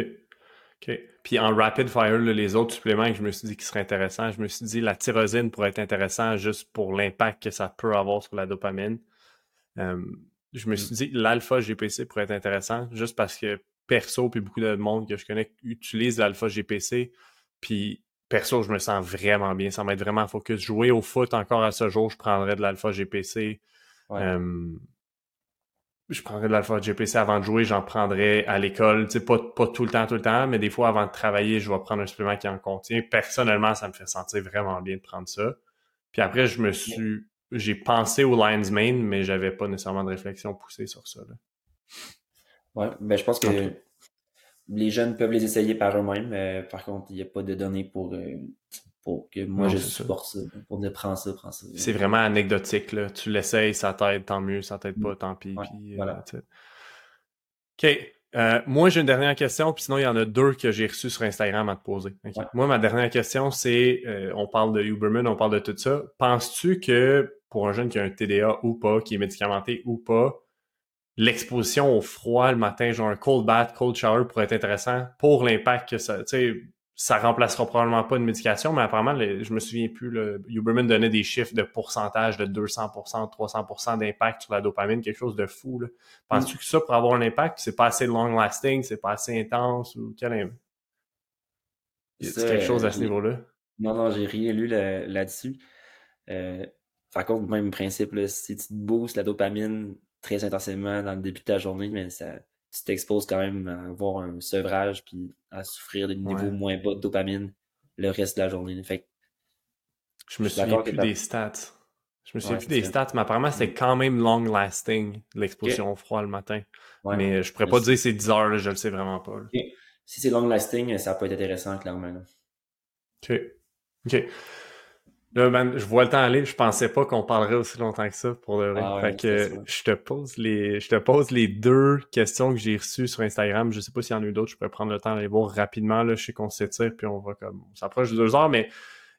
OK. Puis en rapid fire, les autres suppléments que je me suis dit qui seraient intéressants, je me suis dit la tyrosine pourrait être intéressant juste pour l'impact que ça peut avoir sur la dopamine. Euh, je me suis dit l'alpha GPC pourrait être intéressant juste parce que perso, puis beaucoup de monde que je connais utilise l'alpha GPC. Puis perso, je me sens vraiment bien. Ça m'aide vraiment focus. Jouer au foot encore à ce jour, je prendrais de l'alpha GPC. Euh, je prendrais de l'alpha GPC avant de jouer, j'en prendrais à l'école. Tu sais, pas, pas tout le temps, tout le temps, mais des fois avant de travailler, je vais prendre un supplément qui en contient. Personnellement, ça me fait sentir vraiment bien de prendre ça. Puis après, je me suis. J'ai pensé au Lions Main, mais j'avais pas nécessairement de réflexion poussée sur ça. Là. Ouais, ben je pense que les jeunes peuvent les essayer par eux-mêmes. par contre, il n'y a pas de données pour, euh, pour que moi je supporte ça. Pour dire prends ça, prends ça. C'est vraiment anecdotique. Là. Tu l'essayes, ça t'aide, tant mieux, ça t'aide pas, tant pis. Euh, voilà. OK. Euh, moi, j'ai une dernière question, puis sinon, il y en a deux que j'ai reçues sur Instagram à te poser. Moi, ma dernière question, c'est on parle de Uberman, on parle de tout ça. Penses-tu que pour un jeune qui a un TDA ou pas, qui est médicamenté ou pas, l'exposition au froid le matin, genre un cold bath, cold shower pourrait être intéressant pour l'impact que ça, tu sais, ça remplacera probablement pas une médication, mais apparemment, je me souviens plus, le Huberman donnait des chiffres de pourcentage de 200%, 300% d'impact sur la dopamine, quelque chose de fou. Penses-tu que ça, pour avoir un impact, c'est pas assez long-lasting, c'est pas assez intense ou quel Y a quelque chose à ce niveau-là? Non, non, j'ai rien lu là-dessus. Euh, par contre, même principe, si tu te boostes la dopamine très intensément dans le début de ta journée, mais ça, tu t'exposes quand même à avoir un sevrage puis à souffrir des niveaux moins bas de dopamine le reste de la journée. Fait je me souviens plus des stats. Je me souviens plus des stats, mais apparemment c'était quand même long lasting l'exposition au froid le matin. mais je pourrais pas dire c'est 10 heures, je le sais vraiment pas. Si c'est long lasting, ça peut être intéressant clairement. Ok. Ok. Là, je vois le temps aller. Je pensais pas qu'on parlerait aussi longtemps que ça pour le vrai. Ah fait que je te pose les, je te pose les deux questions que j'ai reçues sur Instagram. Je sais pas s'il y en a eu d'autres. Je pourrais prendre le temps d'aller voir rapidement. Là, je sais qu'on s'étire puis on va comme, on s'approche de deux heures, mais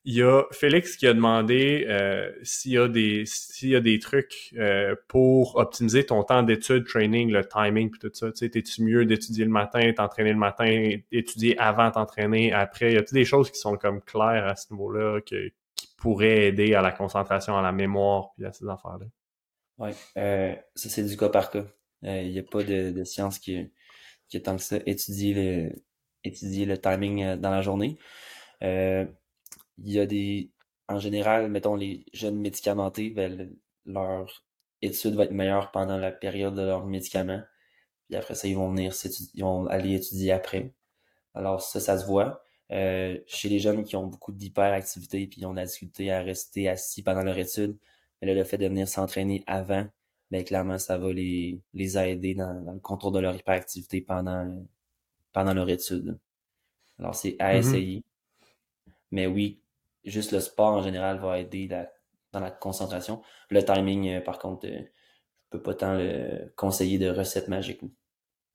il y a Félix qui a demandé euh, s'il y a des s'il y a des trucs euh, pour optimiser ton temps d'étude, training, le timing puis tout ça. Tu sais, t'es-tu mieux d'étudier le matin, t'entraîner le matin, étudier avant t'entraîner après? Y a-tu des choses qui sont comme claires à ce niveau-là que, pourrait aider à la concentration, à la mémoire, puis à ces affaires-là? Oui, euh, ça c'est du cas par cas. Il euh, n'y a pas de, de science qui, qui tant que ça étudier le, étudier le timing euh, dans la journée. Il y a des. En général, mettons, les jeunes médicamentés, ben, leur étude va être meilleure pendant la période de leur médicament. Puis après ça, ils vont venir ils vont aller étudier après. Alors ça, ça se voit. Euh, chez les jeunes qui ont beaucoup d'hyperactivité puis ont la difficulté à rester assis pendant leur étude, mais là, le fait de venir s'entraîner avant, ben clairement, ça va les, les aider dans, le contrôle de leur hyperactivité pendant, pendant leur étude. Alors, c'est à mm-hmm. essayer. Mais oui, juste le sport en général va aider dans la concentration. Le timing, euh, par contre, euh, je peux pas tant le conseiller de recettes magiques.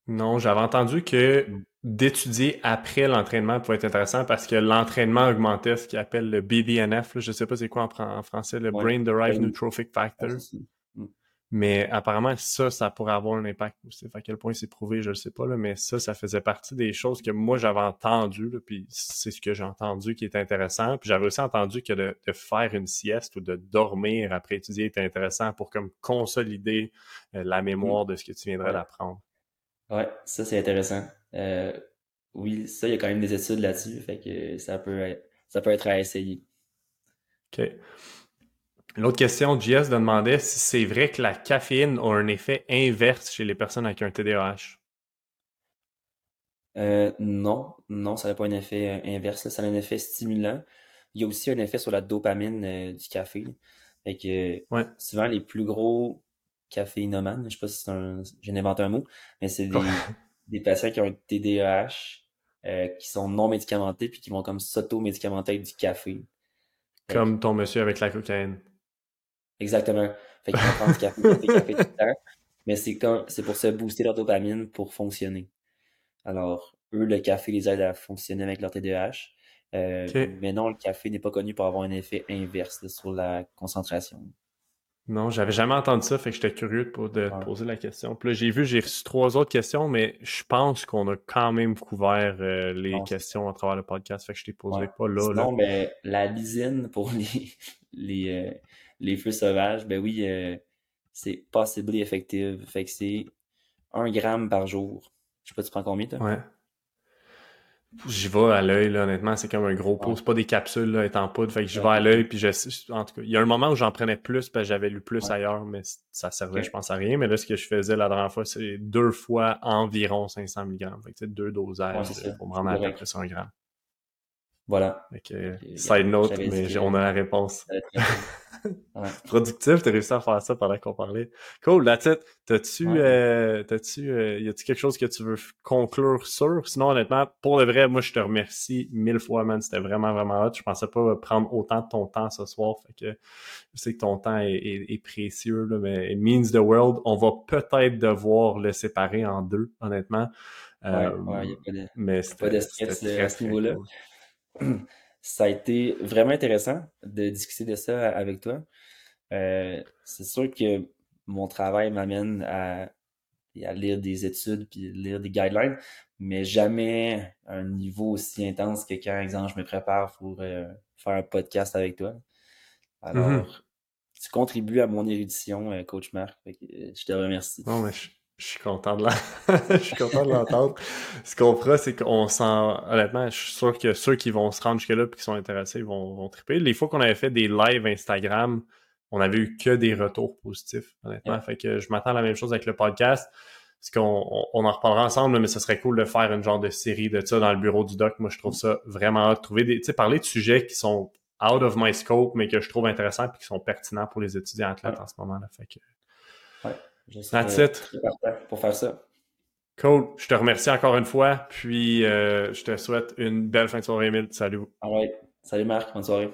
Non, j'avais entendu que mm d'étudier après l'entraînement pourrait être intéressant parce que l'entraînement augmentait ce qu'ils appelle le BDNF. je ne sais pas c'est quoi en, français, le Brain Derived Neurotrophic Factor. Mm. mais apparemment, ça, ça pourrait avoir un impact aussi. À quel point c'est prouvé, je ne sais pas, là, mais ça, ça faisait partie des choses que moi j'avais entendu, puis c'est ce que j'ai entendu qui est intéressant. Puis j'avais aussi entendu que de, faire une sieste ou de dormir après étudier était intéressant pour comme consolider euh, la mémoire de ce que tu viendrais d'apprendre. Ouais, ça c'est intéressant. Euh, oui, ça, il y a quand même des études là-dessus, fait que ça peut, ça peut être à essayer. OK. L'autre question, JS demandait si c'est vrai que la caféine a un effet inverse chez les personnes avec un TDAH. Euh, non, non, ça n'a pas un effet euh, inverse, ça a un effet stimulant. Il y a aussi un effet sur la dopamine du café. Fait que souvent les plus gros caféinomanes, je sais pas si c'est un. J'ai inventé un mot, mais c'est des, des patients qui ont un TDAH euh, qui sont non médicamentés puis qui vont comme s'auto-médicamenter avec du café. Comme ton monsieur avec la cocaïne. Exactement. Fait qu'ils prendre du café, café, café tout le temps. Mais c'est comme, c'est pour se booster leur dopamine pour fonctionner. Alors, eux, le café les aide à fonctionner avec leur TDAH. Euh, mais non, le café n'est pas connu pour avoir un effet inverse sur la concentration. Non, j'avais jamais entendu ça, fait que j'étais curieux de, de poser la question. Puis là, j'ai vu, j'ai reçu trois autres questions, mais je pense qu'on a quand même couvert euh, les questions à travers le podcast, fait que je t'ai posé pas là. Non, ben, la lysine pour les, les, euh, les feux sauvages, ben oui, euh, c'est possibly effective. Fait que c'est un gramme par jour. Je sais pas, tu prends combien, toi? Ouais. J'y vais à l'œil, là, honnêtement, c'est comme un gros pot. C'est pas des capsules là, étant poudre. Fait que je vais à l'œil, puis je en tout cas, il y a un moment où j'en prenais plus parce que j'avais lu plus ailleurs, mais ça servait, je pense, à rien. Mais là, ce que je faisais la dernière fois, c'est deux fois environ 500 mg. Fait que c'est deux dosages pour me rendre à peu près 100 g. Voilà. Fait side note, mais on a la réponse. Productif, t'as réussi à faire ça pendant qu'on parlait. Cool, that's it. T'as-tu, euh, t'as-tu, euh, y a-tu quelque chose que tu veux conclure sur? Sinon, honnêtement, pour le vrai, moi, je te remercie mille fois, man. C'était vraiment, vraiment hot. Je pensais pas prendre autant de ton temps ce soir. Fait que je sais que ton temps est, précieux, là, mais it means the world. On va peut-être devoir le séparer en deux, honnêtement. Euh, ouais, y a pas de, mais pas de stress à ce niveau-là. Ça a été vraiment intéressant de discuter de ça avec toi. Euh, c'est sûr que mon travail m'amène à, lire des études puis lire des guidelines, mais jamais un niveau aussi intense que quand, exemple, je me prépare pour euh, faire un podcast avec toi. Mm-hmm. Alors, tu contribues à mon érudition, euh, Coach Marc. je te remercie. Mais je je suis content de l'entendre. Ce qu'on fera, c'est qu'on s'en, honnêtement, je suis sûr que ceux qui vont se rendre jusque-là et qui sont intéressés vont, vont triper. Les fois qu'on avait fait des lives Instagram, on avait eu que des retours positifs, honnêtement. Fait que je m'attends à la même chose avec le podcast. Parce qu'on on, en reparlera ensemble, mais ce serait cool de faire une genre de série de ça dans le bureau du doc. Moi, je trouve ça vraiment trouver des, tu sais, parler de sujets qui sont out of my scope, mais que je trouve intéressants et qui sont pertinents pour les étudiants athlètes en ce moment-là. Fait que, That's it. Pour faire ça. Cool. Je te remercie encore une fois. Puis, euh, je te souhaite une belle fin de soirée, Emile. Salut. All right. Salut, Marc. Bonne soirée.